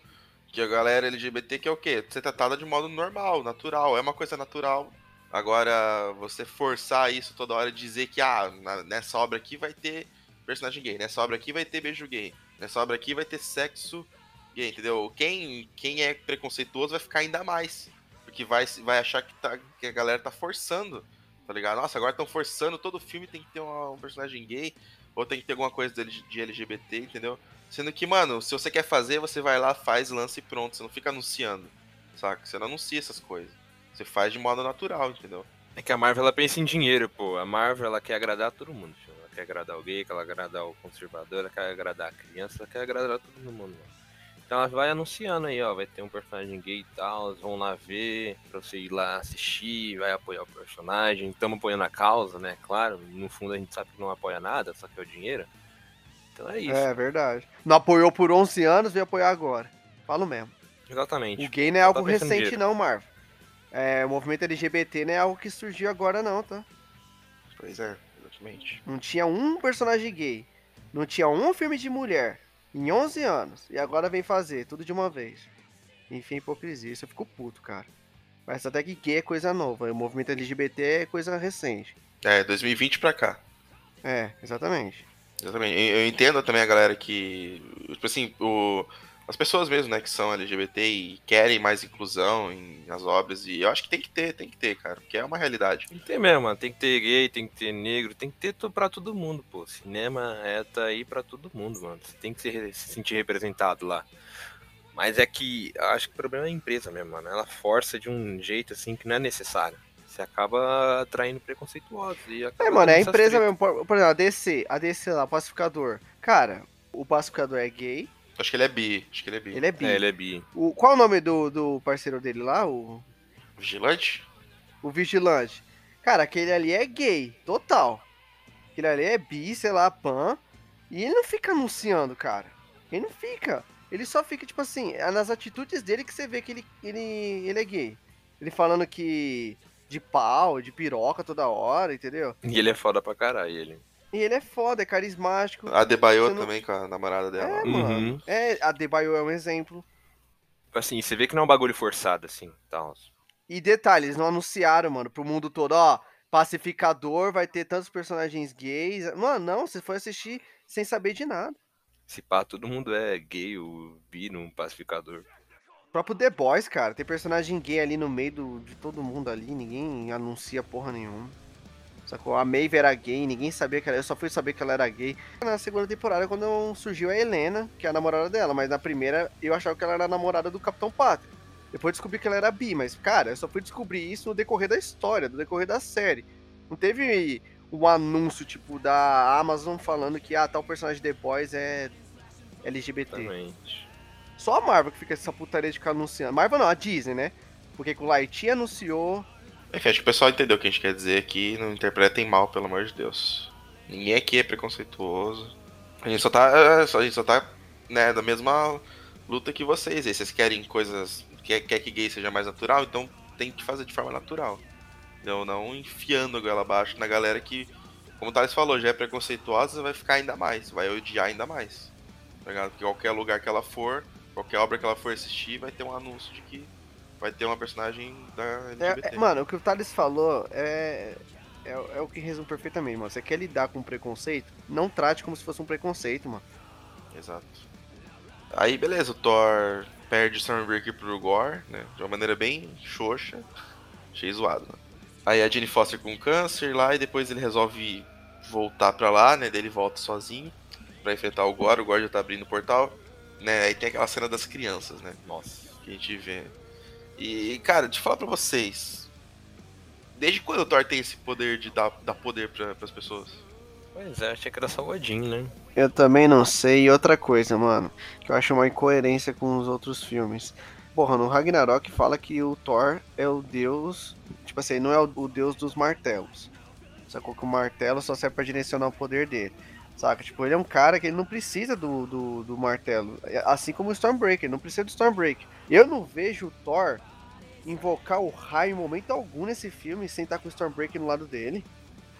Que a galera LGBT que é o quê? Ser tratada de modo normal, natural. É uma coisa natural. Agora, você forçar isso toda hora dizer que, ah, nessa obra aqui vai ter personagem gay, nessa obra aqui vai ter beijo gay, nessa obra aqui vai ter sexo gay, entendeu? Quem, quem é preconceituoso vai ficar ainda mais. Porque vai, vai achar que, tá, que a galera tá forçando, tá ligado? Nossa, agora estão forçando, todo filme tem que ter uma- um personagem gay ou tem que ter alguma coisa de LGBT, entendeu? Sendo que, mano, se você quer fazer, você vai lá, faz, lança e pronto. Você não fica anunciando, saca? Você não anuncia essas coisas. Você faz de modo natural, entendeu? É que a Marvel ela pensa em dinheiro, pô. A Marvel ela quer agradar todo mundo. Ela quer agradar o gay, ela quer agradar o conservador, ela quer agradar a criança, ela quer agradar todo mundo. Mano. Então ela vai anunciando aí, ó, vai ter um personagem gay e tal, eles vão lá ver, pra você ir lá assistir, vai apoiar o personagem. Estamos apoiando a causa, né? Claro, no fundo a gente sabe que não apoia nada, só que é o dinheiro. Então é isso. É verdade. Não apoiou por 11 anos, vem apoiar agora. Falo mesmo. Exatamente. O gay não é algo recente, dinheiro. não, Marvel. É, o movimento LGBT não é algo que surgiu agora, não, tá? Pois é, exatamente. Não tinha um personagem gay. Não tinha um filme de mulher. Em 11 anos. E agora vem fazer, tudo de uma vez. Enfim, hipocrisia. Isso eu fico puto, cara. Mas até que gay é coisa nova. O movimento LGBT é coisa recente. É, 2020 pra cá. É, exatamente. Exatamente. Eu eu entendo também a galera que. Tipo assim, o, as pessoas mesmo, né, que são LGBT e querem mais inclusão em, nas obras. E eu acho que tem que ter, tem que ter, cara. Porque é uma realidade. Tem que ter mesmo, mano. Tem que ter gay, tem que ter negro, tem que ter pra todo mundo, pô. Cinema é tá aí pra todo mundo, mano. Você tem que se, se sentir representado lá. Mas é que acho que o problema é a empresa mesmo, mano. Ela força de um jeito assim que não é necessário. Você acaba atraindo preconceituosos. E acaba É, mano, é a empresa mesmo. Por, por exemplo, a DC, a DC lá, pacificador. Cara, o pacificador é gay, Acho que ele é bi. Acho que ele é bi. ele é bi. É, ele é bi. O, qual é o nome do, do parceiro dele lá? O Vigilante? O vigilante. Cara, aquele ali é gay, total. Aquele ali é bi, sei lá, pan. E ele não fica anunciando, cara. Ele não fica. Ele só fica, tipo assim, é nas atitudes dele que você vê que ele, ele, ele é gay. Ele falando que. de pau, de piroca toda hora, entendeu? E ele é foda pra caralho, ele. E ele é foda, é carismático. A Debaio Você não- também, com a namorada dela. É, Uhum. mano. É, a Debaio é um exemplo. Assim, você vê que não é um bagulho forçado, assim, tal. E detalhe, eles não anunciaram, mano, pro mundo todo, ó, pacificador, vai ter tantos personagens gays. Mano, não, você foi assistir sem saber de nada. Se pá, todo mundo é gay, o bi num pacificador. O próprio The Boys, cara, tem personagem gay ali no meio do, de todo mundo ali, ninguém anuncia porra nenhuma. Sacou? A Maeve era gay, ninguém sabia que ela. Eu só fui saber que ela era gay na segunda temporada, quando surgiu a Helena, que é a namorada dela. Mas na primeira eu achava que ela era a namorada do Capitão Pátria. Depois descobri que ela era bi, mas, cara, eu só fui descobrir isso no decorrer da história, no decorrer da série. Não teve um anúncio, tipo, da Amazon falando que, ah, tal personagem de The Boys é LGBT. Exatamente. Só a Marvel que fica essa putaria de ficar anunciando. Marvel não, a Disney, né? Porque que o Lighty anunciou. Enfim, acho que o pessoal entendeu o que a gente quer dizer aqui. Não interpretem mal, pelo amor de Deus. Ninguém aqui é preconceituoso. A gente só tá. é, só- A gente só tá, né, da mesma luta que vocês. E vocês querem coisas. Quer, quer que gay seja mais natural? Então tem que fazer de forma natural. Não, não enfiando a goela abaixo na galera que, como o Thales falou, já é preconceituosa, vai ficar ainda mais. Vai odiar ainda mais. Tá? Porque qualquer lugar que ela for, qualquer obra que ela for assistir, vai ter um anúncio de que vai ter uma personagem da É, LGBT. é, mano, o que o Thales falou é, é. É o que resume perfeitamente, mano. Você quer lidar com preconceito? Não trate como se fosse um preconceito, mano. Exato. Aí, beleza, o Thor perde o Stormbreaker pro Gore, né? De uma maneira bem xoxa. Achei zoado, né? Aí a Jane Foster com câncer lá, e depois ele resolve voltar pra lá, né? Daí ele volta sozinho pra enfrentar o Gore. O Gore já tá abrindo o portal, né? Aí tem aquela cena das crianças, né? Nossa. Que a gente vê. E, cara, deixa eu falar pra vocês. Desde quando o Thor tem esse poder de dar, dar poder pra, pras pessoas? Pois é, achei que era só o Odin, né? Eu também não sei. E outra coisa, mano, que eu acho uma incoerência com os outros filmes. Porra, no Ragnarok fala que o Thor é o deus. Tipo assim, não é o, o deus dos martelos. Sacou que o martelo só serve pra direcionar o poder dele. Saca? Tipo, ele é um cara que ele não precisa do, do, do martelo. É, Assim como o Stormbreaker, ele não precisa do Stormbreaker. Eu não vejo o Thor invocar o raio em momento algum nesse filme sem estar com o Stormbreaker no lado dele.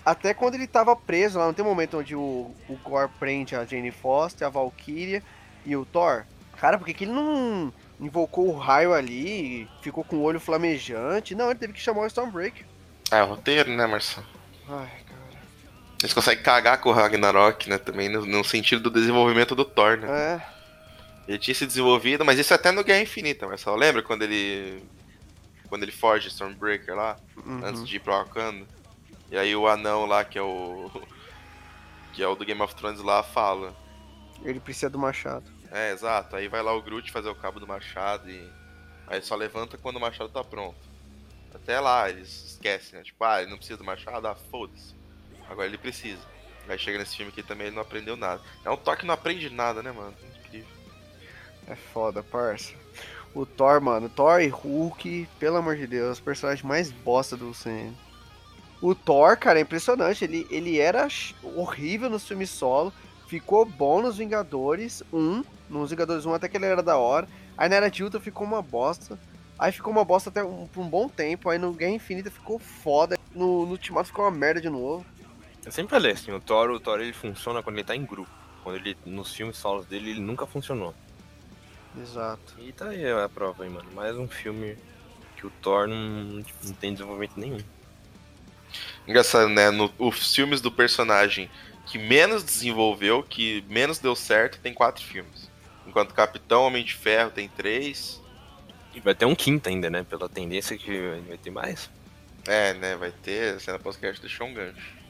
Até quando ele tava preso lá, não tem um momento onde o, o Gore prende a Jane Foster, a Valkyria e o Thor? Cara, por que, que ele não invocou o raio ali e ficou com o olho flamejante? Não, ele teve que chamar o Stormbreaker. É o roteiro, né, Marcelo? Ai. Eles conseguem cagar com o Ragnarok, né? Também no, no sentido do desenvolvimento do Thor, né? É, Ele tinha se desenvolvido, mas isso até no Guerra Infinita, Marcelo. Lembra quando ele. Quando ele foge Stormbreaker lá, uhum. antes de ir pro Wakanda? E aí o anão lá, que é o. Que é o do Game of Thrones lá, fala. ele precisa do machado. É, exato. Aí vai lá o Groot fazer o cabo do machado e. Aí só levanta quando o machado tá pronto. Até lá eles esquecem, né? Tipo, ah, ele não precisa do machado, ah, foda-se. Agora ele precisa. Aí chega nesse filme aqui também ele não aprendeu nada. É um Thor que não aprende nada, né, mano? Incrível. É foda, parça. O Thor, mano, Thor e Hulk, pelo amor de Deus, os personagens mais bosta do CN. O Thor, cara, é impressionante. Ele, ele era horrível nos filmes solo, ficou bom nos Vingadores 1, nos Vingadores 1 até que ele era da hora. Aí na Era de Ultron ficou uma bosta. Aí ficou uma bosta até um, por um bom tempo. Aí no Guerra Infinita ficou foda. No, no Ultimato ficou uma merda de novo. Eu sempre falei assim, o Thor, o Thor ele funciona quando ele tá em grupo. Quando ele, nos filmes solos dele, ele nunca funcionou. Exato. E tá aí a prova aí, mano. Mais um filme que o Thor não, tipo, não tem desenvolvimento nenhum. Engraçado, né? No, os filmes do personagem que menos desenvolveu, que menos deu certo, tem quatro filmes. Enquanto Capitão Homem de Ferro tem três. E vai ter um quinto ainda, né? Pela tendência que vai ter mais. É, né? Vai ter. A cena pós-crédito deixou um gancho.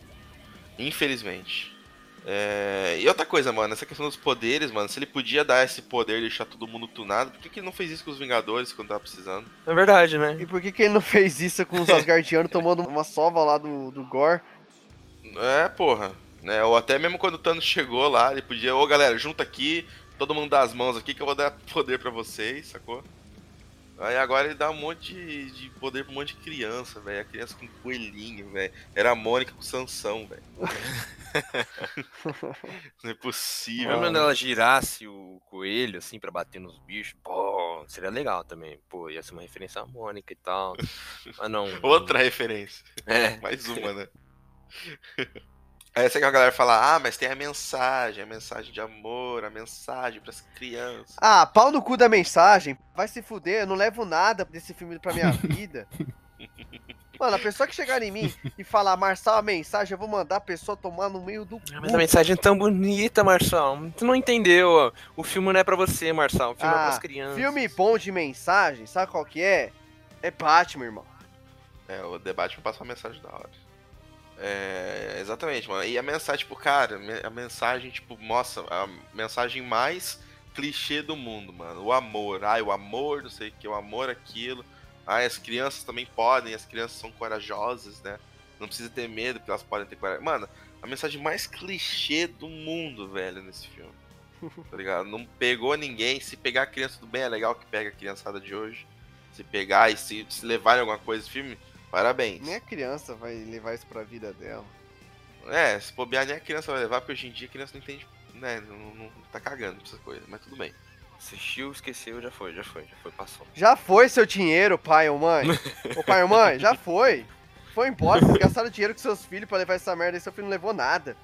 Infelizmente. É, E outra coisa, mano, essa questão dos poderes, mano, se ele podia dar esse poder e deixar todo mundo tunado, por que, que ele não fez isso com os Vingadores quando tava precisando? É verdade, né? E por que, que ele não fez isso com os Asgardianos tomando uma sova lá do, do Gore? É, porra. Né? Ou até mesmo quando o Thanos chegou lá, ele podia, ô galera, junta aqui, todo mundo dá as mãos aqui que eu vou dar poder pra vocês, sacou? Aí agora ele dá um monte de, de poder pra um monte de criança, velho. A criança com coelhinho, velho. Era a Mônica com Sansão, velho. Não é possível. Lembra quando ela girasse o coelho, assim, pra bater nos bichos? Pô, seria legal também. Pô, ia ser uma referência à Mônica e tal. Mas não. Outra referência. É. Mais uma, né? Aí essa que a galera fala, ah, mas tem a mensagem, a mensagem de amor, a mensagem pras crianças. Ah, pau no cu da mensagem. Vai se fuder, eu não levo nada desse filme pra minha vida. Mano, a pessoa que chegar em mim e falar, Marçal, a mensagem, eu vou mandar a pessoa tomar no meio do Ah, Mas cu. a mensagem é tão bonita, Marçal. Tu não entendeu. ó. O filme não é pra você, Marçal. O filme é Ah, pras crianças. Filme bom de mensagem, sabe qual que é? É Batman, irmão. É, o debate passa uma mensagem da hora. É, exatamente, mano. E a mensagem, tipo, cara, a mensagem, tipo, nossa, a mensagem mais clichê do mundo, mano. O amor. Ai, o amor, não sei o que, o amor aquilo. Ai, as crianças também podem, as crianças são corajosas, né? Não precisa ter medo, porque elas podem ter coragem. Mano, a mensagem mais clichê do mundo, velho, nesse filme. Tá ligado? Não pegou ninguém. Se pegar a criança do bem, é legal que pega a criançada de hoje. Se pegar e se, se levarem alguma coisa desse filme, parabéns. Nem a criança vai levar isso pra vida dela. É, se bobear nem a criança vai levar, porque hoje em dia a criança não entende, né? Não, não- tá cagando pra essas coisas, mas tudo bem. Assistiu, esqueceu, já foi, já foi, já foi, passou. Já foi seu dinheiro, pai ou mãe? Ô pai ou mãe, já foi. Foi embora, vocês gastaram dinheiro com seus filhos pra levar essa merda e seu filho não levou nada.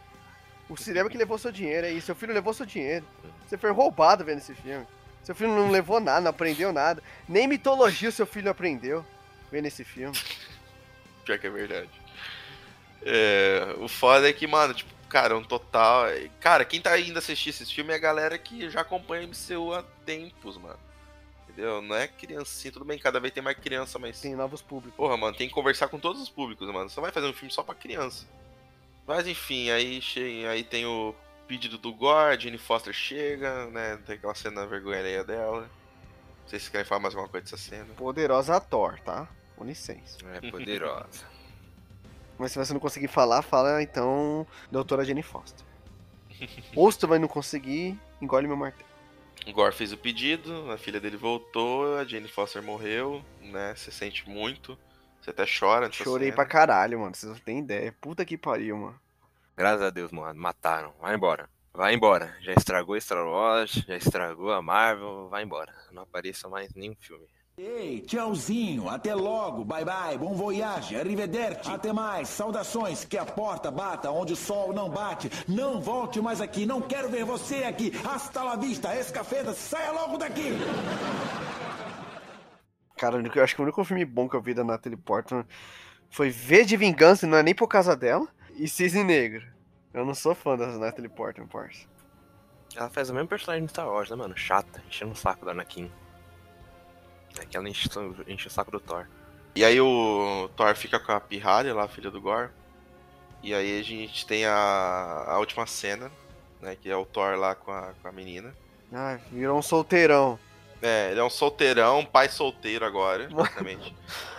O cinema que levou seu dinheiro aí, seu filho levou seu dinheiro. Você foi roubado vendo esse filme. Seu filho não levou nada, não aprendeu nada. Nem mitologia o seu filho aprendeu vendo esse filme. Pior que é verdade. É, o foda é que, mano, tipo, cara, um total. Cara, quem tá indo assistir esse filme é a galera que já acompanha o MCU há tempos, mano. Entendeu? Não é criancinha, tudo bem, cada vez tem mais criança, mas. Tem novos públicos. Porra, mano, tem que conversar com todos os públicos, mano. Você vai fazer um filme só pra criança. Mas enfim, aí, che... aí tem o pedido do Gore, Jane Foster chega, né? Tem aquela cena vergonha dela. Não sei se vocês querem falar mais alguma coisa dessa cena. Poderosa Thor, tá? Com licença. É poderosa. Mas se você não conseguir falar, fala então doutora Jenny Foster. Ou se tu vai não conseguir, engole meu martelo. O Gore fez o pedido, a filha dele voltou, a Jane Foster morreu, né? Você sente muito. Você até chora Chorei cena. pra caralho, mano. Vocês não têm ideia. Puta que pariu, mano. Graças a Deus, mano. Mataram. Vai embora. Vai embora. Já estragou Star Wars, já estragou a Marvel. Vai embora. Não apareça mais nenhum filme. Ei, tchauzinho, até logo, bye bye, bom voyage, arrivederci. Até mais, saudações, que a porta bata onde o sol não bate. Não volte mais aqui, não quero ver você aqui. Hasta la vista, escafeta, saia logo daqui. Cara, o único- eu acho que o único filme bom que eu vi da Natalie Portman foi V de Vingança, não é nem por causa dela, e Cisne Negro. Eu não sou fã da Natalie Portman, parça. Ela faz o mesmo personagem no Star Wars, né, mano? Chata, enchendo o saco da Anakin. É que ela enche, enche o saco do Thor. E aí o Thor fica com a pirralha lá, a filha do Gore. E aí a gente tem a, a última cena, né? Que é o Thor lá com a, com a menina. Ah, virou um solteirão. É, ele é um solteirão, pai solteiro agora, basicamente.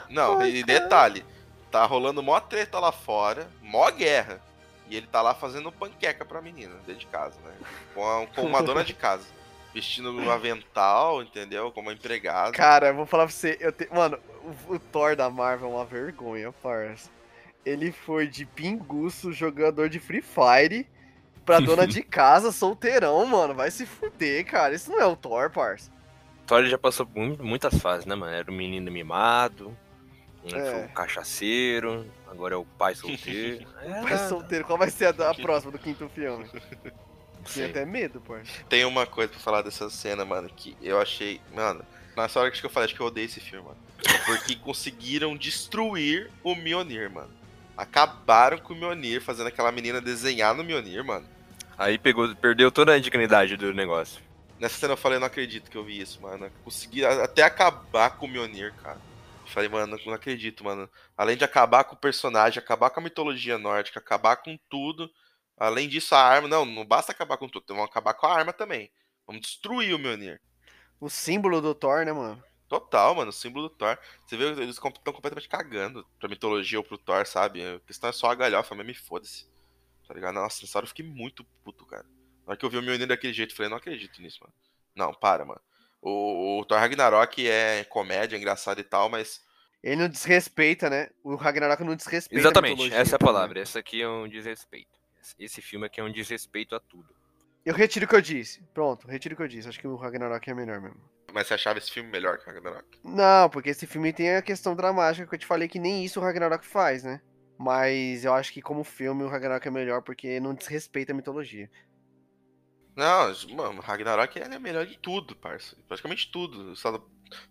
Não, e detalhe, tá rolando mó treta lá fora, mó guerra. E ele tá lá fazendo panqueca pra menina, dentro de casa, né? Com, a- com uma dona de casa. Vestindo um avental, entendeu? Como uma empregada. Cara, eu vou falar pra você, eu te... mano, o, o Thor da Marvel é uma vergonha, parça. Ele foi de pinguço, jogador de Free Fire, pra dona de casa, solteirão, mano. Vai se fuder, cara. Isso não é o Thor, parça. Thor ele já passou por mu- muitas fases, né, mano? Era o menino mimado, É. foi o cachaceiro, agora é o pai solteiro. É, Pai solteiro, qual vai ser a, a próxima do quinto filme? Tinha sei. até medo, parça. Tem uma coisa pra falar dessa cena, mano, que eu achei. Mano, nessa hora que eu falei, acho que eu odeio esse filme, mano. Porque conseguiram destruir o Mjolnir, mano. Acabaram com o Mjolnir, fazendo aquela menina desenhar no Mjolnir, mano. Aí pegou, perdeu toda a dignidade do negócio. Nessa cena eu falei, não acredito que eu vi isso, mano. Conseguiram até acabar com o Mjolnir, cara. Falei, mano, não acredito, mano. Além de acabar com o personagem, acabar com a mitologia nórdica, acabar com tudo. Além disso, a arma. Não, não basta acabar com tudo. Vamos acabar com a arma também. Vamos destruir o Mjolnir. O símbolo do Thor, né, mano? Total, mano, o símbolo do Thor. Você vê, eles estão completamente cagando pra mitologia ou pro Thor, sabe? A questão é só a galhofa, mas me foda-se. Tá ligado? Nossa, nessa hora eu fiquei muito puto, cara. Na hora que eu vi o Mjolnir daquele jeito, eu falei, não acredito nisso, mano. Não, para, mano. O, o Thor Ragnarok é comédia, engraçado e tal, mas Ele não desrespeita, né? O Ragnarok não desrespeita. Exatamente, essa é a palavra. Essa aqui é um desrespeito. Esse filme aqui é um desrespeito a tudo. Eu retiro o que eu disse. Pronto, retiro o que eu disse. Acho que o Ragnarok é melhor mesmo. mas você achava esse filme melhor que Ragnarok? Não, porque esse filme tem a questão dramática que eu te falei que nem isso o Ragnarok faz, né? Mas eu acho que como filme o Ragnarok é melhor porque não desrespeita a mitologia. Não, mano, Ragnarok ele é melhor de tudo, parça. Praticamente tudo. Só,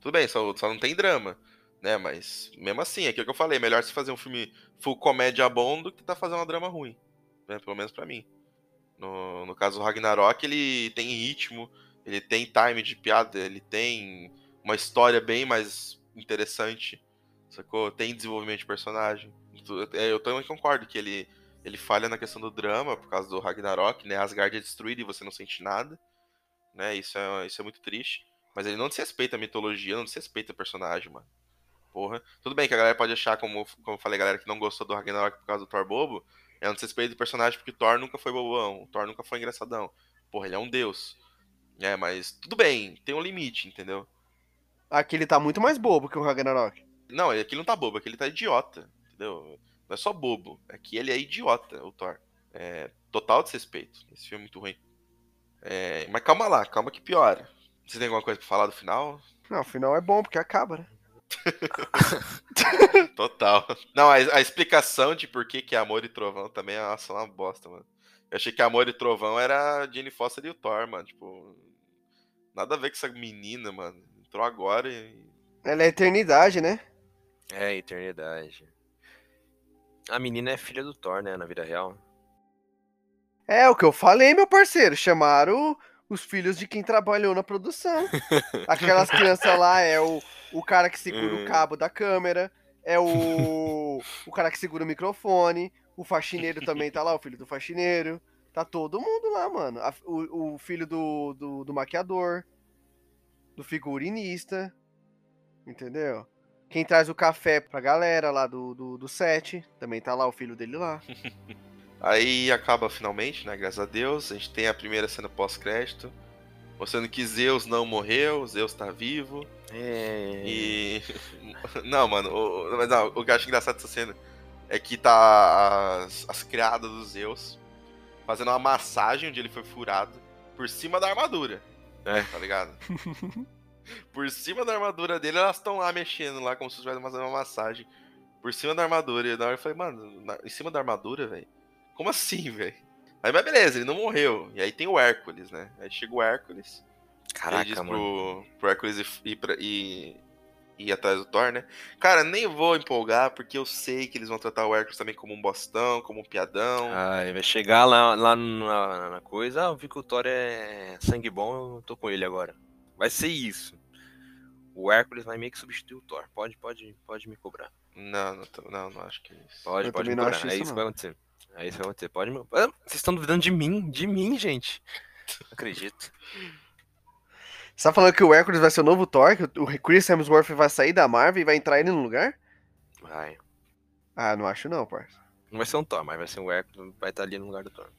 tudo bem, só, só não tem drama, né? Mas mesmo assim, é aquilo que eu falei, melhor se fazer um filme full comédia bom do que tá fazendo uma drama ruim. Né? Pelo menos pra mim. No, no caso do Ragnarok, ele tem ritmo, ele tem time de piada, ele tem uma história bem mais interessante, sacou? Tem desenvolvimento de personagem. Tu- é, Eu também concordo que ele ele falha na questão do drama por causa do Ragnarok, né? Asgard é destruído e você não sente nada, né? Isso é, isso é muito triste. Mas ele não desrespeita a mitologia, não desrespeita o personagem, mano. Porra. Tudo bem que a galera pode achar, como, como eu falei, a galera que não gostou do Ragnarok por causa do Thor bobo, é um desrespeito do personagem porque o Thor nunca foi bobão, o Thor nunca foi engraçadão. Porra, ele é um deus. É, mas tudo bem, tem um limite, entendeu? Aqui ele tá muito mais bobo que o Ragnarok. Não, aqui ele não tá bobo, aqui ele tá idiota, entendeu? Não é só bobo, aqui ele é idiota, o Thor. É total desrespeito. Esse filme é muito ruim. É, mas calma lá, calma que piora. Você tem alguma coisa pra falar do final? Não, o final é bom porque acaba, né? Total. Não, a, a explicação de por que, que é Amor e Trovão também é nossa, uma bosta, mano. Eu achei que Amor e Trovão era a Jane Foster e o Thor, mano. Tipo, nada a ver com essa menina, mano. Entrou agora e. Ela é eternidade, né? É, eternidade. A menina é filha do Thor, né, na vida real. É o que eu falei, meu parceiro. Chamaram os filhos de quem trabalhou na produção. Aquelas crianças lá é o, o cara que segura o Hum. cabo da câmera, é o, o cara que segura o microfone, o faxineiro também tá lá, o filho do faxineiro. Tá todo mundo lá, mano. A- o, o filho do, do, do maquiador, do figurinista, entendeu? Quem traz o café pra galera lá do, do, do set, também tá lá o filho dele lá. Aí acaba finalmente, né? Graças a Deus. A gente tem a primeira cena pós-crédito. Mostrando que Zeus não morreu, Zeus tá vivo. É. E. Não, mano, o, mas não, o que eu acho engraçado dessa cena é que tá as, as criadas do Zeus fazendo uma massagem onde ele foi furado por cima da armadura. É. Tá ligado? por cima da armadura dele, elas estão lá mexendo lá, como se estivessem fazendo uma massagem. Por cima da armadura. E na hora eu falei, mano, na- em cima da armadura, velho? Como assim, velho? Aí, mas beleza, ele não morreu. E aí tem o Hércules, né? Aí chega o Hércules. ele diz Caraca, mano. pro, pro Hércules ir, ir, pra- ir- ir atrás do Thor, né? Cara, nem vou empolgar, porque eu sei que eles vão tratar o Hércules também como um bostão, como um piadão. Ai, vai chegar lá, lá na, na coisa, ah, eu vi que o Thor é sangue bom, eu tô com ele agora. Vai ser isso. O Hércules vai meio que substituir o Thor. Pode, pode, pode me cobrar. Não, não, não, não acho que é isso. Pode, Eu pode também me cobrar. acho é isso, isso que vai acontecer. É isso que vai acontecer. Pode me... Ah, Vocês estão duvidando de mim? De mim, gente. Não acredito. Você tá falando que o Hércules vai ser o novo Thor? Que o Chris Hemsworth vai sair da Marvel e vai entrar ele no lugar? Vai. Ah, não acho não, parça. Não vai ser um Thor, mas vai ser um Hércules, vai estar ali no lugar do Thor.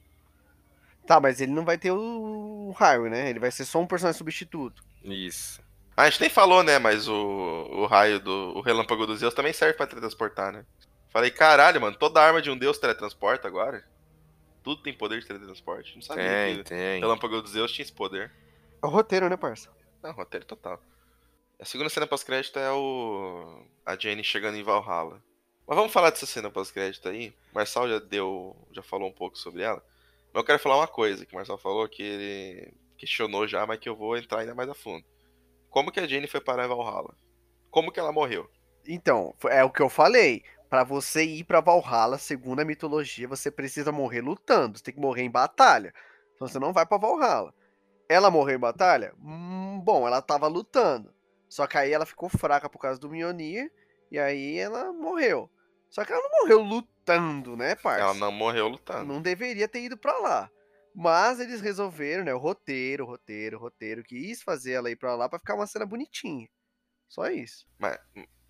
Tá, mas ele não vai ter o, o Harry, né? Ele vai ser só um personagem substituto. Isso. Ah, a gente nem falou, né? Mas o, o raio do. O relâmpago dos Zeus também serve pra teletransportar, né? Falei, caralho, mano, toda arma de um deus teletransporta agora? Tudo tem poder de teletransporte. Não sabia Tem, que tem. o relâmpago dos Zeus tinha esse poder. É o roteiro, né, parça? Não, roteiro total. A segunda cena pós-crédito é o. A Jenny chegando em Valhalla. Mas vamos falar dessa cena pós-crédito aí. O Marçal já deu. já falou um pouco sobre ela. Mas eu quero falar uma coisa que o Marçal falou que ele questionou já, mas que eu vou entrar ainda mais a fundo. Como que a Jenny foi parar em Valhalla? Como que ela morreu? Então, é o que eu falei. Pra você ir pra Valhalla, segundo a mitologia, você precisa morrer lutando. Você tem que morrer em batalha. Então você não vai pra Valhalla. Ela morreu em batalha? Hum, bom, ela tava lutando. Só que aí ela ficou fraca por causa do Mjolnir. E aí ela morreu. Só que ela não morreu lutando, né, parça? Ela não morreu lutando. Não deveria ter ido pra lá. Mas eles resolveram, né? O roteiro, roteiro, roteiro, quis fazer ela ir pra lá pra ficar uma cena bonitinha. Só isso. Mas,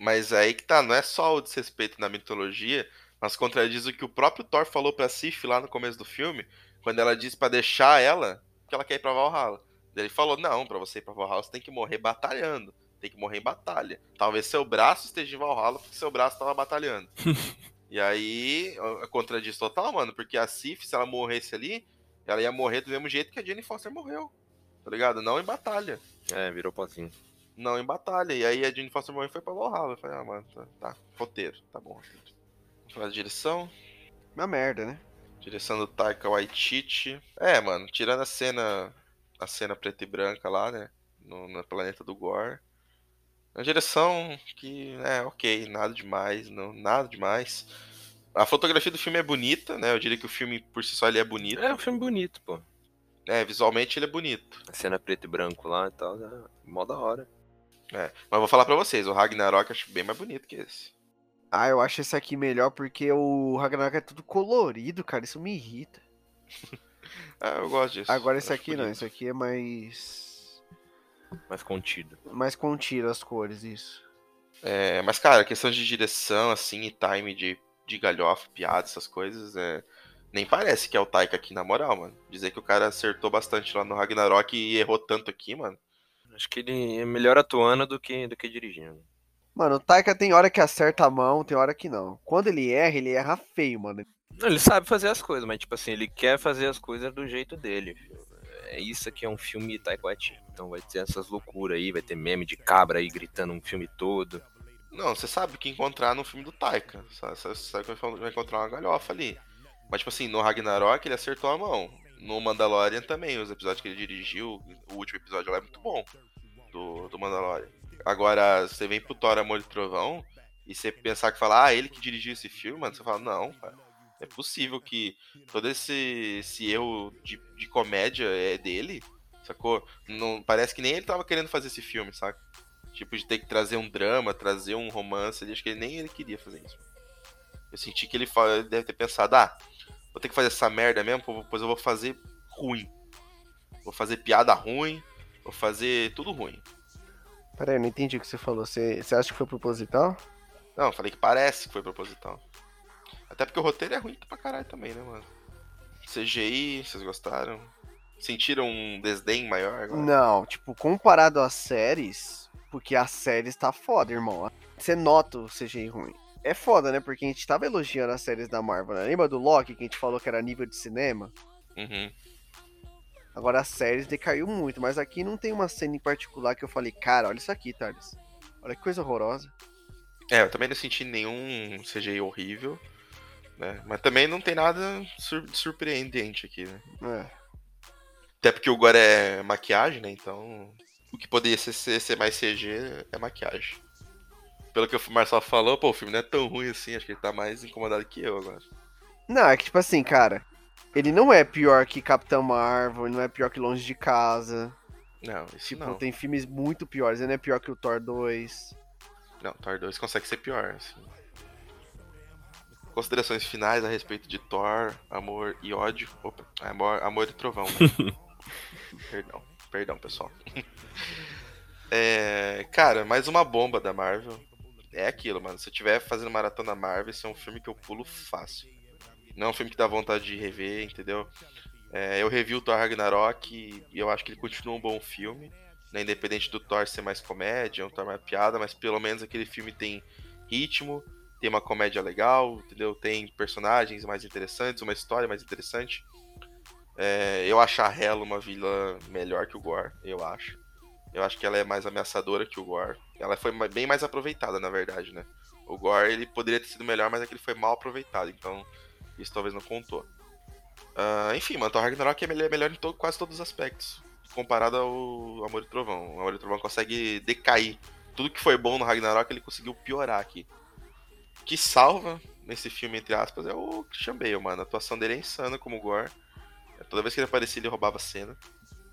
mas aí que tá, não é só o desrespeito na mitologia, mas contradiz o que o próprio Thor falou pra Sif lá no começo do filme, quando ela disse pra deixar ela, que ela quer ir pra Valhalla. Ele falou: não, pra você ir pra Valhalla você tem que morrer batalhando. Tem que morrer em batalha. Talvez seu braço esteja em Valhalla porque seu braço tava batalhando. e aí, é contradiz total, mano, porque a Sif, se ela morresse ali, ela ia morrer do mesmo jeito que a Jane Foster morreu. Tá ligado? Não em batalha. É, virou pozinho. Não em batalha. E aí a Jane Foster morreu e foi pra Valhalla. Eu falei, ah, mano, tá, tá. roteiro, tá bom, roteiro. Vamos falar de direção. Uma merda, né? Direção do Taika Waititi. É, mano, tirando a cena a cena preta e branca lá, né, no, no planeta do Gore. Uma direção que é ok, nada demais, não, nada demais. A fotografia do filme é bonita, né? Eu diria que o filme por si só ele é bonito. É um filme bonito, pô. É, visualmente ele é bonito. A cena preto e branco lá e tal, é mó da hora. É, mas vou falar pra vocês, o Ragnarok eu acho bem mais bonito que esse. Ah, eu acho esse aqui melhor porque o Ragnarok é tudo colorido, cara. Isso me irrita. Ah, eu gosto disso. Agora esse aqui não, bonito. esse aqui é mais. Mais contido. Mais contido as cores, isso. É, mas, cara, questão de direção, assim, e time de, de galhofa, piada, essas coisas, é... nem parece que é o Taika aqui, na moral, mano. Dizer que o cara acertou bastante lá no Ragnarok e errou tanto aqui, mano. Acho que ele é melhor atuando do que, do que dirigindo. Mano, o Taika tem hora que acerta a mão, tem hora que não. Quando ele erra, ele erra feio, mano. Não, ele sabe fazer as coisas, mas tipo assim, ele quer fazer as coisas do jeito dele. filho. É isso aqui é um filme Taika Waititi. Então vai ter essas loucuras aí, vai ter meme de cabra aí gritando um filme todo. Não, você sabe o que encontrar no filme do Taika. Você você sabe que vai encontrar uma galhofa ali. Mas, tipo assim, no Ragnarok ele acertou a mão. No Mandalorian também, os episódios que ele dirigiu, o último episódio lá é muito bom. Do, do Mandalorian. Agora, você vem pro Thor Amor e Trovão e você pensar que fala, ah, ele que dirigiu esse filme, mano, você fala, não, cara. É possível que todo esse, esse erro de, de comédia é dele, sacou? Não, parece que nem ele tava querendo fazer esse filme, saca? Tipo, de ter que trazer um drama, trazer um romance. Acho que nem ele queria fazer isso. Eu senti que ele deve ter pensado, ah, vou ter que fazer essa merda mesmo, pois eu vou fazer ruim. Vou fazer piada ruim, vou fazer tudo ruim. Pera aí, eu não entendi o que você falou. Você, você acha que foi proposital? Não, eu falei que parece que foi proposital. Até porque o roteiro é ruim pra caralho também, né, mano? CGI, vocês gostaram? Sentiram um desdém maior agora? Não, tipo, comparado às séries, porque a série tá foda, irmão. Você nota o CGI ruim. É foda, né? Porque a gente tava elogiando as séries da Marvel, né? Lembra do Loki que a gente falou que era nível de cinema? Uhum. Agora as séries decaiu muito, mas aqui não tem uma cena em particular que eu falei, cara, olha isso aqui, Thales. Olha que coisa horrorosa. É, eu também não senti nenhum CGI horrível, né? Mas também não tem nada sur- surpreendente aqui, né? É. Até porque o Gore é maquiagem, né? Então, o que poderia ser, ser, ser mais CG é maquiagem. Pelo que o Marcelo falou, pô, o filme não é tão ruim assim, acho que ele tá mais incomodado que eu agora. Não, é que tipo assim, cara, ele não é pior que Capitão Marvel, ele não é pior que Longe de Casa. Não, isso Tipo, não. tem filmes muito piores, ele não é pior que o Thor 2. Não, Thor 2 consegue ser pior, assim. Considerações finais a respeito de Thor, Amor e Ódio. Opa, Amor, amor e Trovão, né? perdão, perdão, pessoal. É, cara, mais uma bomba da Marvel. É aquilo, mano. Se eu tiver fazendo maratona Marvel, esse é um filme que eu pulo fácil. Não é um filme que dá vontade de rever, entendeu? É, eu revi o Thor Ragnarok e eu acho que ele continua um bom filme né, independente do Thor ser mais comédia, um Thor mais piada, mas pelo menos aquele filme tem ritmo, tem uma comédia legal, entendeu? Tem personagens mais interessantes, uma história mais interessante. É, eu acho a Hela uma vilã melhor que o Gore, eu acho. Eu acho que ela é mais ameaçadora que o Gore. Ela foi bem mais aproveitada, na verdade, né? O Gore, ele poderia ter sido melhor, mas é que ele foi mal aproveitado, então isso talvez não contou. Ah, enfim, mano, Thor Ragnarok é melhor, melhor em quase todos os aspectos comparado ao Amor e Trovão. O Amor e Trovão consegue decair. Tudo que foi bom no Ragnarok ele conseguiu piorar aqui. O que salva nesse filme, entre aspas, é o Christian Bale, mano. A atuação dele é insana como o Gore. Toda vez que ele aparecia, ele roubava a cena.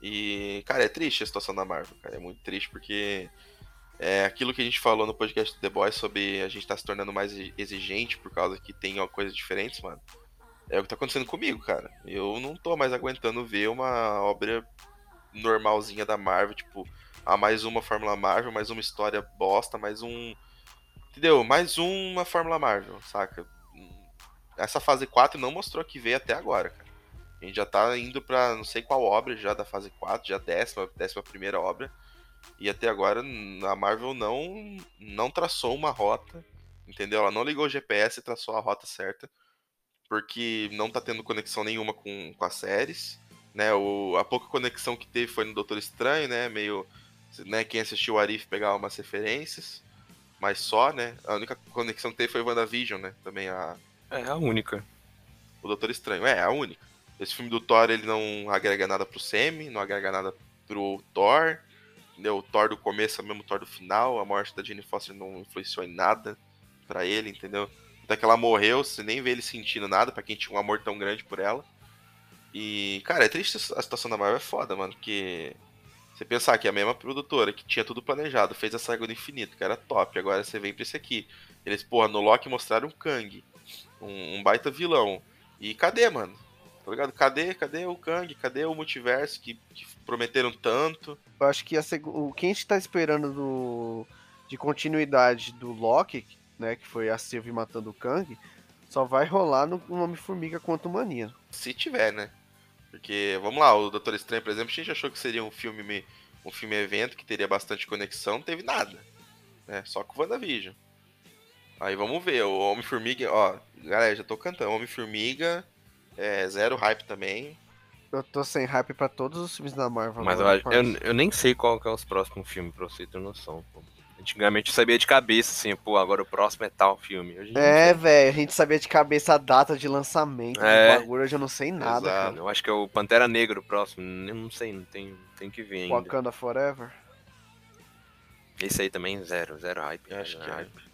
E, cara, é triste a situação da Marvel, cara. É muito triste porque é aquilo que a gente falou no podcast do The Boys sobre a gente tá se tornando mais exigente por causa que tem coisas diferentes, mano. É o que tá acontecendo comigo, cara. Eu não tô mais aguentando ver uma obra normalzinha da Marvel, tipo, ah, mais uma Fórmula Marvel, mais uma história bosta, mais um. Entendeu? Mais uma Fórmula Marvel, saca? Essa fase 4 não mostrou que veio até agora, cara. A gente já tá indo pra não sei qual obra já da fase 4, já décima, décima primeira obra. E até agora a Marvel não, não traçou uma rota, entendeu? Ela não ligou o GPS e traçou a rota certa, porque não tá tendo conexão nenhuma com, com as séries. Né? O, a pouca conexão que teve foi no Doutor Estranho, né? Meio. Né, quem assistiu o Arif pegava umas referências, mas só, né? A única conexão que teve foi WandaVision, né? Também a. É a única. O Doutor Estranho, é, a única. Esse filme do Thor, ele não agrega nada pro Semi, não agrega nada pro Thor. Entendeu? O Thor do começo é o mesmo Thor do final. A morte da Jane Foster não influenciou em nada para ele, entendeu? Até que ela morreu, você nem vê ele sentindo nada, para quem tinha um amor tão grande por ela. E, cara, é triste a situação da Marvel, é foda, mano, porque você pensar que a mesma produtora que tinha tudo planejado fez a saga do infinito, que era top, agora você vem pra esse aqui. Eles, porra, no Loki mostraram um Kang, um, um baita vilão. E cadê, mano? Tá ligado? Cadê, cadê o Kang? Cadê o multiverso que, que prometeram tanto? Eu acho que a, o que a gente tá esperando do, de continuidade do Loki, né, que foi a Sylvie matando o Kang, só vai rolar no Homem-Formiga quanto Mania. Se tiver, né? Porque, vamos lá, o Doutor Estranho, por exemplo, a gente achou que seria um filme um filme evento que teria bastante conexão, não teve nada. Né? Só com o WandaVision. Aí vamos ver, o Homem-Formiga, ó, galera, já tô cantando, Homem-Formiga é, zero hype também. Eu tô sem hype pra todos os filmes da Marvel. Mas eu, eu, eu, nem sei qual que é os próximos filmes, pra você ter noção. Pô. Antigamente eu sabia de cabeça, assim, pô, agora o próximo é tal filme. Hoje é, velho, a gente sabia de cabeça a data de lançamento é. do bagulho, hoje eu não sei nada, Exato. cara. Eu acho que é o Pantera Negra o próximo, eu não sei, não tem, tem que ver ainda. Wakanda Forever? Esse aí também, zero, zero hype. Eu acho que é. hype.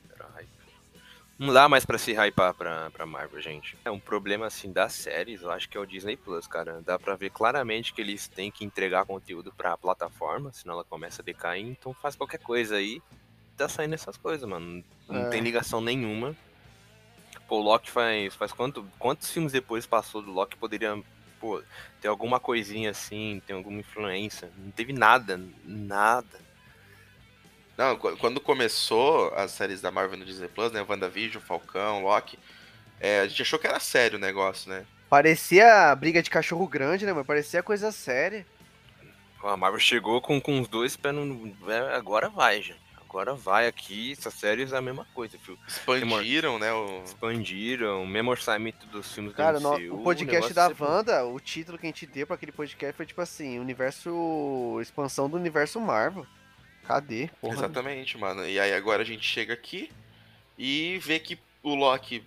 Não dá mais pra se hypar pra, pra Marvel, gente. É um problema, assim, das séries, eu acho que é o Disney Plus, cara. Dá pra ver claramente que eles têm que entregar conteúdo pra plataforma, senão ela começa a decair. Então faz qualquer coisa aí, tá saindo essas coisas, mano. Não é. tem ligação nenhuma. Pô, o Loki faz, faz quanto, quantos filmes depois passou do Loki poderia, pô, ter alguma coisinha assim, ter alguma influência. Não teve nada, nada. Não, quando começou as séries da Marvel no Disney Plus, né? WandaVision, Falcão, Loki, é, a gente achou que era sério o negócio, né? Parecia briga de cachorro grande, né, mas parecia coisa séria. A Marvel chegou com, com os dois pés no. É, agora vai, gente. Agora vai aqui, essas séries é a mesma coisa, filho. Expandiram, né? O... Expandiram, o mesmo orçamento dos filmes Cara, do MCU, o podcast o da Wanda, o título que a gente deu pra aquele podcast foi tipo assim, universo. expansão do universo Marvel. Cadê? Porra. Exatamente, mano. E aí agora a gente chega aqui e vê que o Loki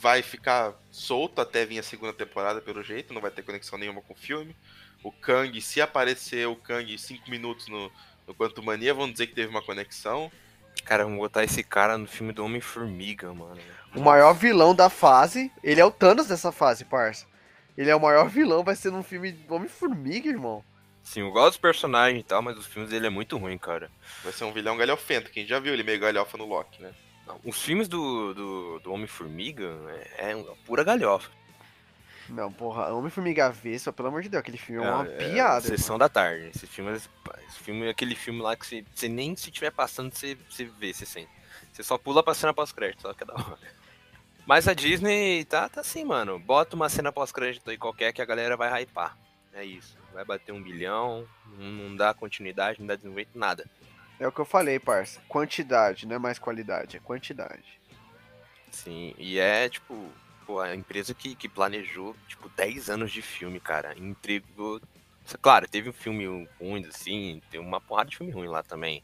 vai ficar solto até vir a segunda temporada, pelo jeito, não vai ter conexão nenhuma com o filme. O Kang, se aparecer o Kang 5 minutos no, no Quanto Mania, vão dizer que teve uma conexão. Cara, vamos botar esse cara no filme do Homem-Formiga, mano. O maior vilão da fase, ele é o Thanos dessa fase, parça. Ele é o maior vilão, vai ser num filme do Homem-Formiga, irmão. Sim, eu gosto dos personagens e tal, mas os filmes dele é muito ruim, cara. Vai ser um vilão galhofento, quem já viu ele meio galhofa no Loki, né? Os filmes do, do, do Homem-Formiga é, é pura galhofa. Não, porra, Homem-Formiga Avesso, pelo amor de Deus, aquele filme é uma é, piada. É, Sessão da tarde. Esse filme, esse filme é aquele filme lá que você, você nem se estiver passando, você, você vê, você sente. Você só pula pra cena pós-crédito, só que é da hora. Mas a Disney tá, tá assim, mano. Bota uma cena pós-crédito aí qualquer que a galera vai hypar. É isso vai bater um bilhão, não dá continuidade, não dá desenvolvimento, nada. É o que eu falei, parça. Quantidade, não é mais qualidade, é quantidade. Sim, e é tipo, pô, a empresa que, que planejou, tipo, 10 anos de filme, cara, entregou Claro, teve um filme ruim, assim, tem uma porrada de filme ruim lá também.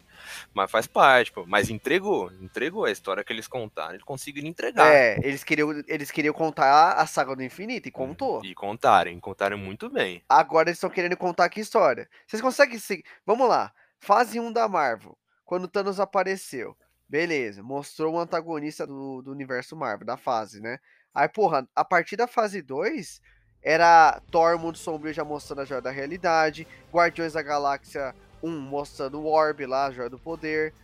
Mas faz parte, pô. Mas entregou, entregou a história que eles contaram. Eles conseguiram entregar. É, eles queriam, eles queriam contar a saga do infinito e contou. E contaram, contaram muito bem. Agora eles estão querendo contar que história. Vocês conseguem seguir? Vamos lá. Fase 1 da Marvel. Quando Thanos apareceu. Beleza, mostrou o antagonista do, do universo Marvel, da fase, né? Aí, porra, a partir da fase 2, era Thor Mundo Sombrio já mostrando a Joia da Realidade, Guardiões da Galáxia 1 mostrando o Orb lá, a Joia do Poder,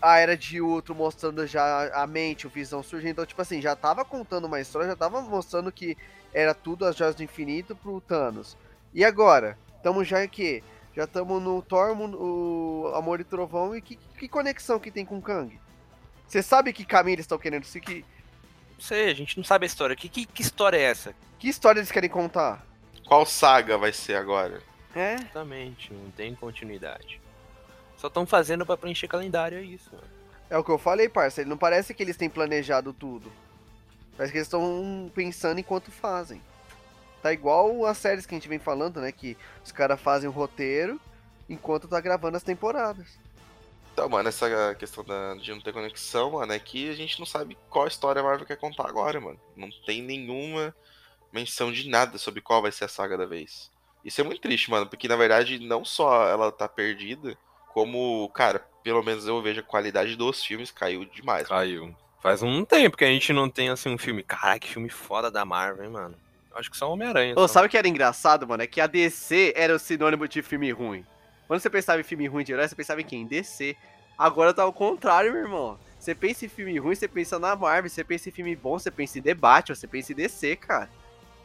a Era de Ultron mostrando já a mente, o Visão surgindo. Então, tipo assim, já tava contando uma história, já tava mostrando que era tudo as Joias do Infinito pro Thanos. E agora? Tamo já aqui. Já estamos no Thor, o Amor e Trovão, e que, que conexão que tem com Kang? Você sabe que caminho eles estão querendo seguir? Não sei, a gente não sabe a história. Que, que, que história é essa? Que história eles querem contar? Qual saga vai ser agora? É. Exatamente, não tem continuidade. Só estão fazendo pra preencher calendário, é isso, mano. É o que eu falei, parça. Não parece que eles têm planejado tudo. Parece que eles estão pensando enquanto fazem. Tá igual as séries que a gente vem falando, né? Que os caras fazem o roteiro enquanto tá gravando as temporadas. Então, mano, essa questão da, de não ter conexão, mano, é que a gente não sabe qual história a Marvel quer contar agora, mano. Não tem nenhuma menção de nada sobre qual vai ser a saga da vez. Isso é muito triste, mano, porque na verdade não só ela tá perdida, como, cara, pelo menos eu vejo a qualidade dos filmes caiu demais. mano. Caiu. Faz um tempo que a gente não tem, assim, um filme. Caraca, que filme foda da Marvel, hein, mano. Acho que só Homem-Aranha. Ô, só. sabe o que era engraçado, mano? É que a DC era o sinônimo de filme ruim. Quando você pensava em filme ruim de herói, você pensava em quem? DC. Agora tá ao contrário, meu irmão. Você pensa em filme ruim, você pensa na Marvel. Você pensa em filme bom, você pensa em debate, você pensa em DC, cara.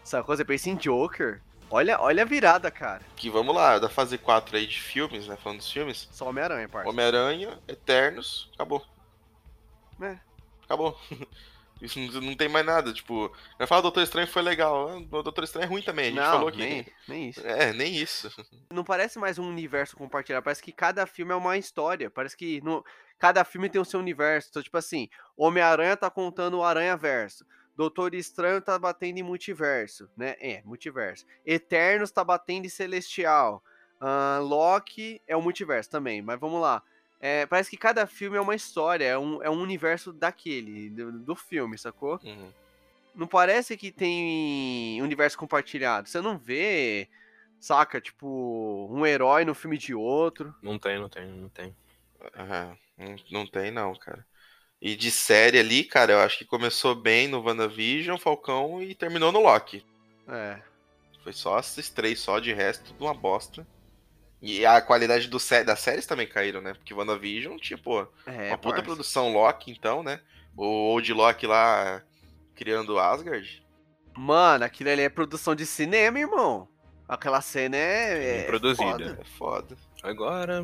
Sacou? Você pensa em Joker. Olha, olha a virada, cara. Que vamos lá, da fase 4 aí de filmes, né? Falando dos filmes. Só Homem-Aranha, parça. Homem-Aranha, Eternos, acabou. É. Acabou. Isso não, não tem mais nada, tipo. Vai falar Doutor Estranho foi legal. ah, O Doutor Estranho é ruim também, a gente Não, falou que. nem, nem isso. É, nem isso. Não parece mais um universo compartilhado, parece que cada filme é uma história. Parece que no, cada filme tem o seu universo. Então, tipo assim, Homem-Aranha tá contando o Aranha-Verso. Doutor Estranho tá batendo em multiverso, né? É, multiverso. Eternos tá batendo em Celestial. Ah, Loki é o multiverso também, mas vamos lá. É, parece que cada filme é uma história, é um, é um universo daquele, do, do filme, sacou? Uhum. não parece que tem universo compartilhado. Você não vê, saca, tipo, um herói no filme de outro. Não tem, não tem, não tem. Aham, Não, não tem, não, cara. E de série ali, cara, eu acho que começou bem no WandaVision, Falcão e terminou no Loki. É. Foi só esses três só, de resto, tudo uma bosta. E a qualidade do sé- das séries também caíram, né? Porque WandaVision pô, É, uma puta parça. produção Loki, então, né? O Old Loki lá criando Asgard. Mano, aquilo ali é produção de cinema, irmão. Aquela cena é. É produzida. foda. É foda. Agora,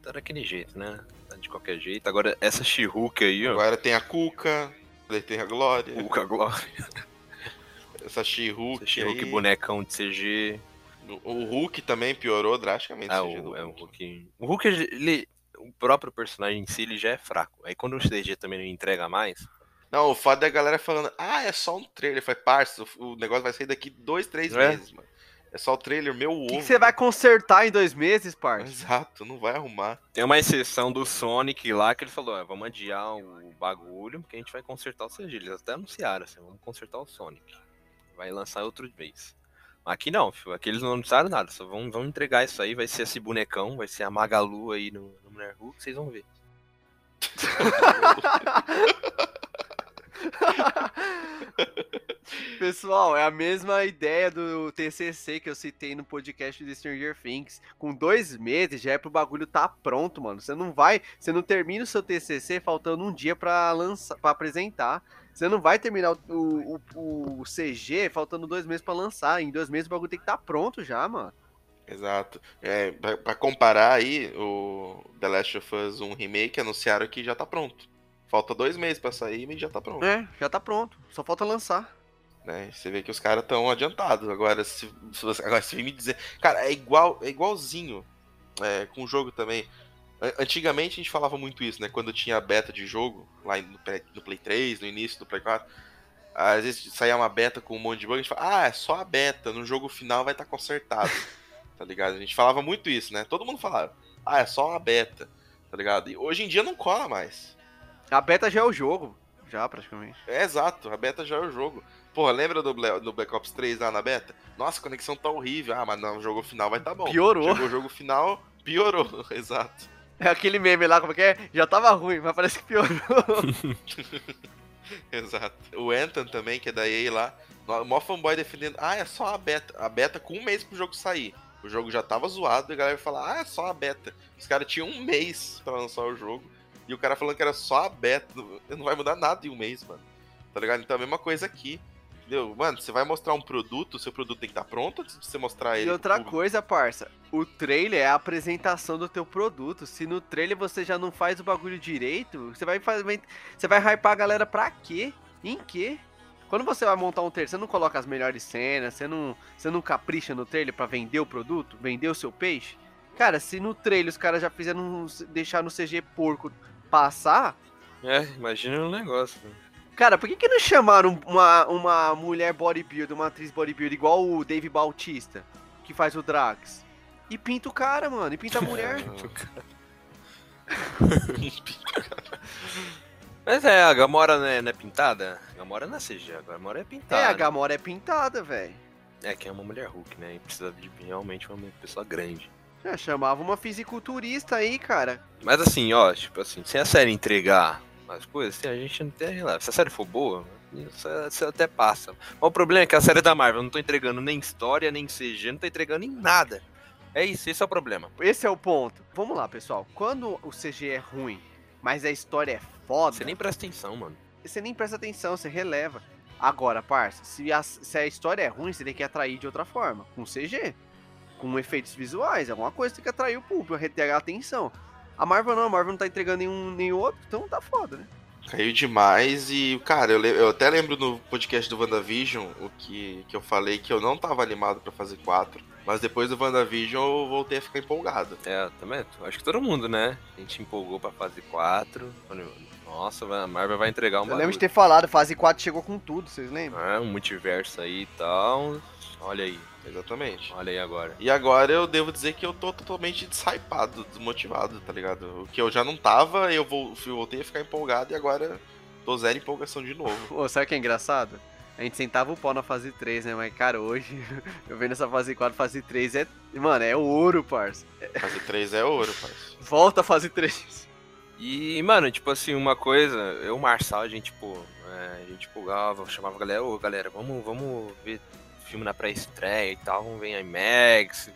tá daquele jeito, né? Tá de qualquer jeito. Agora, essa She-Hulk aí, ó. Agora tem a Cuca, daí tem a Glória. Hulk agora. Essa She-Hulk. Essa She-Hulk bonecão de CG. O Hulk também piorou drasticamente. Ah, o é o Hulk. O Hulk, ele. O próprio personagem em si, ele já é fraco. Aí quando o CG também não entrega mais. Não, o fato da galera falando, ah, é só um trailer. Foi parça, o negócio vai sair daqui dois, três É. meses, mano. É só o trailer, meu ovo. O que você vai consertar em dois meses, parça? Exato, não vai arrumar. Tem uma exceção do Sonic lá que ele falou: "Ó, vamos adiar o bagulho, porque a gente vai consertar o CG. Eles até anunciaram assim: vamos consertar o Sonic. Vai lançar outro vez. Aqui não, filho. Aqui eles não anunciaram nada. Só vão, vão entregar isso aí. Vai ser esse bonecão, vai ser a Magalu aí no, no Mulher Hulk, vocês vão ver. Pessoal, é a mesma ideia do TCC que eu citei no podcast de Stranger Things. Com dois meses já é pro bagulho tá pronto, mano. Você não vai, você não termina o seu TCC faltando um dia pra lançar, para apresentar. Você não vai terminar o, o, o- CG faltando dois meses pra lançar. Em dois meses o bagulho tem que estar tá pronto já, mano. Exato. É, pra, pra comparar aí, o The Last of Us 1 Remake anunciaram que já tá pronto. Falta dois meses pra sair, mas já tá pronto. É, já tá pronto. Só falta lançar. Né? Você vê que os caras estão adiantados. Agora, se, se você, agora, se me dizer. Cara, é igual, é igualzinho é, com o jogo também. Antigamente a gente falava muito isso, né? Quando tinha beta de jogo, lá no, Play- no Play 3, no início do Play 4. Às vezes saía uma beta com um monte de bug, a gente fala, ah, é só a beta, no jogo final vai estar consertado. tá ligado? A gente falava muito isso, né? Todo mundo falava, ah, é só uma beta, tá ligado? E hoje em dia não cola mais. A beta já é o jogo. Já, praticamente. É exato, a beta já é o jogo. Porra, lembra do, Bla- do Black Ops 3 lá na beta? Nossa, a conexão tá horrível. Ah, mas não, o jogo final vai tá bom. Piorou. Chegou o jogo final, piorou. Exato. É aquele meme lá, como é que é? Já tava ruim, mas parece que piorou. Exato. O Anthem também, que é da EA lá. O mó fanboy defendendo. Ah, é só a beta. A beta com um mês pro jogo sair. O jogo já tava zoado e a galera fala, ah, é só a beta. Os caras tinham um mês pra lançar o jogo. E o cara falando que era só a beta. Não vai mudar nada em um mês, mano. Tá ligado? Então a mesma coisa aqui. Entendeu? Mano, você vai mostrar um produto, o seu produto tem que estar pronto antes de você mostrar ele. E outra coisa, parça, o trailer é a apresentação do teu produto. Se no trailer você já não faz o bagulho direito, você vai fazer, você vai hypar a galera pra quê? Em quê? Quando você vai montar um trailer, você não coloca as melhores cenas, você não, você não capricha no trailer pra vender o produto, vender o seu peixe? Cara, se no trailer os caras já fizeram um- deixar no CG porco passar, É, imagina o negócio. né? Cara, por que, que não chamaram uma, uma mulher bodybuilder, uma atriz bodybuilder igual o Dave Bautista, que faz o Drax? E pinta o cara, mano, e pinta a mulher. Mas é, a Gamora não é, não é pintada? A Gamora não é CG, a Gamora é pintada. é, a Gamora é pintada, velho. É, que é uma mulher Hulk, né? E precisa de realmente uma pessoa grande. Já chamava uma fisiculturista aí, cara. Mas assim, ó, tipo assim, se a série entregar as coisas, assim, a gente não tem releva. Se a série for boa, isso, isso até passa. Mas o problema é que a série da Marvel não tô entregando nem história, nem CG, não tô entregando em nada. É isso, esse é o problema. Esse é o ponto. Vamos lá, pessoal. Quando o CG é ruim, mas a história é foda, Você nem presta atenção, mano. você nem presta atenção, você releva. Agora, parça, se a, se a história é ruim, você tem que atrair de outra forma, com CG, com efeitos visuais, alguma coisa tem que atrair o público, reter a atenção. A Marvel não, a Marvel não tá entregando nenhum, nenhum outro, então tá foda, né? Caiu demais e, cara, eu, eu até lembro no podcast do WandaVision o que, que eu falei que eu não tava animado pra fazer 4. Mas depois do WandaVision eu voltei a ficar empolgado. É, também. Acho que todo mundo, né? A gente empolgou pra fase 4. Falei, Nossa, a Marvel vai entregar um Eu lembro de ter falado, fase 4 chegou com tudo, vocês lembram? É, um multiverso aí e tal. Olha aí, Exatamente. olha aí agora. E agora eu devo dizer que eu tô totalmente deshypado, desmotivado, tá ligado? O que eu já não tava, eu voltei a ficar empolgado e agora tô zero empolgação de novo. Ô, sabe o que é engraçado? A gente sentava o pau na fase 3, né? Mas, cara, hoje, eu vendo essa fase 4, fase 3 é. Mano, é ouro, parça. Fase 3 é ouro, parceiro. Volta a fase 3. E, mano, tipo assim, uma coisa, eu o Marçal, a gente, tipo, é, a gente empolgava, chamava a galera, ô galera, vamos, vamos ver filme na pré-estreia e tal, vamos ver IMAX.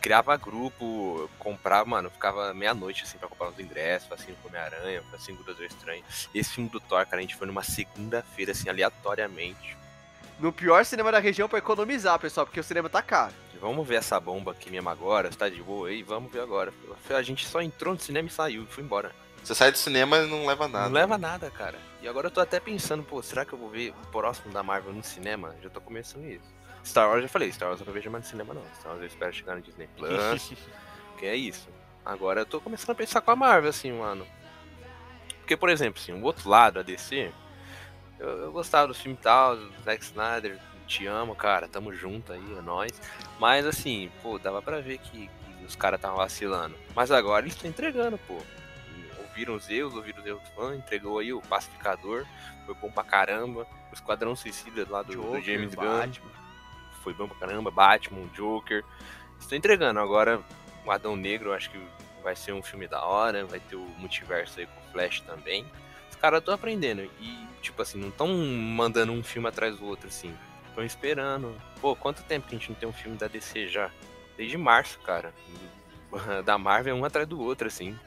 Criava grupo, comprava, mano, ficava meia-noite assim pra comprar os ingressos, assim com Homem-Aranha, assim com o Doutor Estranho. Esse filme do Thor, cara, a gente foi numa segunda-feira, assim, aleatoriamente. No pior cinema da região pra economizar, pessoal, porque o cinema tá caro. Vamos ver essa bomba aqui mesmo agora, você tá de boa aí? Vamos ver agora. A gente só entrou no cinema e saiu, e foi embora. Você sai do cinema e não leva nada. Não leva nada, cara. E agora eu tô até pensando, pô, será que eu vou ver o próximo da Marvel no cinema? Já tô começando isso. Star Wars já falei, Star Wars eu não vejo mais no cinema não. Star Wars eu espero chegar no Disney Plus. que é isso. Agora eu tô começando a pensar com a Marvel, assim, mano. Porque, por exemplo, assim, o outro lado, a DC, eu, eu gostava do filme e tal, do Zack Snyder, te amo, cara, tamo junto aí, é nóis. Mas assim, pô, dava pra ver que, que os caras estavam vacilando. Mas agora eles estão entregando, pô ouviram os erros, ouviram os erros do fã, entregou aí o Pacificador, foi bom pra caramba. O Esquadrão Suicida lá do, do Joker, James Gunn foi bom pra caramba. Batman, Joker. Estão entregando. Agora, o Adão Negro, acho que vai ser um filme da hora. Vai ter o multiverso aí com o Flash também. Os caras estão aprendendo. E, tipo assim, não estão mandando um filme atrás do outro, assim. Estão esperando. Pô, quanto tempo que a gente não tem um filme da DC já? Desde março, cara. Da Marvel, um atrás do outro, assim.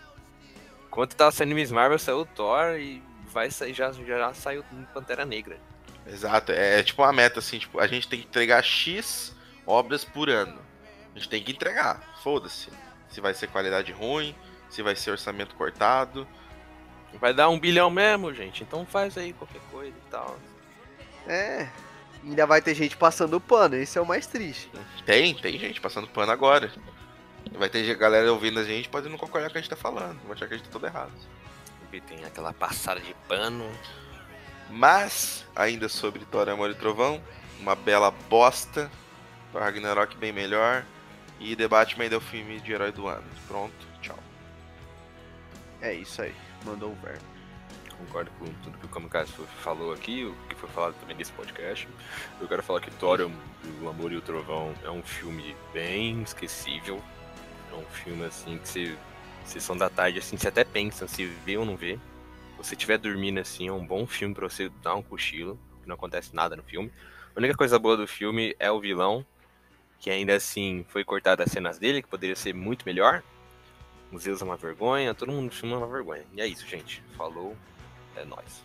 Enquanto tava saindo Miss Marvel, saiu o Thor e vai sair, já, já saiu Pantera Negra. Exato, é, é tipo uma meta assim, tipo, a gente tem que entregar X obras por ano. A gente tem que entregar, foda-se. Se vai ser qualidade ruim, se vai ser orçamento cortado. Vai dar um bilhão mesmo, gente. Então faz aí qualquer coisa e tal. É. Ainda vai ter gente passando pano, esse é o mais triste. Tem, tem gente passando pano agora. Vai ter galera ouvindo a gente, pode não concordar com o que a gente tá falando, vai achar que a gente tá todo errado. Tem aquela passada de pano. Mas, ainda sobre Thor, Amor e Trovão, uma bela bosta. Thor Ragnarok bem melhor. E The Batman é o filme de herói do ano. Pronto, tchau. É isso aí, mandou o verbo. Concordo com tudo que o Kamikaze falou aqui, o que foi falado também nesse podcast. Eu quero falar que Thor, o Amor e o Trovão, é um filme bem esquecível. É um filme assim que você. Sessão da tarde, assim, você até pensa se vê ou não vê. Se você estiver dormindo assim, é um bom filme pra você dar um cochilo, que não acontece nada no filme. A única coisa boa do filme é o vilão, que ainda assim foi cortado as cenas dele, que poderia ser muito melhor. Os Zeus é uma vergonha, todo mundo é uma vergonha. E é isso, gente. Falou, é nóis.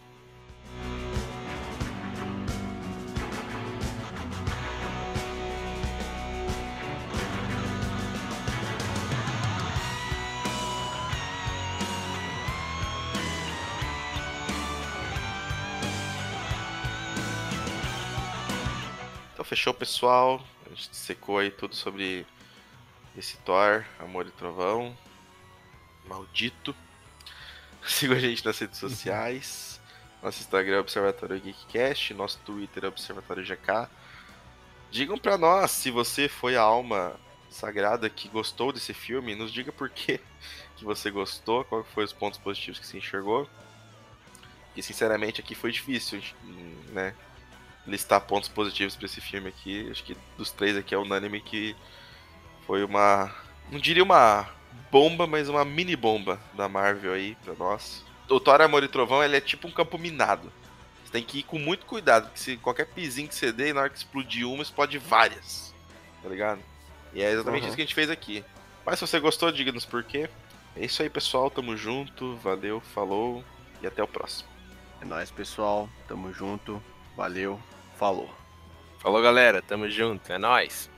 Fechou, pessoal. A gente secou aí tudo sobre esse Thor, Amor e Trovão. Maldito. Sigam a gente nas redes sociais. Nosso Instagram é Observatório Geekcast, nosso Twitter é Observatório GK. Digam pra nós se você foi a alma sagrada que gostou desse filme. Nos diga por que, que você gostou, qual foi os pontos positivos que você enxergou. E sinceramente aqui foi difícil, né? Listar pontos positivos para esse filme aqui. Acho que dos três aqui é unânime que foi uma. Não diria uma bomba, mas uma mini bomba da Marvel aí pra nós. O Thor Amor e Trovão ele é tipo um campo minado. Você tem que ir com muito cuidado, porque se qualquer pizinho que você dê, na hora que explodir uma, explode várias. Tá ligado? E é exatamente uhum. isso que a gente fez aqui. Mas se você gostou, diga-nos por quê. É isso aí, pessoal. Tamo junto. Valeu, falou e até o próximo. É nóis, pessoal. Tamo junto. Valeu, falou. Falou, galera. Tamo junto. É nóis.